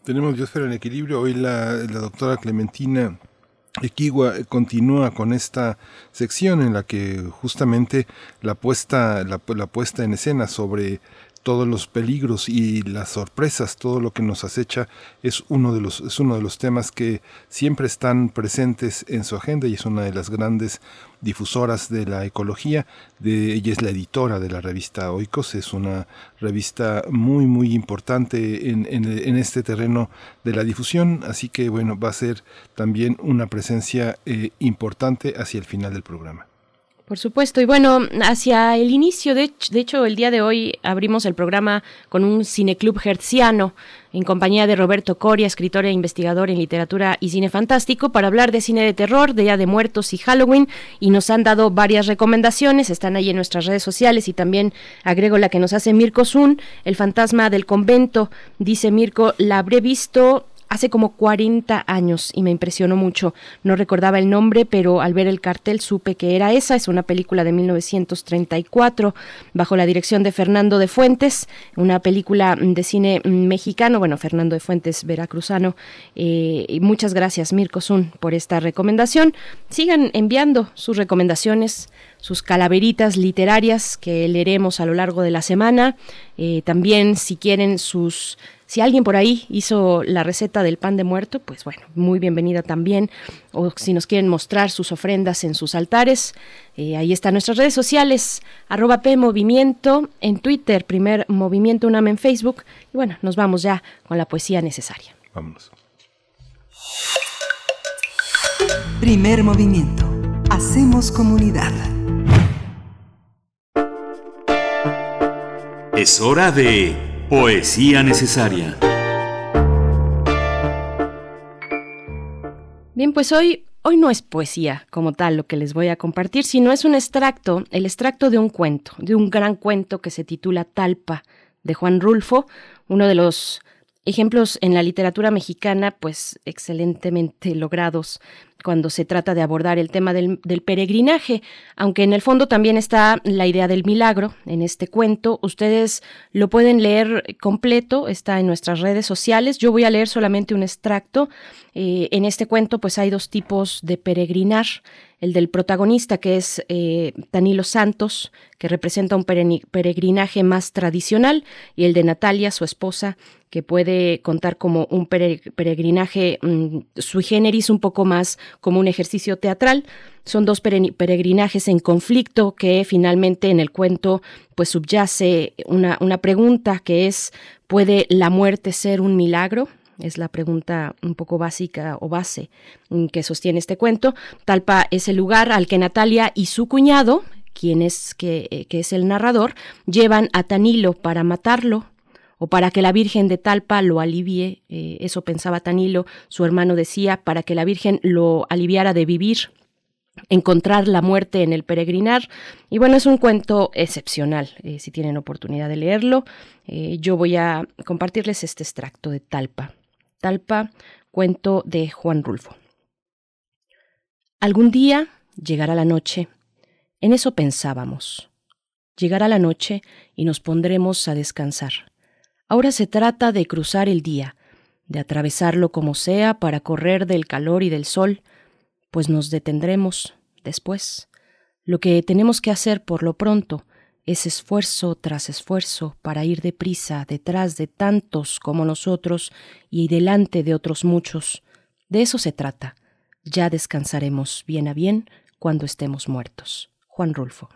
Tenemos Biosfera en Equilibrio, hoy la, la doctora Clementina Equigua continúa con esta sección en la que justamente la puesta, la, la puesta en escena sobre todos los peligros y las sorpresas, todo lo que nos acecha es uno de los es uno de los temas que siempre están presentes en su agenda y es una de las grandes difusoras de la ecología. De, ella es la editora de la revista Oikos, es una revista muy, muy importante en, en, este terreno de la difusión, así que bueno, va a ser también una presencia eh, importante hacia el final del programa. Por supuesto, y bueno, hacia el inicio, de, de, hecho, el día de hoy abrimos el programa con un cineclub hertziano en compañía de Roberto Coria, escritor e investigador en literatura y cine fantástico, para hablar de cine de terror, de Día de Muertos y Halloween, y nos han dado varias recomendaciones, están ahí en nuestras redes sociales, y también agrego la que nos hace Mirko Zun, El fantasma del convento, dice Mirko, la habré visto hace como 40 años y me impresionó mucho. No recordaba el nombre, pero al ver el cartel supe que era esa. Es una película de 1934 bajo la dirección de Fernando de Fuentes, una película de cine mexicano, bueno, Fernando de Fuentes veracruzano. Eh, y muchas gracias, Mirko Zun, por esta recomendación. Sigan enviando sus recomendaciones sus calaveritas literarias que leeremos a lo largo de la semana. Eh, también, si quieren, sus si alguien por ahí hizo la receta del pan de muerto, pues bueno, muy bienvenida también. O si nos quieren mostrar sus ofrendas en sus altares, eh, ahí están nuestras redes sociales, arroba P Movimiento en Twitter, primer Movimiento UNAM en Facebook. Y bueno, nos vamos ya con la poesía necesaria. Vámonos. Primer movimiento. Hacemos comunidad. Es hora de Poesía necesaria. Bien, pues hoy, hoy no es poesía como tal lo que les voy a compartir, sino es un extracto, el extracto de un cuento, de un gran cuento que se titula Talpa, de Juan Rulfo, uno de los ejemplos en la literatura mexicana, pues excelentemente logrados cuando se trata de abordar el tema del, peregrinaje, aunque en el fondo también está la idea del milagro en este cuento. Ustedes lo pueden leer completo, está en nuestras redes sociales. Yo voy a leer solamente un extracto. Eh, en este cuento pues hay dos tipos de peregrinar. El del protagonista, que es eh, Danilo Santos, que representa un peregrinaje más tradicional, y el de Natalia, su esposa, que puede contar como un peregrinaje mm, sui generis, un poco más como un ejercicio teatral. Son dos peregrinajes en conflicto que finalmente en el cuento pues subyace una, una pregunta que es ¿puede la muerte ser un milagro? Es la pregunta un poco básica o base que sostiene este cuento. Talpa es el lugar al que Natalia y su cuñado, quien es que, eh, que es el narrador, llevan a Tanilo para matarlo, o para que la Virgen de Talpa lo alivie, eh, eso pensaba Tanilo, su hermano decía, para que la Virgen lo aliviara de vivir, encontrar la muerte en el peregrinar. Y bueno, es un cuento excepcional, eh, si tienen oportunidad de leerlo. Eh, yo voy a compartirles este extracto de Talpa. Talpa, cuento de Juan Rulfo. Algún día llegará la noche. En eso pensábamos. Llegará la noche y nos pondremos a descansar. Ahora se trata de cruzar el día, de atravesarlo como sea para correr del calor y del sol, pues nos detendremos después. Lo que tenemos que hacer por lo pronto es esfuerzo tras esfuerzo para ir deprisa detrás de tantos como nosotros y delante de otros muchos. De eso se trata. Ya descansaremos bien a bien cuando estemos muertos. Juan Rulfo.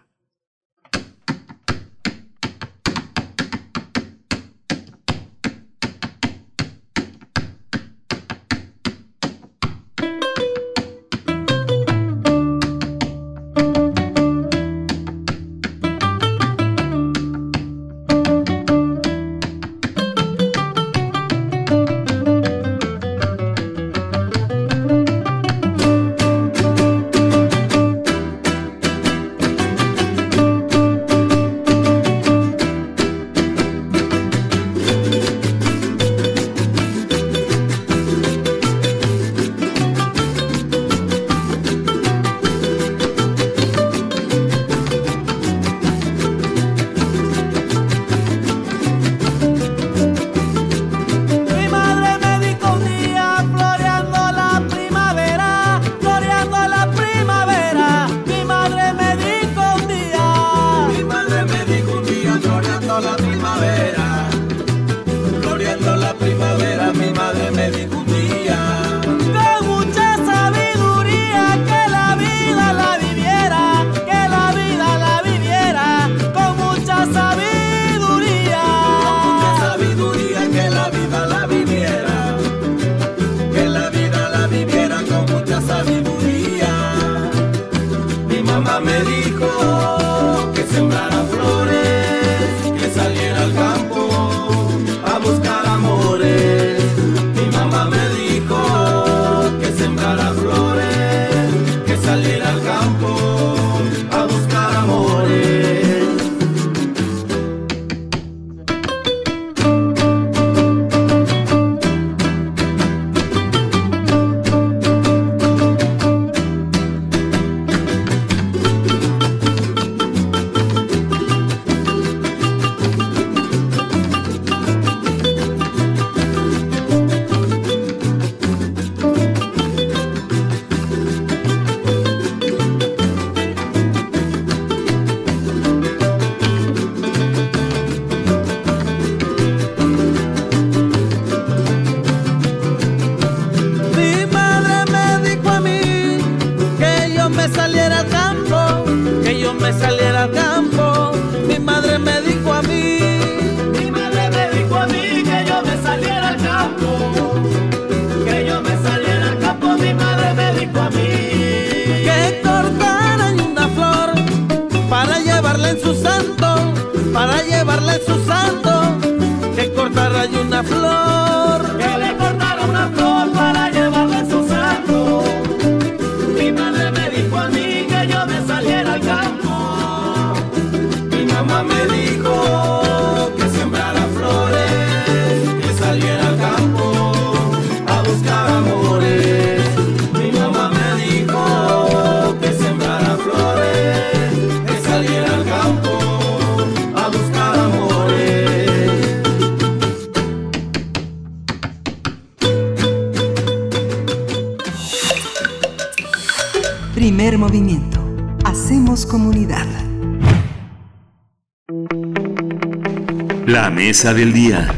Mesa del día.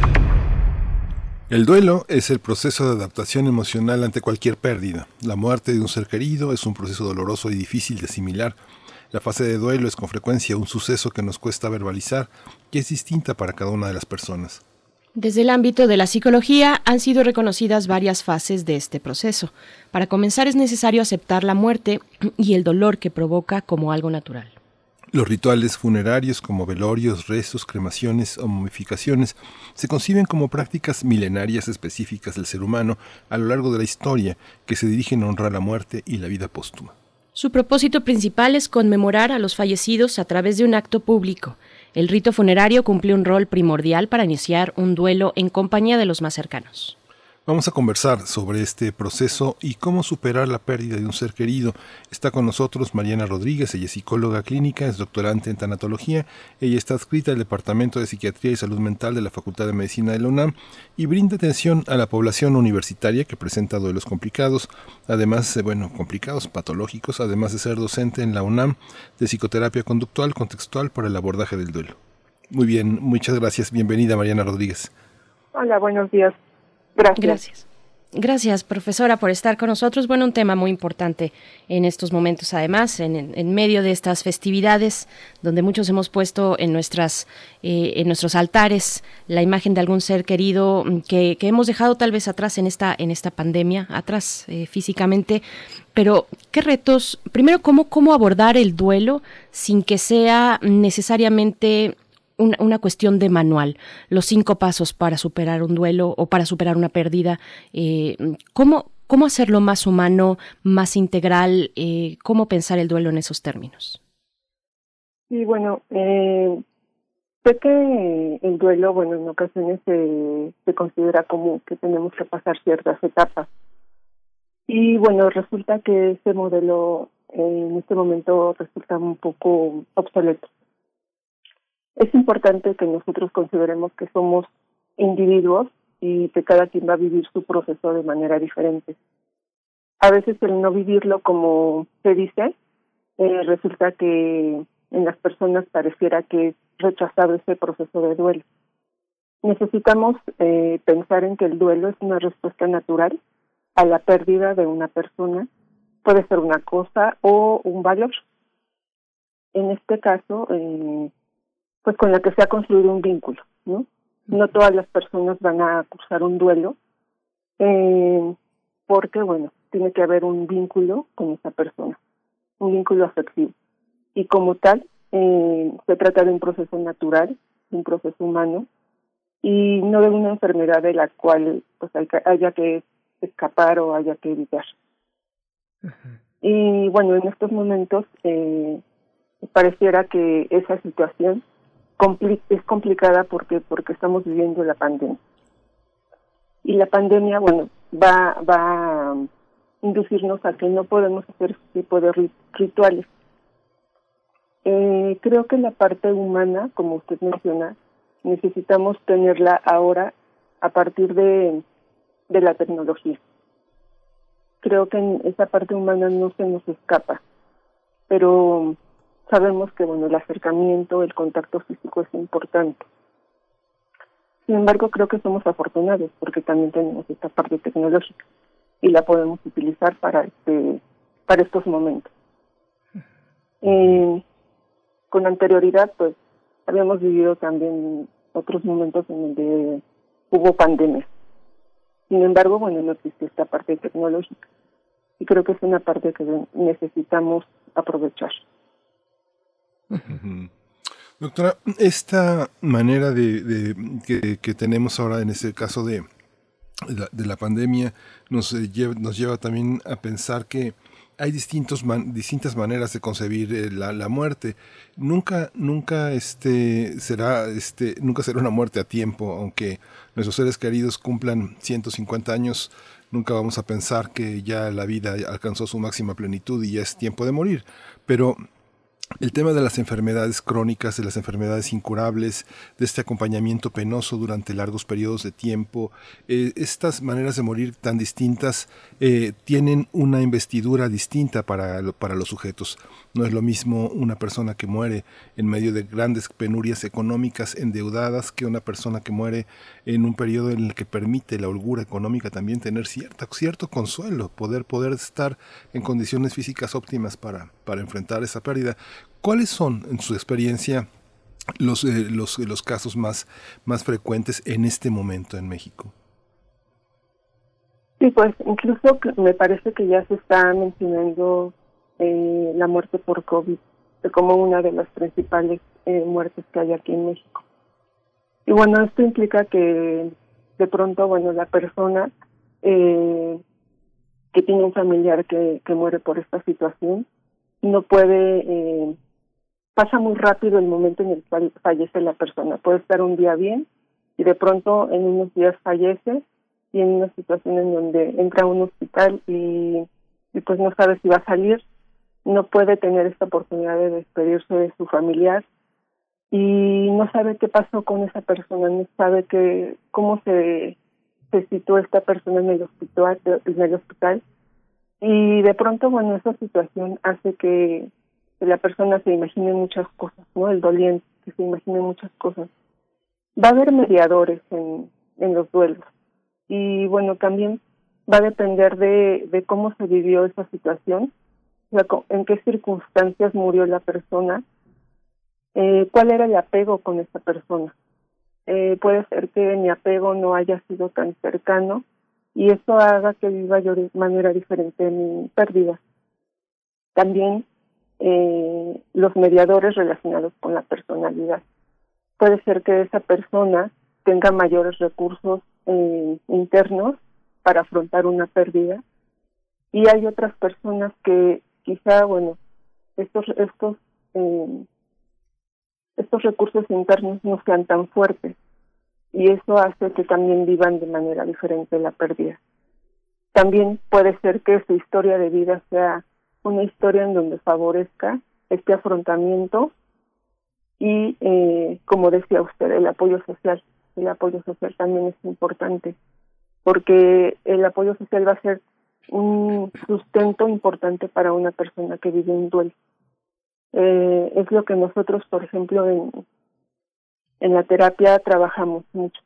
El duelo es el proceso de adaptación emocional ante cualquier pérdida. La muerte de un ser querido es un proceso doloroso y difícil de asimilar. La fase de duelo es con frecuencia un suceso que nos cuesta verbalizar y es distinta para cada una de las personas. Desde el ámbito de la psicología han sido reconocidas varias fases de este proceso. Para comenzar es necesario aceptar la muerte y el dolor que provoca como algo natural. Los rituales funerarios como velorios, rezos, cremaciones o momificaciones se conciben como prácticas milenarias específicas del ser humano a lo largo de la historia que se dirigen a honrar la muerte y la vida póstuma. Su propósito principal es conmemorar a los fallecidos a través de un acto público. El rito funerario cumple un rol primordial para iniciar un duelo en compañía de los más cercanos. Vamos a conversar sobre este proceso y cómo superar la pérdida de un ser querido. Está con nosotros Mariana Rodríguez, ella es psicóloga clínica, es doctorante en tanatología, ella está adscrita al Departamento de Psiquiatría y Salud Mental de la Facultad de Medicina de la UNAM y brinda atención a la población universitaria que presenta duelos complicados, además, eh, bueno, complicados, patológicos, además de ser docente en la UNAM de psicoterapia conductual contextual para el abordaje del duelo. Muy bien, muchas gracias. Bienvenida Mariana Rodríguez. Hola, buenos días. Gracias. Gracias. profesora, por estar con nosotros. Bueno, un tema muy importante en estos momentos, además, en, medio de estas festividades, donde muchos hemos puesto en nuestras, eh, en nuestros altares la imagen de algún ser querido mm, que, hemos dejado tal vez atrás en esta, en esta pandemia, atrás eh, físicamente. Pero, ¿qué retos? Primero, ¿cómo, cómo abordar el duelo sin que sea necesariamente una, cuestión de manual, los cinco pasos para superar un duelo o para superar una pérdida, eh, ¿cómo, ¿cómo hacerlo más humano, más integral? Eh, ¿Cómo pensar el duelo en esos términos? Sí, bueno, eh, sé que el duelo, bueno, en ocasiones se, se considera como que tenemos que pasar ciertas etapas. Y bueno, resulta que ese modelo en este momento resulta un poco obsoleto es importante que nosotros consideremos que somos individuos y que cada quien va a vivir su proceso de manera diferente. A veces el no vivirlo como se dice, eh, resulta que en las personas pareciera que es rechazado ese proceso de duelo. Necesitamos eh, pensar en que el duelo es una respuesta natural a la pérdida de una persona. Puede ser una cosa o un valor. En este caso, eh, pues con la que se ha construido un vínculo, ¿no? No todas las personas van a cursar un duelo, eh, porque, bueno, tiene que haber un vínculo con esa persona, un vínculo afectivo. Y como tal, eh, se trata de un proceso natural, un proceso humano, y no de una enfermedad de la cual pues haya que escapar o haya que evitar. Y bueno, en estos momentos eh, pareciera que esa situación es complicada porque porque estamos viviendo la pandemia. Y la pandemia bueno va va a inducirnos a que no podemos hacer este tipo de rituales. Eh, creo que la parte humana como usted menciona necesitamos tenerla ahora a partir de de la tecnología. Creo que esa parte humana no se nos escapa pero sabemos que bueno el acercamiento, el contacto físico es importante. Sin embargo, creo que somos afortunados porque también tenemos esta parte tecnológica y la podemos utilizar para este para estos momentos. Eh, con anterioridad, pues habíamos vivido también otros momentos en donde hubo pandemia. Sin embargo, bueno, no existe esta parte tecnológica y creo que es una parte que necesitamos aprovechar. Doctora, esta manera de, que, tenemos ahora en este caso de, de, la, pandemia nos, eh, lleva, nos lleva también a pensar que hay distintos distintas maneras de concebir eh, la, la, muerte. Nunca, nunca este será, este, nunca será una muerte a tiempo, aunque nuestros seres queridos cumplan 150 años, nunca vamos a pensar que ya la vida alcanzó su máxima plenitud y ya es tiempo de morir. Pero el tema de las enfermedades crónicas, de las enfermedades incurables, de este acompañamiento penoso durante largos periodos de tiempo, eh, estas maneras de morir tan distintas eh, tienen una investidura distinta para, para los sujetos. No es lo mismo una persona que muere en medio de grandes penurias económicas endeudadas que una persona que muere en un periodo en el que permite la holgura económica también tener cierta, cierto consuelo, poder, poder estar en condiciones físicas óptimas para, para enfrentar esa pérdida. ¿Cuáles son, en su experiencia, los, eh, los, los casos más, más frecuentes en este momento en México? Sí, pues incluso me parece que ya se está mencionando eh, la muerte por COVID como una de las principales eh, muertes que hay aquí en México. Y bueno, esto implica que de pronto, bueno, la persona eh, que tiene un familiar que, muere por esta situación no puede eh, pasa muy rápido el momento en el cual fallece la persona. Puede estar un día bien y de pronto en unos días fallece y en una situación en donde entra a un hospital y, y pues no sabe si va a salir, no puede tener esta oportunidad de despedirse de su familiar y no sabe qué pasó con esa persona, no sabe que, cómo se, se situó esta persona en el hospital, en el hospital y de pronto bueno esa situación hace que, la persona se imagine muchas cosas, ¿no? El doliente que se imagine muchas cosas. Va a haber mediadores en, en los duelos y bueno también va a depender de, de cómo se vivió esa situación, o sea, en qué circunstancias murió la persona, eh, cuál era el apego con esta persona. Eh, puede ser que mi apego no haya sido tan cercano y eso haga que viva yo de manera diferente mi pérdida. También eh, los mediadores relacionados con la personalidad. Puede ser que esa persona tenga mayores recursos internos para afrontar una pérdida y hay otras personas que quizá, bueno, estos estos eh, estos recursos internos no sean tan fuertes y eso hace que también vivan de manera diferente la pérdida. También puede ser que su historia de vida sea una historia en donde favorezca este afrontamiento y, eh, como decía usted, el apoyo social. El apoyo social también es importante porque el apoyo social va a ser un sustento importante para una persona que vive un duelo. Eh, es lo que nosotros, por ejemplo, en, en la terapia trabajamos mucho,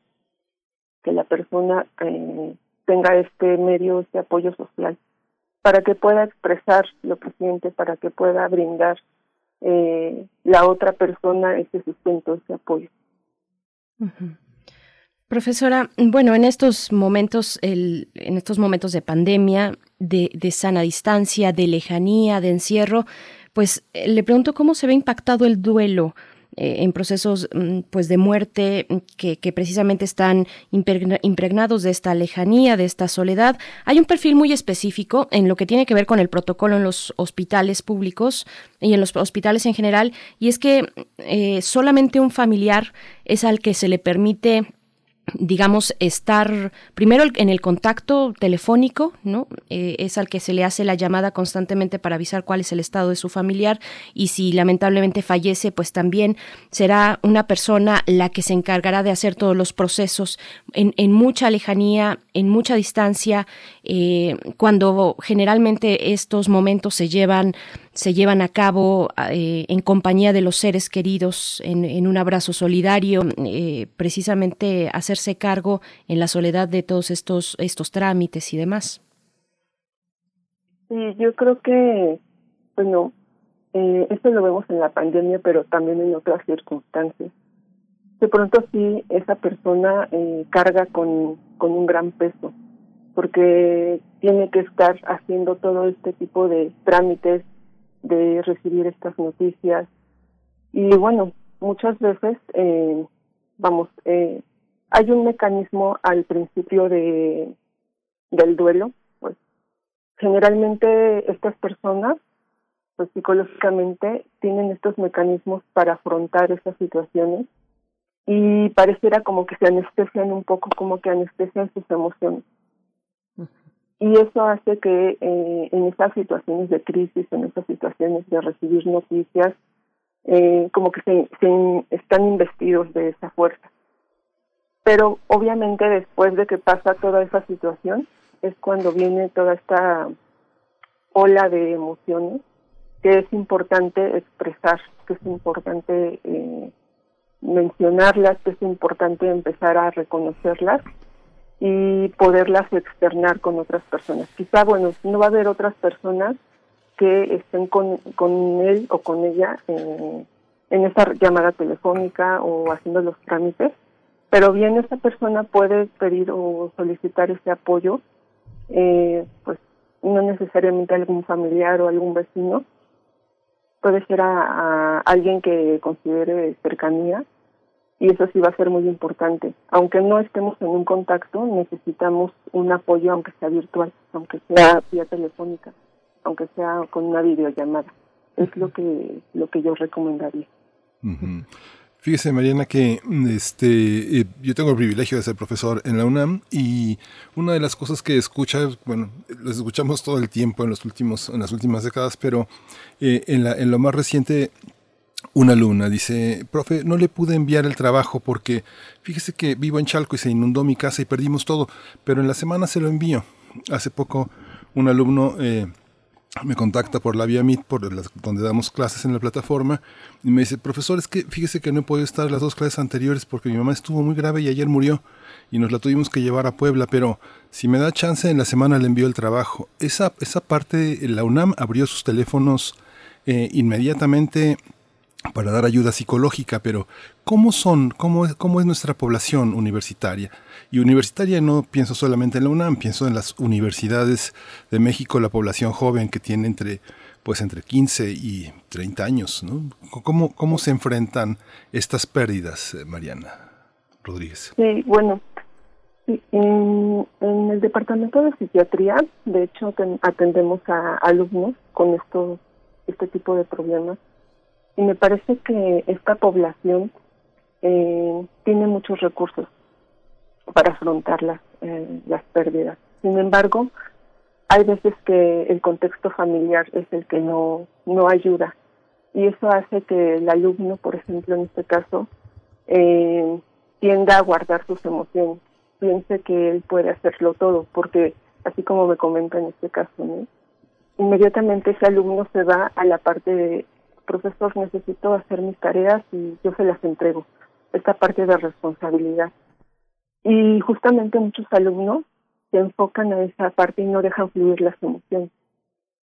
que la persona eh, tenga este medio, este apoyo social, para que pueda expresar lo que siente, para que pueda brindar eh, la otra persona ese sustento, ese apoyo. Profesora, bueno, en estos momentos, el, en estos momentos de pandemia, de, sana distancia, de lejanía, de encierro, pues eh, le pregunto cómo se ve impactado el duelo eh, en procesos mm, pues de muerte mm, que, precisamente están impregna- impregnados de esta lejanía, de esta soledad. Hay un perfil muy específico en lo que tiene que ver con el protocolo en los hospitales públicos y en los hospitales en general, y es que eh, solamente un familiar es al que se le permite digamos, estar primero en el contacto telefónico, ¿no? Eh, es al que se le hace la llamada constantemente para avisar cuál es el estado de su familiar y si lamentablemente fallece, pues también será una persona la que se encargará de hacer todos los procesos en, en mucha lejanía, en mucha distancia, eh, cuando generalmente estos momentos se llevan se llevan a cabo eh, en compañía de los seres queridos, en, un abrazo solidario, eh, precisamente hacerse cargo en la soledad de todos estos, estos trámites y demás. Sí, yo creo que, bueno, eh, esto lo vemos en la pandemia, pero también en otras circunstancias. De pronto sí, esa persona carga con, con un gran peso, porque tiene que estar haciendo todo este tipo de trámites, de recibir estas noticias. Y bueno, muchas veces, eh, vamos, eh, hay un mecanismo al principio de del duelo, pues generalmente estas personas, pues psicológicamente, tienen estos mecanismos para afrontar esas situaciones y pareciera como que se anestesian un poco, como que anestesian sus emociones. Y eso hace que eh, en esas situaciones de crisis, en esas situaciones de recibir noticias, eh, como que se, se están investidos de esa fuerza. Pero obviamente después de que pasa toda esa situación, es cuando viene toda esta ola de emociones que es importante expresar, que es importante eh, mencionarlas, que es importante empezar a reconocerlas y poderlas externar con otras personas. Quizá, bueno, no va a haber otras personas que estén con, con él o con ella en esa llamada telefónica o haciendo los trámites, pero bien esa persona puede pedir o solicitar ese apoyo, eh, pues no necesariamente algún familiar o algún vecino, puede ser a alguien que considere cercanía y eso sí va a ser muy importante. Aunque no estemos en un contacto, necesitamos un apoyo, aunque sea virtual, aunque sea vía telefónica, aunque sea con una videollamada. Es lo que lo que yo recomendaría. Fíjese, Mariana, que este, eh, yo tengo el privilegio de ser profesor en la UNAM y una de las cosas que escucha, bueno, los escuchamos todo el tiempo en, los últimos, en las últimas décadas, pero eh, en, la, en lo más reciente una alumna dice, profe, no le pude enviar el trabajo porque fíjese que vivo en Chalco y se inundó mi casa y perdimos todo, pero en la semana se lo envío. Hace poco un alumno eh, me contacta por la vía Meet, por donde damos clases en la plataforma, y me dice, profesor, es que fíjese que no he podido estar las dos clases anteriores porque mi mamá estuvo muy grave y ayer murió y nos la tuvimos que llevar a Puebla, pero si me da chance en la semana le envío el trabajo. Esa, esa parte, la UNAM abrió sus teléfonos eh, inmediatamente para dar ayuda psicológica, pero ¿cómo son? ¿Cómo es, ¿Cómo es nuestra población universitaria? Y universitaria no pienso solamente en la UNAM, pienso en las universidades de México, la población joven que tiene entre pues entre 15 y 30 años, ¿no? ¿Cómo, cómo se enfrentan estas pérdidas, eh, Mariana Rodríguez? Sí, bueno, en, en, el departamento de psiquiatría, de hecho, atendemos a alumnos con estos, este tipo de problemas y me parece que esta población eh, tiene muchos recursos para afrontar las, eh, las pérdidas. Sin embargo, hay veces que el contexto familiar es el que no, no ayuda y eso hace que el alumno, por ejemplo, en este caso, eh, tienda a guardar sus emociones, piense que él puede hacerlo todo, porque así como me comenta en este caso, inmediatamente ese alumno se va a la parte de profesor, necesito hacer mis tareas y yo se las entrego. Esta parte de responsabilidad. Y justamente muchos alumnos se enfocan a esa parte y no dejan fluir las emociones,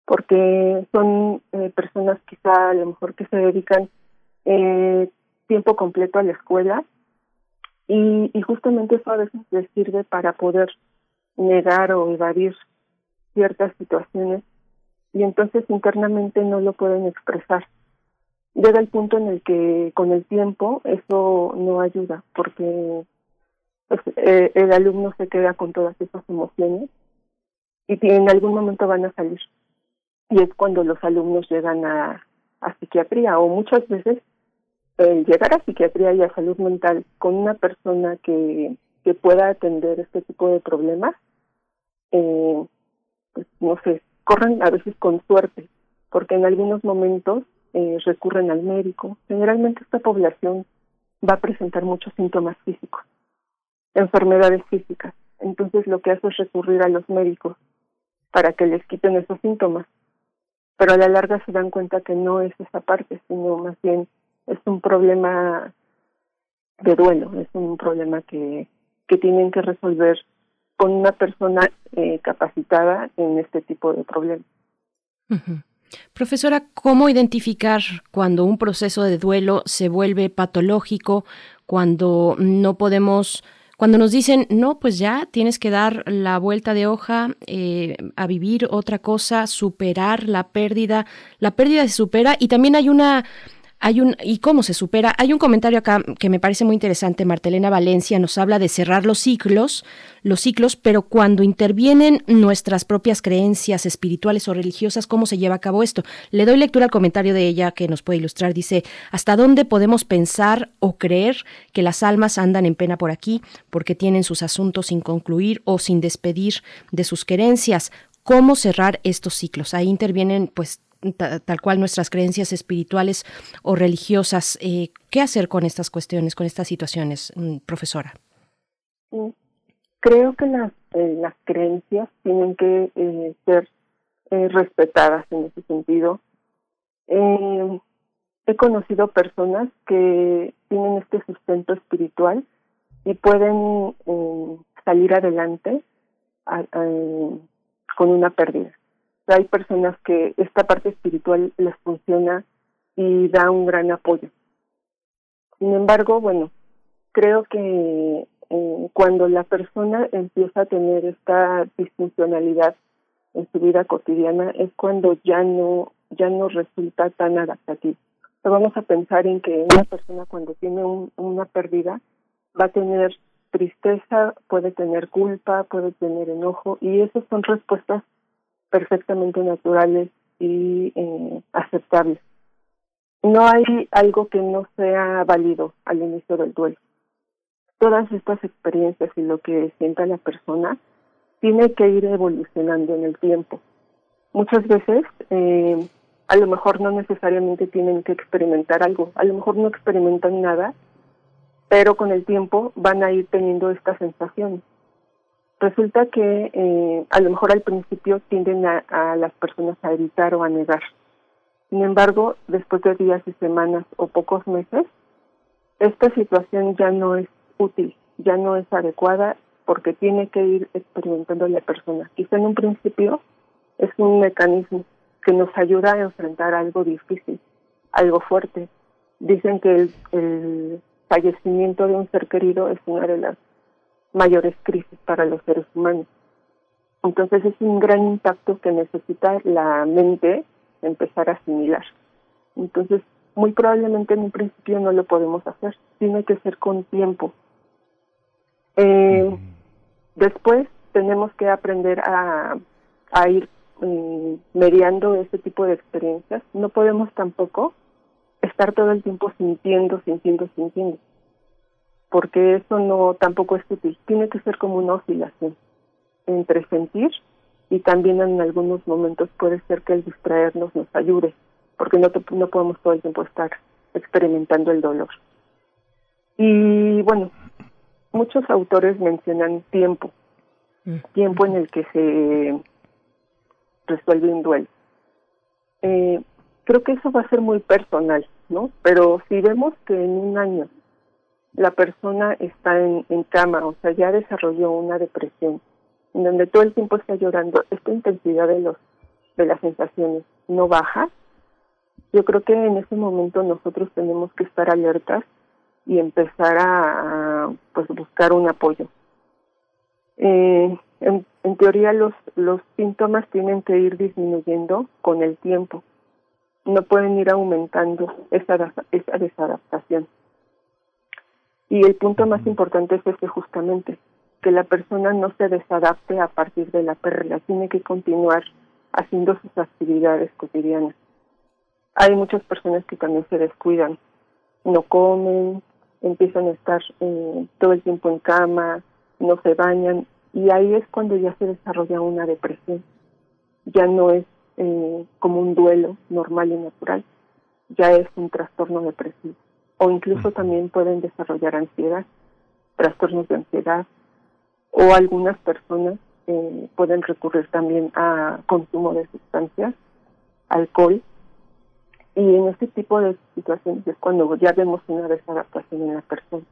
porque son eh, personas quizá a lo mejor que se dedican eh, tiempo completo a la escuela y, y justamente eso a veces les sirve para poder negar o evadir ciertas situaciones y entonces internamente no lo pueden expresar llega el punto en el que con el tiempo eso no ayuda porque pues, eh, el alumno se queda con todas esas emociones y en algún momento van a salir. Y es cuando los alumnos llegan a, psiquiatría o muchas veces el llegar a psiquiatría y a salud mental con una persona que, que pueda atender este tipo de problemas eh, pues no sé corren a veces con suerte porque en algunos momentos eh, recurren al médico. Generalmente esta población va a presentar muchos síntomas físicos, enfermedades físicas. Entonces lo que hace es recurrir a los médicos para que les quiten esos síntomas. Pero a la larga se dan cuenta que no es esa parte, sino más bien es un problema de duelo, es un problema que, que tienen que resolver con una persona eh, capacitada en este tipo de problemas. Profesora, ¿cómo identificar cuando un proceso de duelo se vuelve patológico, cuando no podemos, cuando nos dicen, no, pues ya tienes que dar la vuelta de hoja eh, a vivir otra cosa, superar la pérdida, la pérdida se supera y también hay una hay un, ¿Y cómo se supera? Hay un comentario acá que me parece muy interesante. Martelena Valencia nos habla de cerrar los ciclos, los ciclos, pero cuando intervienen nuestras propias creencias espirituales o religiosas, ¿cómo se lleva a cabo esto? Le doy lectura al comentario de ella que nos puede ilustrar. Dice, ¿hasta dónde podemos pensar o creer que las almas andan en pena por aquí porque tienen sus asuntos sin concluir o sin despedir de sus creencias? cómo cerrar estos ciclos. Ahí intervienen pues tal cual nuestras creencias espirituales o religiosas. Eh, ¿Qué hacer con estas cuestiones, con estas situaciones, mm, profesora? Creo que las, eh, las creencias tienen que eh, ser respetadas en ese sentido. he conocido personas que tienen este sustento espiritual y pueden salir adelante con una pérdida hay personas que esta parte espiritual les funciona y da un gran apoyo. Sin embargo, bueno, creo que eh, cuando la persona empieza a tener esta disfuncionalidad en su vida cotidiana es cuando ya no ya no resulta tan adaptativo. vamos a pensar en que una persona cuando tiene una pérdida va a tener tristeza, puede tener culpa, puede tener enojo y esas son respuestas perfectamente naturales y eh, aceptables. no hay algo que no sea válido al inicio del duelo. Todas estas experiencias y lo que sienta la persona tiene que ir evolucionando en el tiempo. Muchas veces, eh, a lo mejor no necesariamente tienen que experimentar algo, a lo mejor no experimentan nada, pero con el tiempo van a ir teniendo esta sensación. Resulta que eh, a lo mejor al principio tienden a, las personas a evitar o a negar. Sin embargo, después de días y semanas o pocos meses, esta situación ya no es útil, ya no es adecuada porque tiene que ir experimentando la persona. Quizá en un principio es un mecanismo que nos ayuda a enfrentar algo difícil, algo fuerte. Dicen que el, el fallecimiento de un ser querido es una de las mayores crisis para los seres humanos. Entonces es un gran impacto que necesita la mente empezar a asimilar. Entonces, muy probablemente en un principio no lo podemos hacer, tiene que ser con tiempo. Eh, después tenemos que aprender a, a ir eh, mediando este tipo de experiencias. No podemos tampoco estar todo el tiempo sintiendo, sintiendo, sintiendo, porque eso no tampoco es útil. Tiene que ser como una oscilación entre sentir y también en algunos momentos puede ser que el distraernos nos ayude, porque no, no podemos todo el tiempo estar experimentando el dolor. Y bueno, muchos autores mencionan tiempo, tiempo en el que se resuelve un duelo. Eh, creo que eso va a ser muy personal, ¿no? Pero si vemos que en un año la persona está en, en cama, o sea, ya desarrolló una depresión, en donde todo el tiempo está llorando, esta intensidad de los de las sensaciones no baja, yo creo que en ese momento nosotros tenemos que estar alertas y empezar a, pues buscar un apoyo. Eh, en, en, teoría los los síntomas tienen que ir disminuyendo con el tiempo, no pueden ir aumentando esa esa desadaptación. Y el punto más importante es este justamente, que la persona no se desadapte a partir de la pérdida, tiene que continuar haciendo sus actividades cotidianas. Hay muchas personas que también se descuidan, no comen, empiezan a estar eh, todo el tiempo en cama, no se bañan y ahí es cuando ya se desarrolla una depresión. Ya no es eh, como un duelo normal y natural, ya es un trastorno depresivo. O incluso también pueden desarrollar ansiedad, trastornos de ansiedad, o algunas personas eh, pueden recurrir también a consumo de sustancias, alcohol, y en este tipo de situaciones es cuando ya vemos una desadaptación en la persona.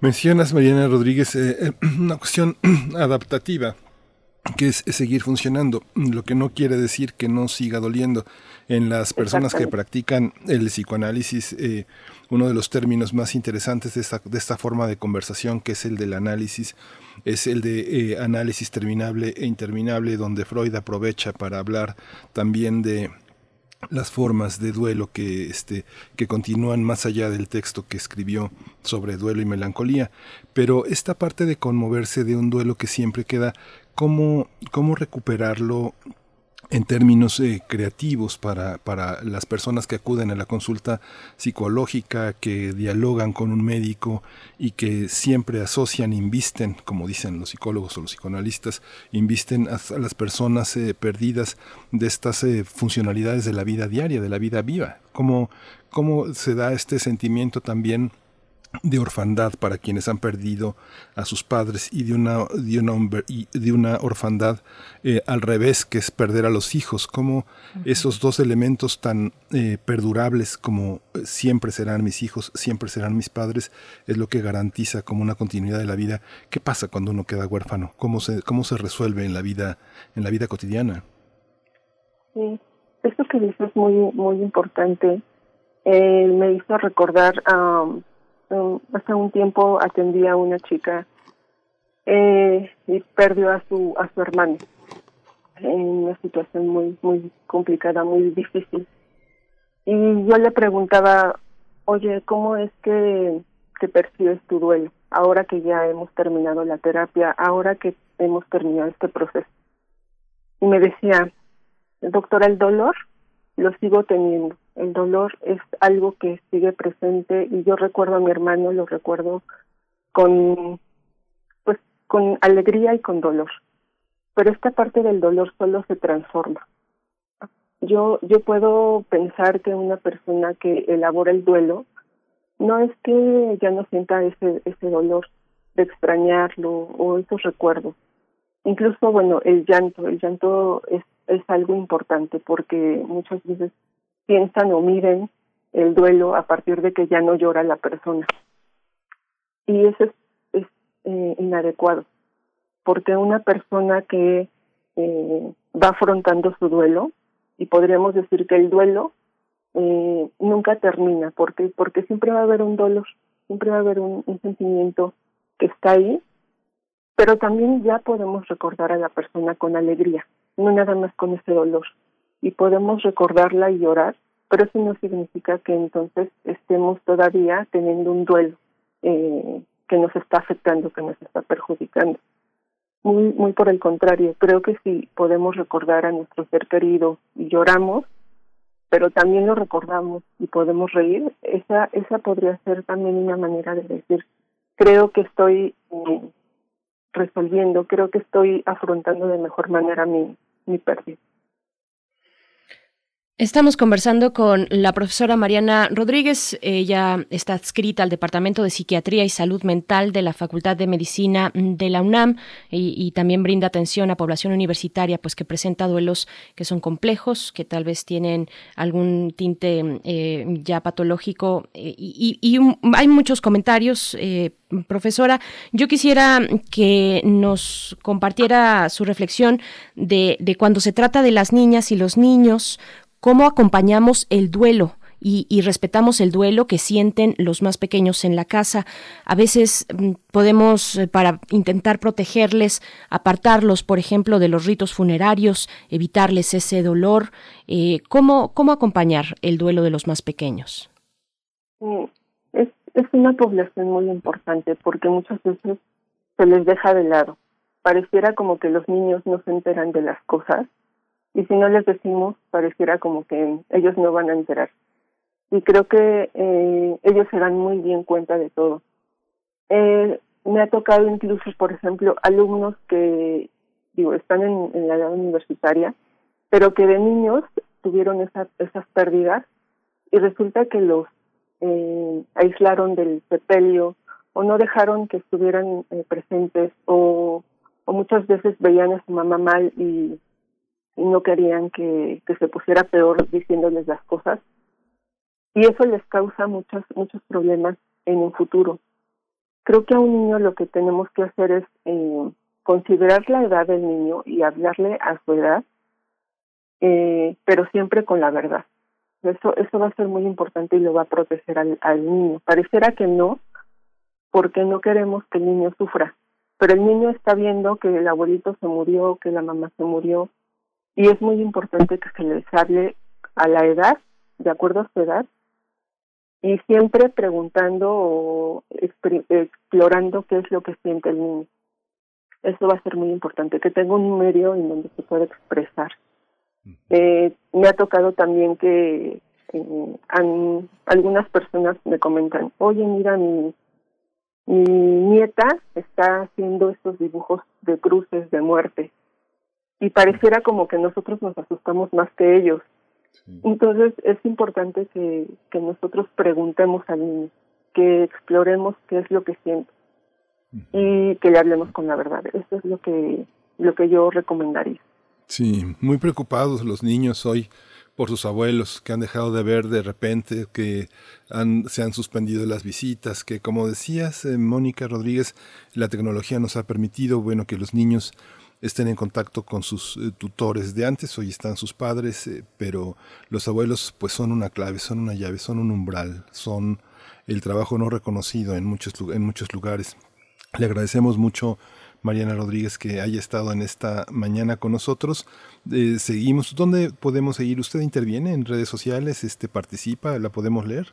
Mencionas, Mariana Rodríguez, eh, eh una cuestión adaptativa que es, seguir funcionando, lo que no quiere decir que no siga doliendo. En las personas que practican el psicoanálisis, eh, uno de los términos más interesantes de esta, de esta forma de conversación, que es el del análisis, es el de eh, análisis terminable e interminable, donde Freud aprovecha para hablar también de las formas de duelo que este que continúan más allá del texto que escribió sobre duelo y melancolía pero esta parte de conmoverse de un duelo que siempre queda cómo cómo recuperarlo en términos eh, creativos para, para las personas que acuden a la consulta psicológica, que dialogan con un médico y que siempre asocian, invisten, como dicen los psicólogos o los psicoanalistas, invisten a, las personas eh, perdidas de estas eh, funcionalidades de la vida diaria, de la vida viva. ¿Cómo, cómo se da este sentimiento también? De orfandad para quienes han perdido a sus padres y de una, de una, de una orfandad eh, al revés, que es perder a los hijos, como esos dos elementos tan eh, perdurables como eh, siempre serán mis hijos, siempre serán mis padres, es lo que garantiza como una continuidad de la vida. ¿Qué pasa cuando uno queda huérfano? ¿Cómo se, cómo se resuelve en la vida, en la vida cotidiana? Sí, esto que dices es muy, muy importante. me hizo recordar a hace un tiempo atendí a una chica eh, y perdió a su a su hermano en una situación muy muy complicada muy difícil y yo le preguntaba oye cómo es que que percibes tu duelo ahora que ya hemos terminado la terapia ahora que hemos terminado este proceso y me decía doctora el dolor lo sigo teniendo. El dolor es algo que sigue presente y yo recuerdo a mi hermano, lo recuerdo con pues con alegría y con dolor. Pero esta parte del dolor solo se transforma. Yo yo puedo pensar que una persona que elabora el duelo no es que ya no sienta ese ese dolor de extrañarlo o esos recuerdos. Incluso bueno, el llanto, el llanto es es algo importante porque muchas veces piensan o miden el duelo a partir de que ya no llora la persona. Y eso es, eh, inadecuado, porque una persona que eh, va afrontando su duelo, y podríamos decir que el duelo eh, nunca termina, porque porque siempre va a haber un dolor, siempre va a haber un, un sentimiento que está ahí, pero también ya podemos recordar a la persona con alegría, no nada más con ese dolor. Y podemos recordarla y llorar, pero eso no significa que entonces estemos todavía teniendo un duelo eh, que nos está afectando, que nos está perjudicando. Muy, muy por el contrario, creo que si podemos recordar a nuestro ser querido y lloramos, pero también lo recordamos y podemos reír, esa, esa podría ser también una manera de decir, creo que estoy eh, resolviendo, creo que estoy afrontando de mejor manera mi, mi pérdida. Estamos conversando con la profesora Mariana Rodríguez. Ella está adscrita al Departamento de Psiquiatría y Salud Mental de la Facultad de Medicina de la UNAM y, también brinda atención a población universitaria, pues que presenta duelos que son complejos, que tal vez tienen algún tinte eh, ya patológico eh, y, hay muchos comentarios. Eh, profesora, yo quisiera que nos compartiera su reflexión de, de cuando se trata de las niñas y los niños, cómo acompañamos el duelo. Y, y, respetamos el duelo que sienten los más pequeños en la casa. A veces mm, podemos, eh, para intentar protegerles, apartarlos, por ejemplo, de los ritos funerarios, evitarles ese dolor. Eh, ¿cómo, ¿Cómo acompañar el duelo de los más pequeños? Es, es una población muy importante porque muchas veces se les deja de lado. Pareciera como que los niños no se enteran de las cosas y si no les decimos pareciera como que ellos no van a enterar. Y creo que eh, ellos se dan muy bien cuenta de todo. Eh, me ha tocado incluso por ejemplo alumnos que digo están en, la edad universitaria pero que de niños tuvieron esas esas pérdidas y resulta que los eh, aislaron del sepelio o no dejaron que estuvieran eh, presentes o o muchas veces veían a su mamá mal y y no querían que, que se pusiera peor diciéndoles las cosas. Y eso les causa muchos, muchos problemas en un futuro. Creo que a un niño lo que tenemos que hacer es eh, considerar la edad del niño y hablarle a su edad, eh, pero siempre con la verdad. Eso, eso va a ser muy importante y lo va a proteger al, al niño. Pareciera que no, porque no queremos que el niño sufra. Pero el niño está viendo que el abuelito se murió, que la mamá se murió, y es muy importante que se les hable a la edad, de acuerdo a su edad, y siempre preguntando o explorando qué es lo que siente el niño. Eso va a ser muy importante, que tenga un medio en donde se pueda expresar. Eh, me ha tocado también que eh, han, algunas personas me comentan, oye, mira, mi, mi nieta está haciendo estos dibujos de cruces de muerte y pareciera como que nosotros nos asustamos más que ellos. Entonces es importante que, que nosotros preguntemos al niño, que exploremos qué es lo que siente y que le hablemos con la verdad. Eso es lo que, lo que yo recomendaría. Sí, muy preocupados los niños hoy por sus abuelos que han dejado de ver de repente, que han, se han suspendido las visitas, que como decías, eh, Mónica Rodríguez, la tecnología nos ha permitido, bueno, que los niños estén en contacto con sus eh, tutores de antes, hoy están sus padres, eh, pero los abuelos pues son una clave, son una llave, son un umbral, son el trabajo no reconocido en muchos, en muchos lugares. Le agradecemos mucho Mariana Rodríguez que haya estado en esta mañana con nosotros. Eh, seguimos. ¿Dónde podemos seguir? ¿Usted interviene en redes sociales? Este participa? ¿La podemos leer?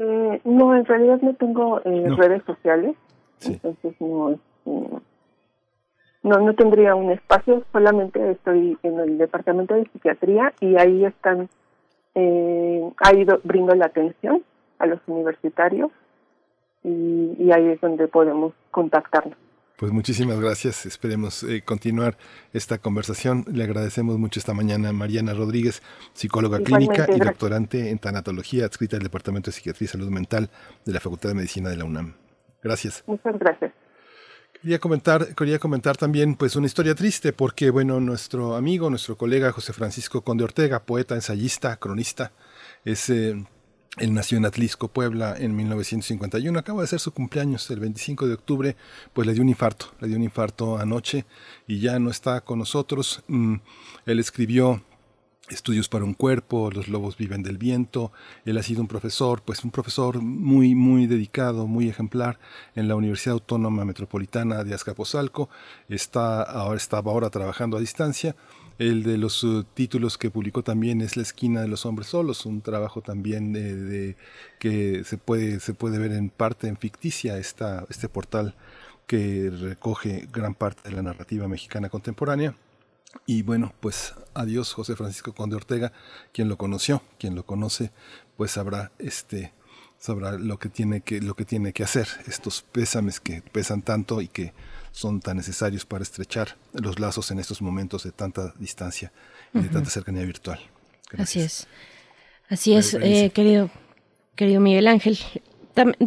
Eh, no, en realidad no tengo eh, No. redes sociales, Sí. entonces no, este, no, no tendría un espacio, solamente estoy en el departamento de psiquiatría y ahí están, eh, ahí do- brindo la atención a los universitarios y, y ahí es donde podemos contactarnos. Pues muchísimas gracias. Esperemos eh, continuar esta conversación. Le agradecemos mucho esta mañana a Mariana Rodríguez, psicóloga Igualmente, clínica y gracias. doctorante en tanatología, adscrita al Departamento de Psiquiatría y Salud Mental de la Facultad de Medicina de la UNAM. Gracias. Muchas gracias. Quería comentar, quería comentar también pues una historia triste porque bueno, nuestro amigo, nuestro colega José Francisco Conde Ortega, poeta, ensayista, cronista, es eh, él nació en Atlisco, Puebla, en 1951. Acaba de ser su cumpleaños, el 25 de octubre, pues le dio un infarto, le dio un infarto anoche y ya no está con nosotros. Mm, él escribió Estudios para un cuerpo, Los lobos viven del viento. Él ha sido un profesor, pues un profesor muy, muy dedicado, muy ejemplar en la Universidad Autónoma Metropolitana de Azcapotzalco. Está ahora, estaba ahora trabajando a distancia. El de los títulos que publicó también es La esquina de los hombres solos, un trabajo también de, de- que se puede, se puede ver en parte en ficticia esta, este portal que recoge gran parte de la narrativa mexicana contemporánea. Y bueno, pues adiós José Francisco Conde Ortega, quien lo conoció, quien lo conoce, pues sabrá este sabrá lo que tiene que lo que tiene que hacer, estos pésames que pesan tanto y que son tan necesarios para estrechar los lazos en estos momentos de tanta distancia y de tanta cercanía virtual. Así es. Así es, eh, querido, querido Miguel Ángel.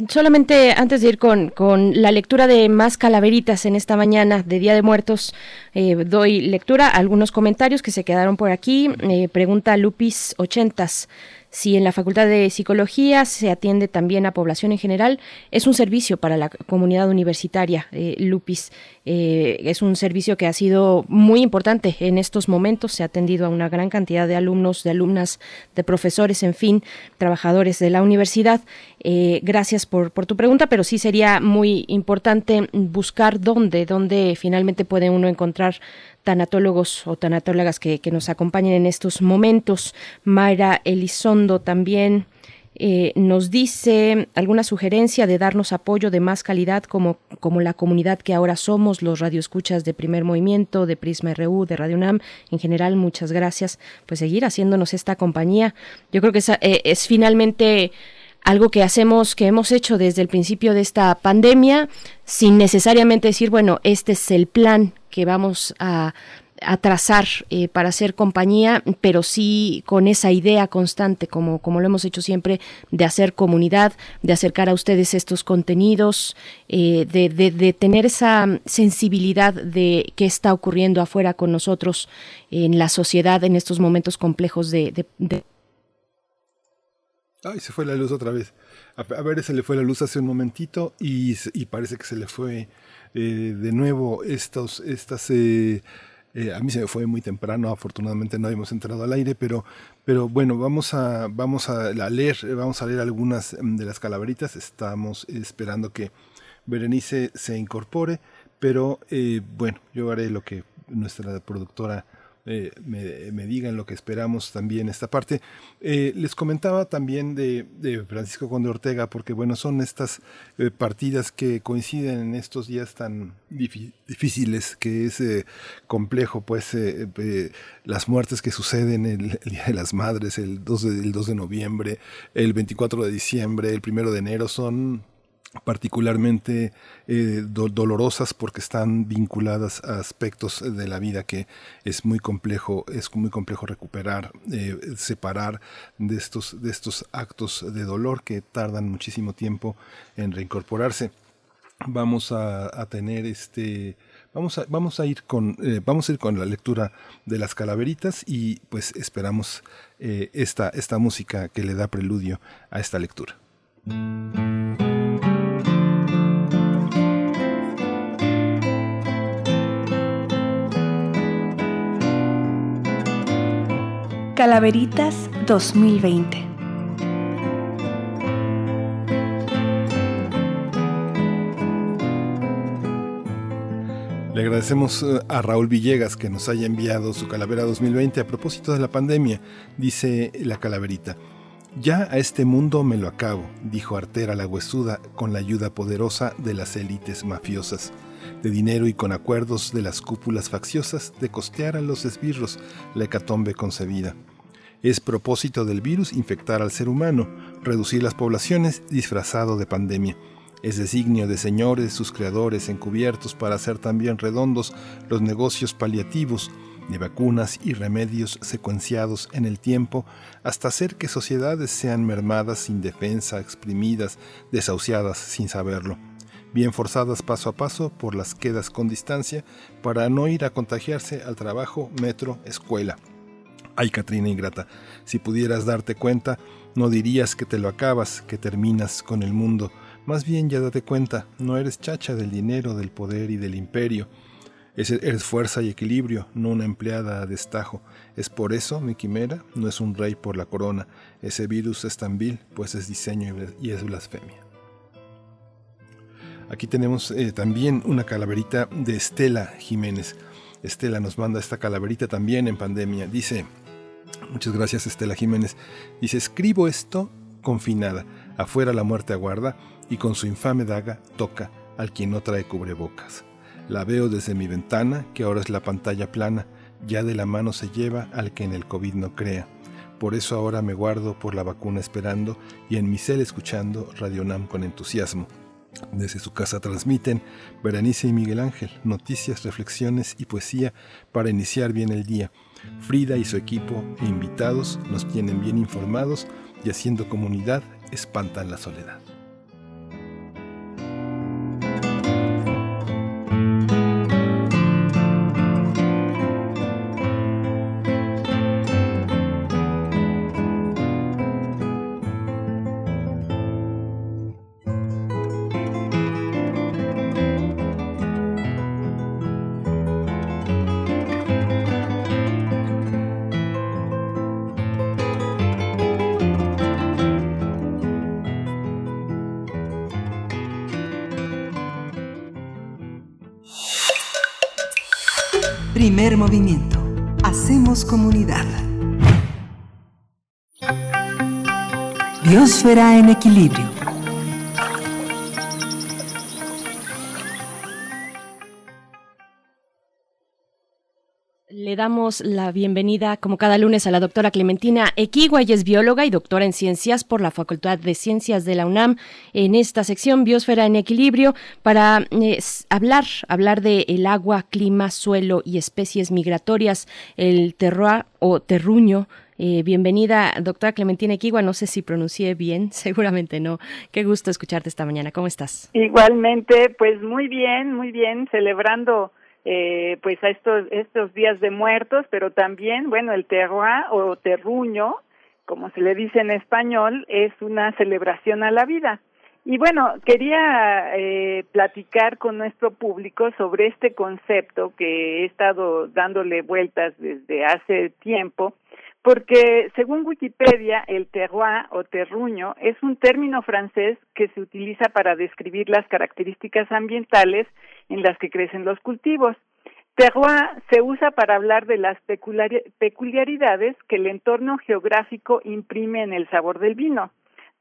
Solamente antes de ir con, con la lectura de más calaveritas en esta mañana de Día de Muertos, eh, doy lectura a algunos comentarios que se quedaron por aquí. Eh, pregunta Lupis Ochentas si en la Facultad de Psicología se atiende también a población en general. Es un servicio para la comunidad universitaria, eh, Lupis. Eh, es un servicio que ha sido muy importante en estos momentos. Se ha atendido a una gran cantidad de alumnos, de alumnas, de profesores, en fin, trabajadores de la universidad. Eh, gracias por, por tu pregunta, pero sí sería muy importante buscar dónde, dónde finalmente puede uno encontrar tanatólogos o tanatólogas que, que nos acompañen en estos momentos. Mayra Elizondo también eh, nos dice alguna sugerencia de darnos apoyo de más calidad como, como la comunidad que ahora somos, los radioescuchas de primer movimiento, de Prisma RU, de Radio UNAM. En general, muchas gracias. Pues seguir haciéndonos esta compañía. Yo creo que eh, es finalmente algo que hacemos, que hemos hecho desde el principio de esta pandemia, sin necesariamente decir, bueno, este es el plan que vamos a, trazar eh, para hacer compañía, pero sí con esa idea constante, como, como lo hemos hecho siempre, de hacer comunidad, de acercar a ustedes estos contenidos, eh, de, de, de tener esa sensibilidad de qué está ocurriendo afuera con nosotros en la sociedad en estos momentos complejos de- de Ay, se fue la luz otra vez. A, ver, se le fue la luz hace un momentito y, y parece que se le fue eh, de nuevo estos, estas... eh, eh, a mí se me fue muy temprano, afortunadamente no hemos entrado al aire, pero, pero bueno, vamos a, vamos a leer, vamos a leer algunas mm, de las calaveritas. Estamos esperando que Berenice se incorpore, pero eh, bueno, yo haré lo que nuestra productora eh, me, me digan lo que esperamos también esta parte. Eh, les comentaba también de, de Francisco Conde Ortega, porque bueno, son estas eh, partidas que coinciden en estos días tan difí- difíciles, que es eh, complejo, pues eh, las muertes que suceden el, el Día de las Madres, el 2 de, el 2 de noviembre, el 24 de diciembre, el 1 de enero, son particularmente eh, do- dolorosas porque están vinculadas a aspectos de la vida que es muy complejo es muy complejo recuperar eh, separar de estos de estos actos de dolor que tardan muchísimo tiempo en reincorporarse. Vamos a, tener este vamos a vamos a ir con eh, vamos a ir con la lectura de las calaveritas y pues esperamos esta esta música que le da preludio a esta lectura Calaveritas 2020. Le agradecemos eh, a Raúl Villegas que nos haya enviado su calavera 2020 a propósito de la pandemia, dice la calaverita. Ya a este mundo me lo acabo, dijo Artera la huesuda con la ayuda poderosa de las élites mafiosas. de dinero y con acuerdos de las cúpulas facciosas de costear a los esbirros la hecatombe concebida. Es propósito del virus infectar al ser humano, reducir las poblaciones disfrazado de pandemia. Es designio de señores, sus creadores encubiertos para hacer también redondos los negocios paliativos de vacunas y remedios secuenciados en el tiempo hasta hacer que sociedades sean mermadas sin defensa, exprimidas, desahuciadas sin saberlo, bien forzadas paso a paso por las quedas con distancia para no ir a contagiarse al trabajo, metro, escuela. Ay, Catrina ingrata, si pudieras darte cuenta, no dirías que te lo acabas, que terminas con el mundo. Más bien ya date cuenta, no eres chacha del dinero, del poder y del imperio. Eres fuerza y equilibrio, no una empleada a destajo. Es por eso, mi quimera, no es un rey por la corona. Ese virus es tan vil, pues es diseño y es blasfemia. Aquí tenemos eh, también una calaverita de Estela Jiménez. Estela nos manda esta calaverita también en pandemia. Dice, Muchas gracias Estela Jiménez. Dice, escribo esto confinada, afuera la muerte aguarda y con su infame daga toca al quien no trae cubrebocas. La veo desde mi ventana, que ahora es la pantalla plana, ya de la mano se lleva al que en el COVID no crea. Por eso ahora me guardo por la vacuna esperando y en mi cel escuchando Radio Nam con entusiasmo. Desde su casa transmiten Berenice y Miguel Ángel, noticias, reflexiones y poesía para iniciar bien el día. Frida y su equipo e invitados nos tienen bien informados y haciendo comunidad espantan la soledad. Le damos la bienvenida, como cada lunes, a la doctora Clementina Equigua. Ella es bióloga y doctora en ciencias por la Facultad de Ciencias de la UNAM. En esta sección, Biosfera en Equilibrio, para hablar, hablar de el agua, clima, suelo y especies migratorias, el terroir o terruño. Eh, bienvenida, doctora Clementina Equigua. No sé si pronuncié bien, seguramente no. Qué gusto escucharte esta mañana. ¿Cómo estás? Igualmente, pues muy bien, muy bien, celebrando eh, pues a estos, estos días de muertos, pero también, bueno, el terroir o terruño, como se le dice en español, es una celebración a la vida. Y bueno, quería eh, platicar con nuestro público sobre este concepto que he estado dándole vueltas desde hace tiempo, porque según Wikipedia, el terroir o terruño es un término francés que se utiliza para describir las características ambientales en las que crecen los cultivos. Terroir se usa para hablar de las peculiaridades que el entorno geográfico imprime en el sabor del vino.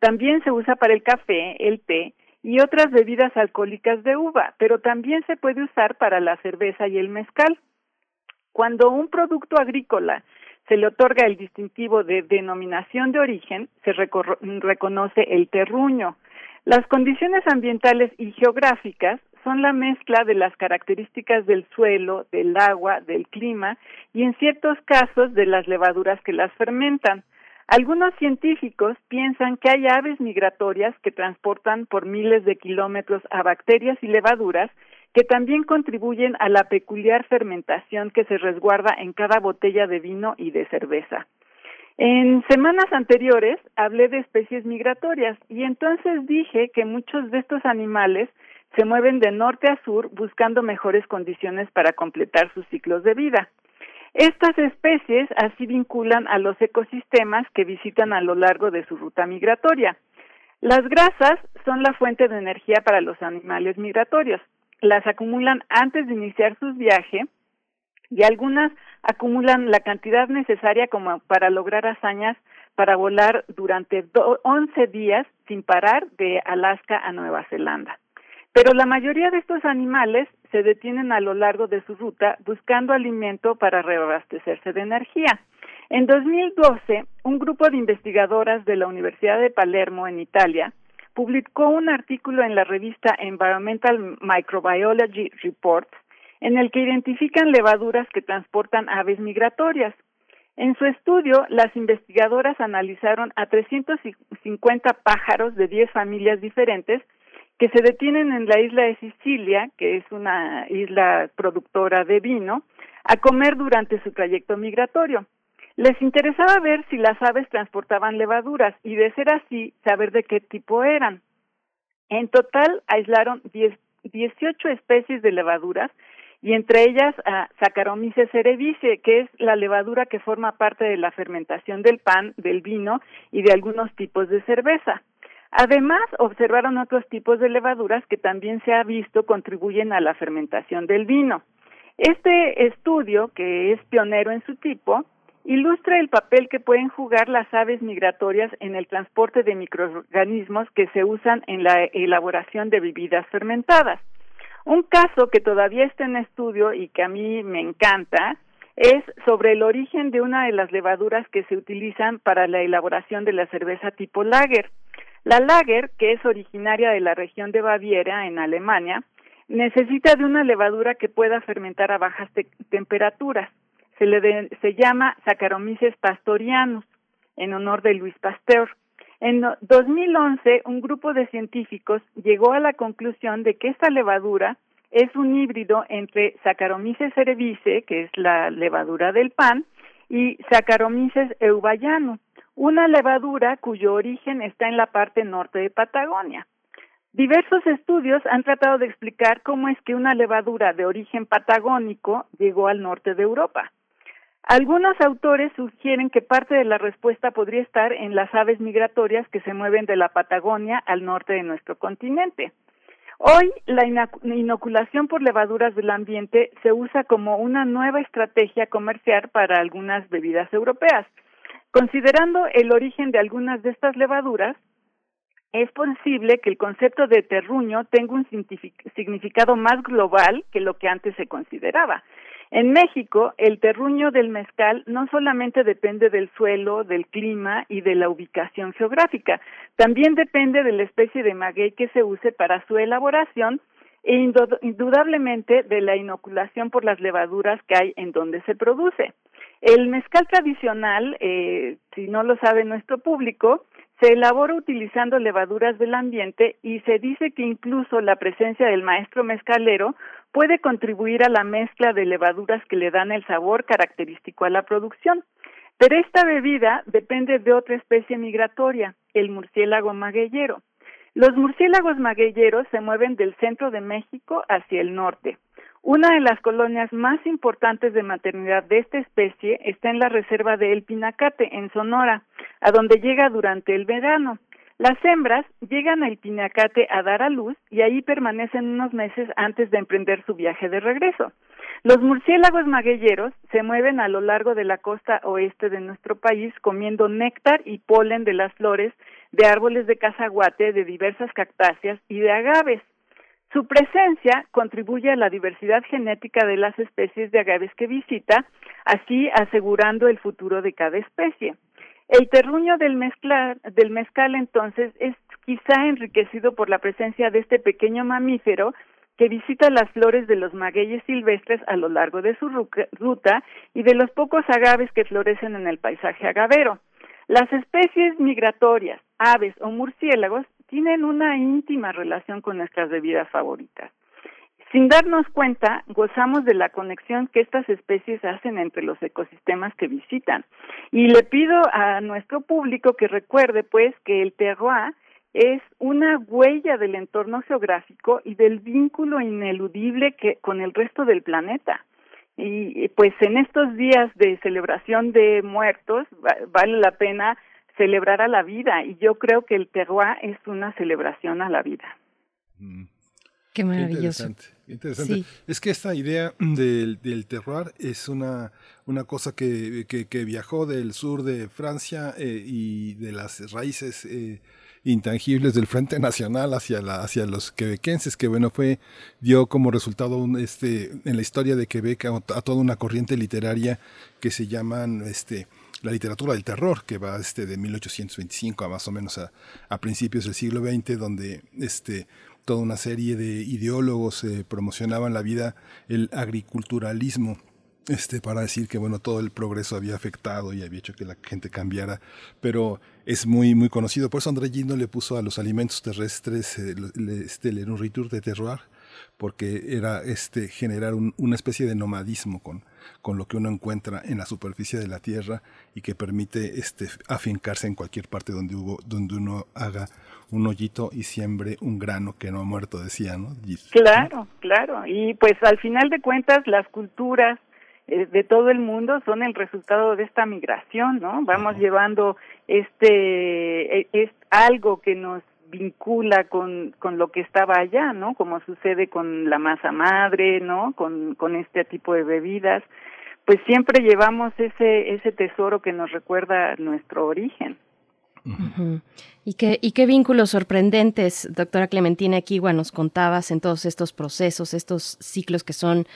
También se usa para el café, el té y otras bebidas alcohólicas de uva, pero también se puede usar para la cerveza y el mezcal. Cuando un producto agrícola se le otorga el distintivo de denominación de origen, se reconoce el terruño. Las condiciones ambientales y geográficas son la mezcla de las características del suelo, del agua, del clima y en ciertos casos de las levaduras que las fermentan. Algunos científicos piensan que hay aves migratorias que transportan por miles de kilómetros a bacterias y levaduras que también contribuyen a la peculiar fermentación que se resguarda en cada botella de vino y de cerveza. En semanas anteriores hablé de especies migratorias y entonces dije que muchos de estos animales se mueven de norte a sur buscando mejores condiciones para completar sus ciclos de vida. Estas especies así vinculan a los ecosistemas que visitan a lo largo de su ruta migratoria. Las grasas son la fuente de energía para los animales migratorios. Las acumulan antes de iniciar su viaje y algunas acumulan la cantidad necesaria como para lograr hazañas para volar durante 11 días sin parar de Alaska a Nueva Zelanda. Pero la mayoría de estos animales se detienen a lo largo de su ruta buscando alimento para reabastecerse de energía. En 2012, un grupo de investigadoras de la Universidad de Palermo, en Italia, publicó un artículo en la revista Environmental Microbiology Reports en el que identifican levaduras que transportan aves migratorias. En su estudio, las investigadoras analizaron a 350 pájaros de 10 familias diferentes que se detienen en la isla de Sicilia, que es una isla productora de vino, a comer durante su trayecto migratorio. Les interesaba ver si las aves transportaban levaduras y, de ser así, saber de qué tipo eran. En total, aislaron 10, 18 especies de levaduras y entre ellas a Saccharomyces cerevisiae, que es la levadura que forma parte de la fermentación del pan, del vino y de algunos tipos de cerveza. Además, observaron otros tipos de levaduras que también se ha visto contribuyen a la fermentación del vino. Este estudio, que es pionero en su tipo, ilustra el papel que pueden jugar las aves migratorias en el transporte de microorganismos que se usan en la elaboración de bebidas fermentadas. Un caso que todavía está en estudio y que a mí me encanta es sobre el origen de una de las levaduras que se utilizan para la elaboración de la cerveza tipo lager. La lager, que es originaria de la región de Baviera, en Alemania, necesita de una levadura que pueda fermentar a bajas temperaturas. Se le se llama Saccharomyces pastorianus, en honor de Luis Pasteur. En 2011, un grupo de científicos llegó a la conclusión de que esta levadura es un híbrido entre Saccharomyces cerevisiae, que es la levadura del pan, y Saccharomyces eubayanus, una levadura cuyo origen está en la parte norte de Patagonia. Diversos estudios han tratado de explicar cómo es que una levadura de origen patagónico llegó al norte de Europa. Algunos autores sugieren que parte de la respuesta podría estar en las aves migratorias que se mueven de la Patagonia al norte de nuestro continente. Hoy, la inoculación por levaduras del ambiente se usa como una nueva estrategia comercial para algunas bebidas europeas. Considerando el origen de algunas de estas levaduras, es posible que el concepto de terruño tenga un significado más global que lo que antes se consideraba. En México, el terruño del mezcal no solamente depende del suelo, del clima y de la ubicación geográfica, también depende de la especie de maguey que se use para su elaboración e indudablemente de la inoculación por las levaduras que hay en donde se produce. El mezcal tradicional, eh, si no lo sabe nuestro público, se elabora utilizando levaduras del ambiente y se dice que incluso la presencia del maestro mezcalero puede contribuir a la mezcla de levaduras que le dan el sabor característico a la producción. Pero esta bebida depende de otra especie migratoria, el murciélago magueyero. Los murciélagos magueyeros se mueven del centro de México hacia el norte. Una de las colonias más importantes de maternidad de esta especie está en la reserva de El Pinacate, en Sonora, a donde llega durante el verano. Las hembras llegan al Pinacate a dar a luz y ahí permanecen unos meses antes de emprender su viaje de regreso. Los murciélagos magueyeros se mueven a lo largo de la costa oeste de nuestro país comiendo néctar y polen de las flores de árboles de cazaguate, de diversas cactáceas y de agaves. Su presencia contribuye a la diversidad genética de las especies de agaves que visita, así asegurando el futuro de cada especie. El terruño del, del mezcal entonces es quizá enriquecido por la presencia de este pequeño mamífero que visita las flores de los magueyes silvestres a lo largo de su ruta y de los pocos agaves que florecen en el paisaje agavero. Las especies migratorias, aves o murciélagos tienen una íntima relación con nuestras bebidas favoritas. Sin darnos cuenta, gozamos de la conexión que estas especies hacen entre los ecosistemas que visitan. Y le pido a nuestro público que recuerde, pues, que el terroir es una huella del entorno geográfico y del vínculo ineludible que con el resto del planeta. Y pues en estos días de celebración de muertos vale la pena celebrar a la vida y yo creo que el terroir es una celebración a la vida. Mm. Qué maravilloso. interesante. Es que esta idea del, del terroir es una, una cosa que, que, viajó del sur de Francia eh, y de las raíces eh, intangibles del Frente Nacional hacia, la, hacia los quebequenses, que bueno, fue, dio como resultado un, este, en la historia de Quebec a, a toda una corriente literaria que se llaman este, la literatura del terror, que va este, de 1825 a más o menos a, a principios del siglo XX, donde este, toda una serie de ideólogos eh, promocionaban la vida, el agriculturalismo, este, para decir que bueno, todo el progreso había afectado y había hecho que la gente cambiara, pero es muy, muy conocido. Por eso André Gino le puso a los alimentos terrestres eh, le- este, le nourriture de terroir, porque era este, generar un- una especie de nomadismo con, con lo que uno encuentra en la superficie de la tierra y que permite este, afincarse en cualquier parte donde, hubo, donde uno haga un hoyito y siembre un grano que no ha muerto, decía, ¿no? Claro, claro. Y pues al final de cuentas las culturas eh, de todo el mundo son el resultado de esta migración, ¿no? Vamos llevando este eh, es algo que nos vincula con, con lo que estaba allá, ¿no? Como sucede con la masa madre, ¿no? Con, con este tipo de bebidas. Pues siempre llevamos ese, ese tesoro que nos recuerda nuestro origen. ¿Y qué, y qué vínculos sorprendentes, doctora Clementina Equigua, nos contabas en todos estos procesos, estos ciclos que son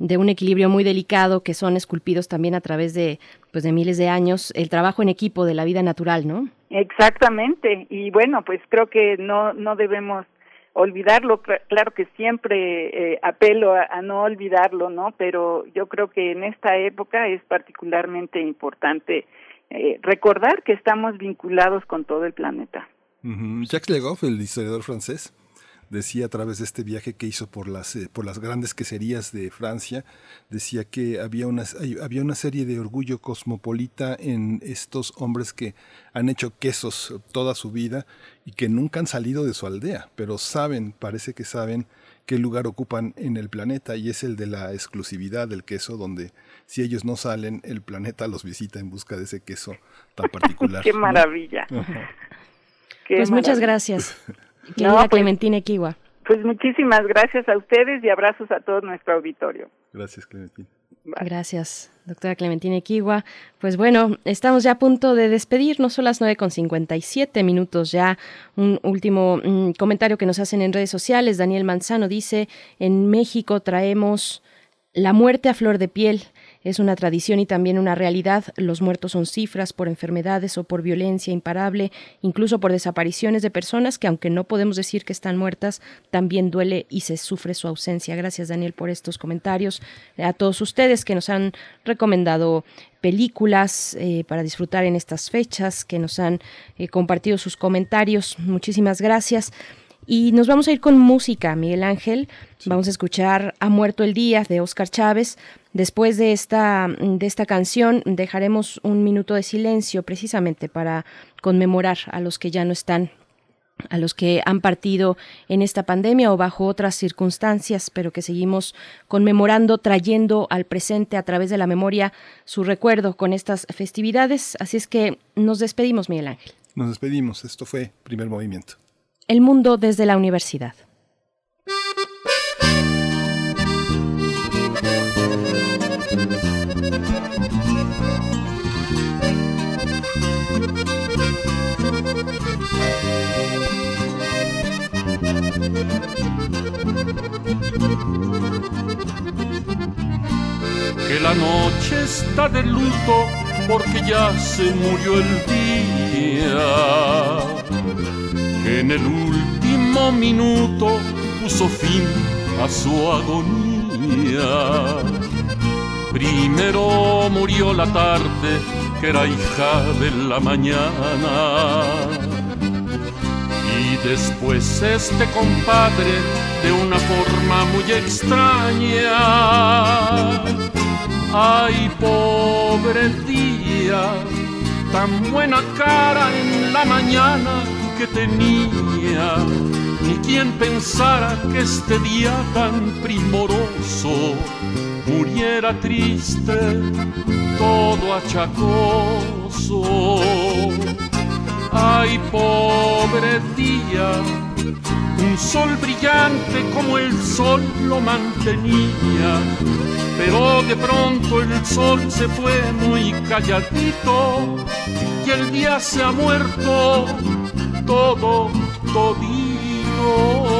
de un equilibrio muy delicado, que son esculpidos también a través de, pues, de miles de años, el trabajo en equipo de la vida natural, ¿no? Exactamente. Y bueno, pues creo que no, no debemos olvidarlo. Cla- Claro que siempre eh, apelo a, a no olvidarlo, ¿no? Pero yo creo que en esta época es particularmente importante eh, recordar que estamos vinculados con todo el planeta. Ujú. Jacques Legoff, el historiador francés, decía a través de este viaje que hizo por las, eh, por las grandes queserías de Francia, decía que había una, hay- había una serie de orgullo cosmopolita en estos hombres que han hecho quesos toda su vida y que nunca han salido de su aldea, pero saben, parece que saben qué lugar ocupan en el planeta y es el de la exclusividad del queso, donde si ellos no salen, el planeta los visita en busca de ese queso tan particular. Qué maravilla. Qué pues muchas maravilla. No, querida pues- Clementina Equigua. Pues muchísimas gracias a ustedes y abrazos a todo nuestro auditorio. Gracias, Clementina. Gracias, doctora Clementina Equigua. Pues bueno, estamos ya a punto de despedirnos, son las 9 con 57 minutos ya. Un último mm, comentario que nos hacen en redes sociales. Daniel Manzano dice, en México traemos la muerte a flor de piel. Es una tradición y también una realidad. Los muertos son cifras por enfermedades o por violencia imparable, incluso por desapariciones de personas que, aunque no podemos decir que están muertas, también duele y se sufre su ausencia. Gracias, Daniel, por estos comentarios. A todos ustedes que nos han recomendado películas eh, para disfrutar en estas fechas, que nos han eh, compartido sus comentarios. Muchísimas gracias. Y nos vamos a ir con música, Miguel Ángel. Vamos a escuchar Ha muerto el día de Oscar Chávez. Después de esta, de esta canción dejaremos un minuto de silencio precisamente para conmemorar a los que ya no están a los que han partido en esta pandemia o bajo otras circunstancias, pero que seguimos conmemorando, trayendo al presente a través de la memoria su recuerdo con estas festividades. Así es que nos despedimos, Miguel Ángel. Nos despedimos. Esto fue Primer Movimiento. El mundo desde la universidad. Que la noche está de luto porque ya se murió el día, que en el último minuto puso fin a su agonía. Primero murió la tarde, que era hija de la mañana. Y después este compadre de una forma muy extraña. Ay, pobre día, tan buena cara en la mañana que tenía. Ni quien pensara que este día tan primoroso muriera triste, todo achacoso. Ay, pobre día, un sol brillante como el sol lo mantenía, pero de pronto el sol se fue muy calladito y el día se ha muerto todo, todito.